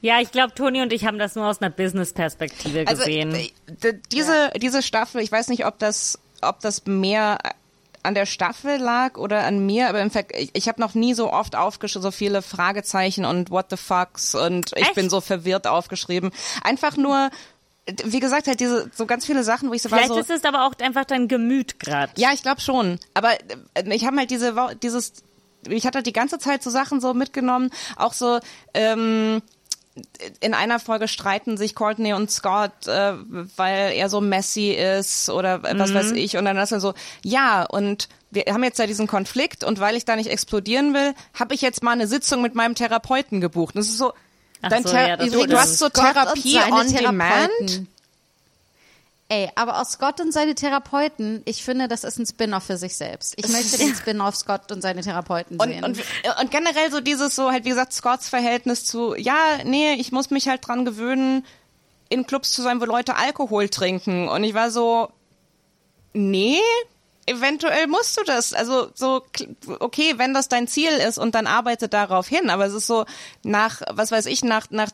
Ja, ich glaube, Toni und ich haben das nur aus einer Business-Perspektive also gesehen. d- diese diese Staffel, ich weiß nicht, ob das ob das mehr an der Staffel lag oder an mir, aber im Ver ich, ich habe noch nie so oft aufgeschrieben, so viele Fragezeichen und What the fucks und ich Echt? bin so verwirrt aufgeschrieben. Einfach nur, wie gesagt, halt diese so ganz viele Sachen, wo ich so war Vielleicht so. ist es aber auch einfach dein Gemüt gerade. Ja, ich glaube schon. Aber äh, ich habe halt diese dieses ich hatte die ganze Zeit so Sachen so mitgenommen, auch so ähm, in einer Folge streiten sich Courtney und Scott, äh, weil er so messy ist oder was weiß ich. Und dann ist er so, ja, und wir haben jetzt ja diesen Konflikt und weil ich da nicht explodieren will, habe ich jetzt mal eine Sitzung mit meinem Therapeuten gebucht. Und das ist so, Ach dein so, ja, du, du hast so Therapie on demand. Ey, aber auch Scott und seine Therapeuten, ich finde, das ist ein Spin-off für sich selbst. Ich möchte den Spin-off Scott und seine Therapeuten Und, sehen. und, und generell so dieses so halt, wie gesagt, Scotts Verhältnis zu, ja, nee, ich muss mich halt dran gewöhnen, in Clubs zu sein, wo Leute Alkohol trinken. Und ich war so, nee, eventuell musst du das. Also so, okay, wenn das dein Ziel ist und dann arbeite darauf hin. Aber es ist so, nach, was weiß ich, nach, nach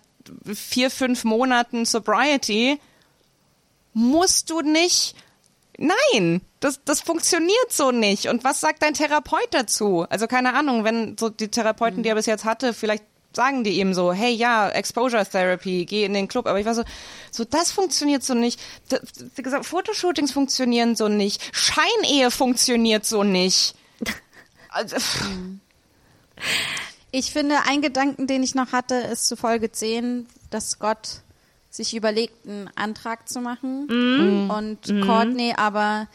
vier, fünf Monaten Sobriety musst du nicht Nein, das, das funktioniert so nicht. Und was sagt dein Therapeut dazu? Also keine Ahnung, wenn so die Therapeuten, die er bis jetzt hatte, vielleicht sagen die ihm so, hey ja, Exposure Therapy, geh in den Club. Aber ich war so, so das funktioniert so nicht. Wie gesagt, Fotoshootings funktionieren so nicht. Scheinehe funktioniert so nicht. Also, Ich finde, ein Gedanken, den ich noch hatte, ist zu Folge 10, dass Scott sich überlegt, einen Antrag zu machen und Courtney aber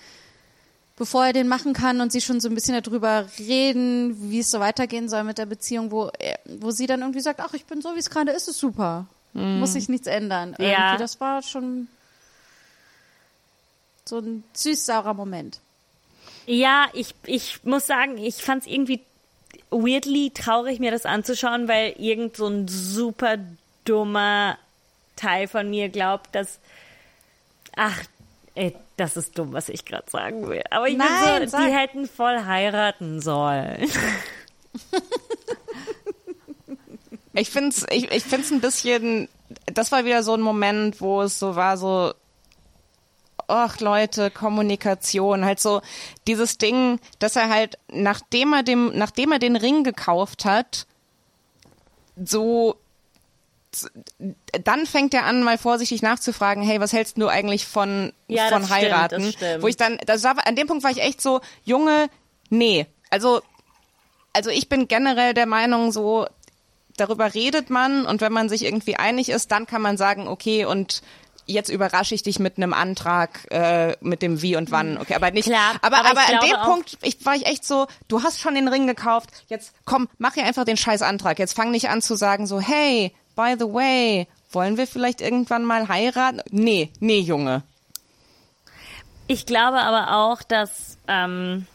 bevor er den machen kann und sie schon so ein bisschen darüber reden, wie es so weitergehen soll mit der Beziehung, wo, er- wo sie dann irgendwie sagt, ach, ich bin so, wie es gerade ist, ist super. Muss sich nichts ändern. Ja. Irgendwie, das war schon so ein süß-saurer Moment. Ja, ich, ich muss sagen, ich fand es irgendwie weirdly traurig, mir das anzuschauen, weil irgend so ein super dummer Teil von mir glaubt, dass. Ach, ey, das ist dumm, was ich gerade sagen will. Aber ich Nein, bin so, sag. die hätten voll heiraten sollen. Ich find's, ich, ich find's ein bisschen, das war wieder so ein Moment, wo es so war, so, ach Leute, Kommunikation, halt so dieses Ding, dass er halt, nachdem er dem, nachdem er den Ring gekauft hat, so dann fängt er an, mal vorsichtig nachzufragen, hey, was hältst du eigentlich von, Ja, von das stimmt, heiraten? das stimmt. Wo ich dann, das war, an dem Punkt war ich echt so, Junge, nee. Also, also ich bin generell der Meinung so, darüber redet man und wenn man sich irgendwie einig ist, dann kann man sagen, okay, und jetzt überrasche ich dich mit einem Antrag äh, mit dem wie und wann. Okay, aber nicht. Klar, aber aber aber, an dem Punkt ich, war ich echt so, du hast schon den Ring gekauft, jetzt komm, mach hier einfach den scheiß Antrag. Jetzt fang nicht an zu sagen so, hey, by the way, wollen wir vielleicht irgendwann mal heiraten? Nee, nee, Junge. Ich glaube aber auch, dass, ähm,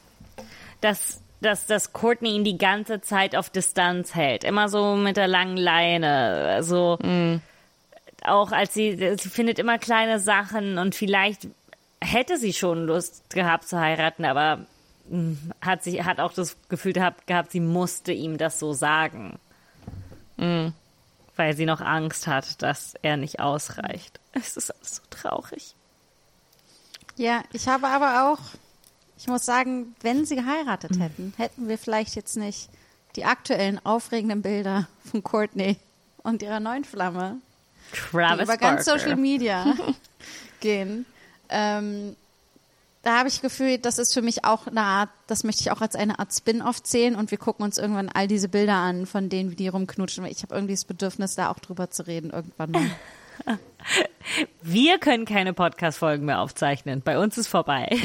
dass, dass, dass Courtney ihn die ganze Zeit auf Distanz hält. Immer so mit der langen Leine. Also auch als sie, sie findet immer kleine Sachen und vielleicht hätte sie schon Lust gehabt zu heiraten, aber mh, hat sie hat auch das Gefühl gehabt, gehabt sie musste ihm das so sagen. Weil sie noch Angst hat, dass er nicht ausreicht. Es ist alles so traurig. Ja, ich habe aber auch, ich muss sagen, wenn sie geheiratet hätten, hätten wir vielleicht jetzt nicht die aktuellen aufregenden Bilder von Courtney und ihrer neuen Flamme, die Travis über ganz. Social Media gehen. Ähm, da habe ich Gefühl, das ist für mich auch eine Art, das möchte ich auch als eine Art Spin-off zählen und wir gucken uns irgendwann all diese Bilder an, von denen die rumknutschen. Ich habe irgendwie das Bedürfnis, da auch drüber zu reden irgendwann mal. Wir können keine Podcast-Folgen mehr aufzeichnen. Bei uns ist vorbei.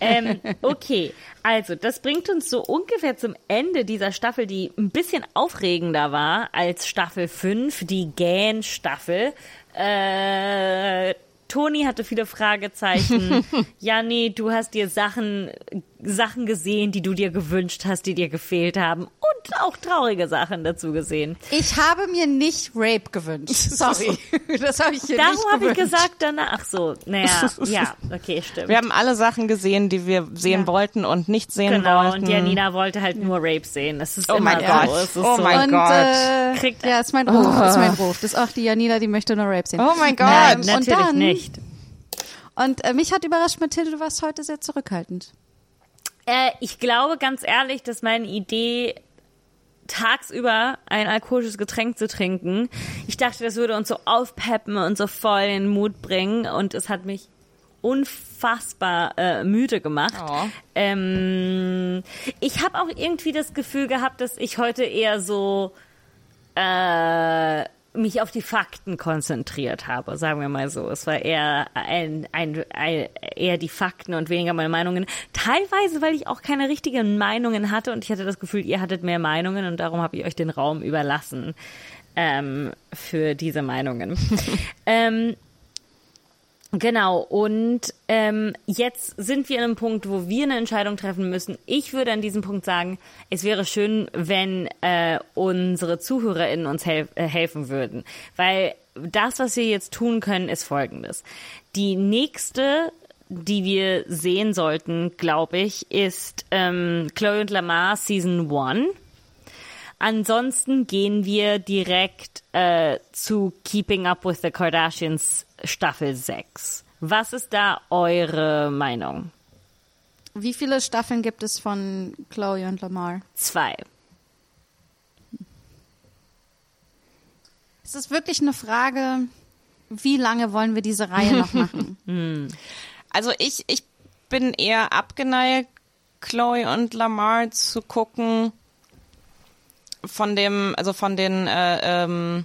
ähm, okay, also das bringt uns so ungefähr zum Ende dieser Staffel, die ein bisschen aufregender war als Staffel 5, die Gan-Staffel. Äh, Toni hatte viele Fragezeichen. Janni, du hast dir Sachen, Sachen gesehen, die du dir gewünscht hast, die dir gefehlt haben. Und auch traurige Sachen dazu gesehen. Ich habe mir nicht Rape gewünscht. Sorry. Das habe ich hier Darum nicht habe ich gesagt danach. Ach so, naja, ja, okay, stimmt. Wir haben alle Sachen gesehen, die wir sehen Ja. wollten und nicht sehen genau, wollten. und Janina wollte halt nur Rape sehen. Das ist Oh immer mein so. Gott. Es ist Oh so. mein Und Gott. äh, Kriegt- ja, ist mein Ruf, ist mein Ruf. Das ist auch die Janina, die möchte nur Rape sehen. Oh mein Gott. Nein, und natürlich dann- nicht. Und äh, mich hat überrascht, Mathilde, du warst heute sehr zurückhaltend. Äh, ich glaube ganz ehrlich, dass meine Idee tagsüber ein alkoholisches Getränk zu trinken, ich dachte, das würde uns so aufpeppen und so voll in den Mut bringen und es hat mich unfassbar äh, müde gemacht. Oh. Ähm, ich habe auch irgendwie das Gefühl gehabt, dass ich heute eher so äh, mich auf die Fakten konzentriert habe, sagen wir mal so. Es war eher ein, ein, ein eher die Fakten und weniger meine Meinungen. Teilweise, weil ich auch keine richtigen Meinungen hatte und ich hatte das Gefühl, ihr hattet mehr Meinungen und darum habe ich euch den Raum überlassen ähm, für diese Meinungen. ähm, Genau, und ähm, jetzt sind wir an einem Punkt, wo wir eine Entscheidung treffen müssen. Ich würde an diesem Punkt sagen, es wäre schön, wenn äh, unsere ZuhörerInnen uns helf äh, helfen würden. Weil das, was wir jetzt tun können, ist folgendes. Die nächste, die wir sehen sollten, glaube ich, ist ähm, Chloe und Lamar Season 1. Ansonsten gehen wir direkt äh, zu Keeping Up with the Kardashians Staffel 6. Was ist da eure Meinung? Wie viele Staffeln gibt es von Chloe und Lamar? Zwei. Es ist wirklich eine Frage, wie lange wollen wir diese Reihe noch machen? Also ich, ich bin eher abgeneigt, Chloe und Lamar zu gucken von dem, also von den, äh, ähm,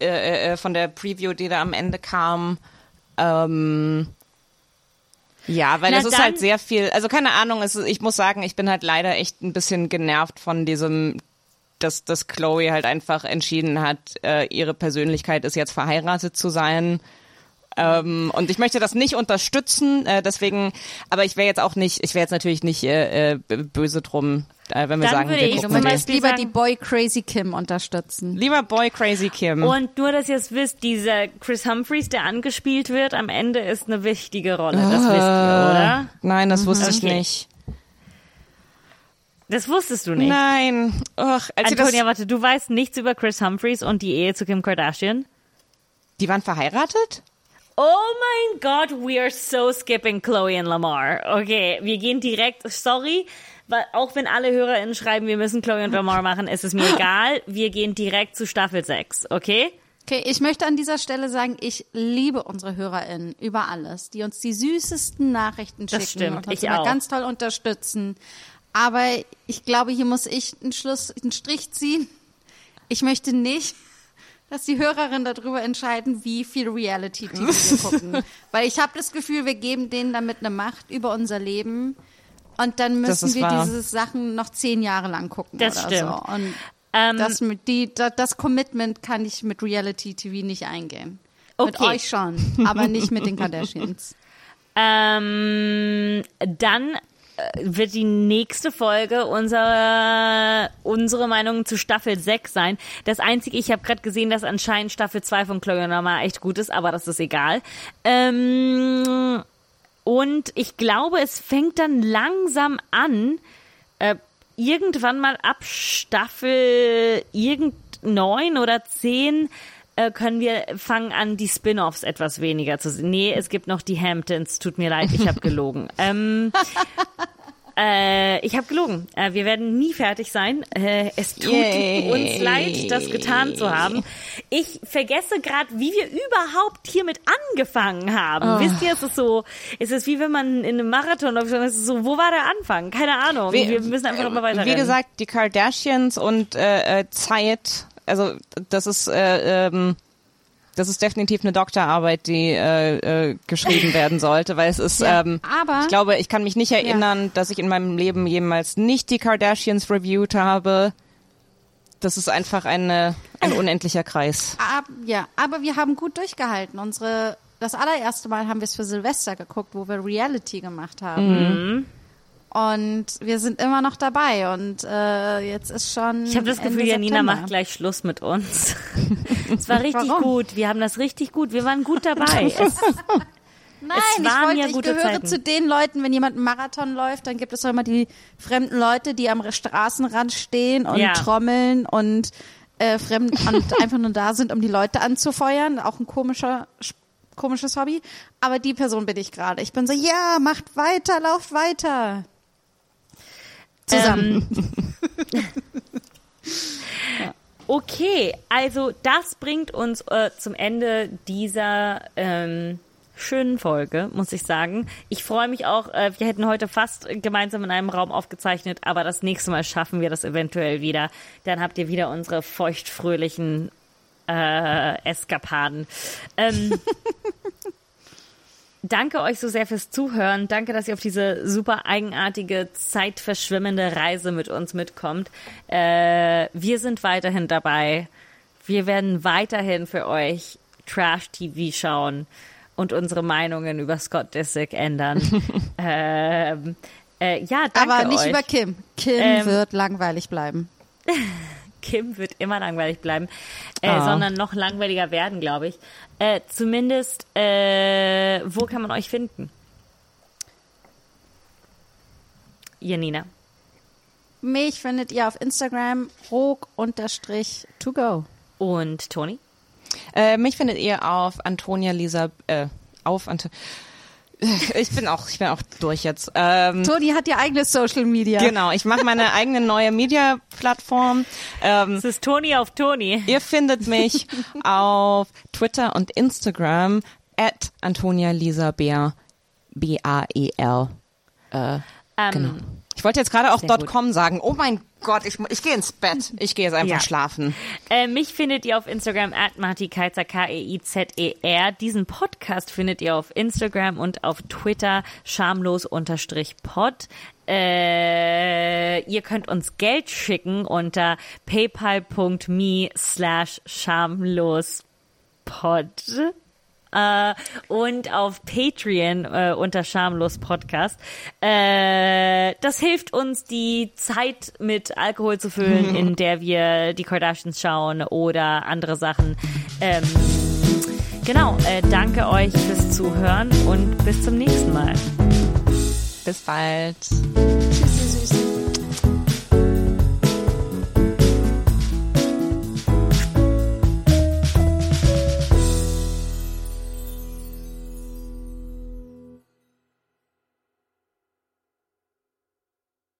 äh, äh, von der Preview, die da am Ende kam. Ähm, ja, weil Na das ist halt sehr viel, also keine Ahnung, es ich muss sagen, ich bin halt leider echt ein bisschen genervt von diesem, dass, dass Chloe halt einfach entschieden hat, äh, ihre Persönlichkeit ist jetzt verheiratet zu sein. Ähm, und ich möchte das nicht unterstützen, äh, deswegen, aber ich wäre jetzt auch nicht, ich wäre jetzt natürlich nicht äh, äh, böse drum, äh, wenn wir Dann sagen, würde wir ich Du gucken zum lieber sagen- die Boy Crazy Kim unterstützen. Lieber Boy Crazy Kim. Und nur, dass ihr es wisst, dieser Chris Humphreys, der angespielt wird, am Ende ist eine wichtige Rolle. Das wisst ihr, oder? Nein, das wusste ich Okay. nicht. Das wusstest du nicht. Nein. Och, als Antonia, warte, du weißt nichts über Chris Humphreys und die Ehe zu Kim Kardashian? die waren verheiratet? Oh mein Gott, we are so skipping Chloe und Lamar. Okay, wir gehen direkt, sorry, weil auch wenn alle HörerInnen schreiben, wir müssen Chloe und Lamar machen, ist es mir egal. Wir gehen direkt zu Staffel 6, okay? Okay, ich möchte an dieser Stelle sagen, ich liebe unsere HörerInnen über alles, die uns die süßesten Nachrichten schicken Das stimmt, und uns ich immer auch. ganz toll unterstützen. Aber ich glaube, hier muss ich einen Schluss, einen Strich ziehen. Ich möchte nicht, dass die Hörerinnen darüber entscheiden, wie viel Reality-TV wir gucken. Weil ich habe das Gefühl, wir geben denen damit eine Macht über unser Leben. Und dann Das müssen wir wahr. diese Sachen noch zehn Jahre lang gucken Das oder stimmt. so. Und Ähm, das, mit die, da- das Commitment kann ich mit Reality TV nicht eingehen. Mit Okay. euch schon, aber nicht mit den Kardashians. Ähm, dann wird die nächste Folge unsere, unsere Meinung zu Staffel 6 sein. Das Einzige, ich habe gerade gesehen, dass anscheinend Staffel 2 von Chloe Lamar echt gut ist, aber das ist egal. Ähm, und ich glaube, es fängt dann langsam an, äh, irgendwann mal ab Staffel irgend neun oder zehn äh, können wir fangen an, die Spin-offs etwas weniger zu sehen. Nee, es gibt noch die Hamptons. Tut mir leid, ich habe gelogen. ähm, äh, ich habe gelogen. Äh, wir werden nie fertig sein. Äh, es tut Yay. uns leid, das getan zu haben. Ich vergesse gerade, wie wir überhaupt hiermit angefangen haben. Wisst ihr, es ist so, es ist wie wenn man in einem Marathon läuft es ist so, wo war der Anfang? Keine Ahnung. Wie- wir müssen einfach immer weiter Wie gesagt, die Kardashians und äh, äh, Zeit, also das ist äh, ähm, das ist definitiv eine Doktorarbeit, die äh, äh, geschrieben werden sollte, weil es ist, Ja, ähm, aber- ich glaube, ich kann mich nicht erinnern, dass ich in meinem Leben jemals nicht die Kardashians reviewed habe. Das ist einfach eine, ein unendlicher Kreis. Ab, ja, aber wir haben gut durchgehalten. Unsere, das allererste Mal haben wir es für Silvester geguckt, wo wir Reality gemacht haben. Und wir sind immer noch dabei. Und äh, jetzt ist schon. Ich habe das Gefühl, Ende Janina September. macht gleich Schluss mit uns. es war richtig Warum? gut. Wir haben das richtig gut. Wir waren gut dabei. Es, Nein, Es ich waren wollte, ja ich gute gehöre Zeiten. zu den Leuten, wenn jemand einen Marathon läuft, dann gibt es doch immer die fremden Leute, die am Straßenrand stehen und Ja. trommeln und äh, fremd und einfach nur da sind, um die Leute anzufeuern. Auch ein komischer komisches Hobby. Aber die Person bin ich gerade. Ich bin so, ja, macht weiter, lauft weiter. Zusammen. okay, also das bringt uns äh, zum Ende dieser ähm, schönen Folge, muss ich sagen. Ich freue mich auch, äh, wir hätten heute fast gemeinsam in einem Raum aufgezeichnet, aber das nächste Mal schaffen wir das eventuell wieder. Dann habt ihr wieder unsere feuchtfröhlichen äh, Eskapaden. Ähm, danke euch so sehr fürs Zuhören. Danke, dass ihr auf diese super eigenartige, zeitverschwimmende Reise mit uns mitkommt. Äh, wir sind weiterhin dabei. Wir werden weiterhin für euch Trash-TV schauen und unsere Meinungen über Scott Disick ändern. ähm, äh, ja, danke Aber nicht euch. über Kim. Kim Ähm, wird langweilig bleiben. Kim wird immer langweilig bleiben, äh, Ah. sondern noch langweiliger werden, glaube ich. Äh, zumindest, äh, wo kann man euch finden? Janina. Mich findet ihr auf Instagram rog-to go. Und Toni? Äh, mich findet ihr auf Antonia Lisa, äh, auf Anto ich bin auch, ich bin auch durch jetzt. Ähm, Toni hat ihr eigenes Social Media. Genau, ich mache meine eigene neue Media-Plattform. Ähm, Es ist Toni auf Toni. ihr findet mich auf Twitter und Instagram at Antonia Lisa Bär, B-A-E-L. Äh, Ähm, genau. Ich wollte jetzt gerade auch. .com sagen. Oh mein Gott, ich, ich gehe ins Bett. Ich gehe jetzt einfach Ja. schlafen. Äh, mich findet ihr auf Instagram at martikeizer, K-E-I-Z-E-R. Diesen Podcast findet ihr auf Instagram und auf Twitter schamlos-pod. Äh, ihr könnt uns Geld schicken unter paypal.me slash schamlospod. Äh, und auf Patreon äh, unter Schamlos Podcast. Äh, das hilft uns, die Zeit mit Alkohol zu füllen, in der wir die Kardashians schauen oder andere Sachen. Ähm, genau, äh, danke euch fürs Zuhören und bis zum nächsten Mal. Bis bald.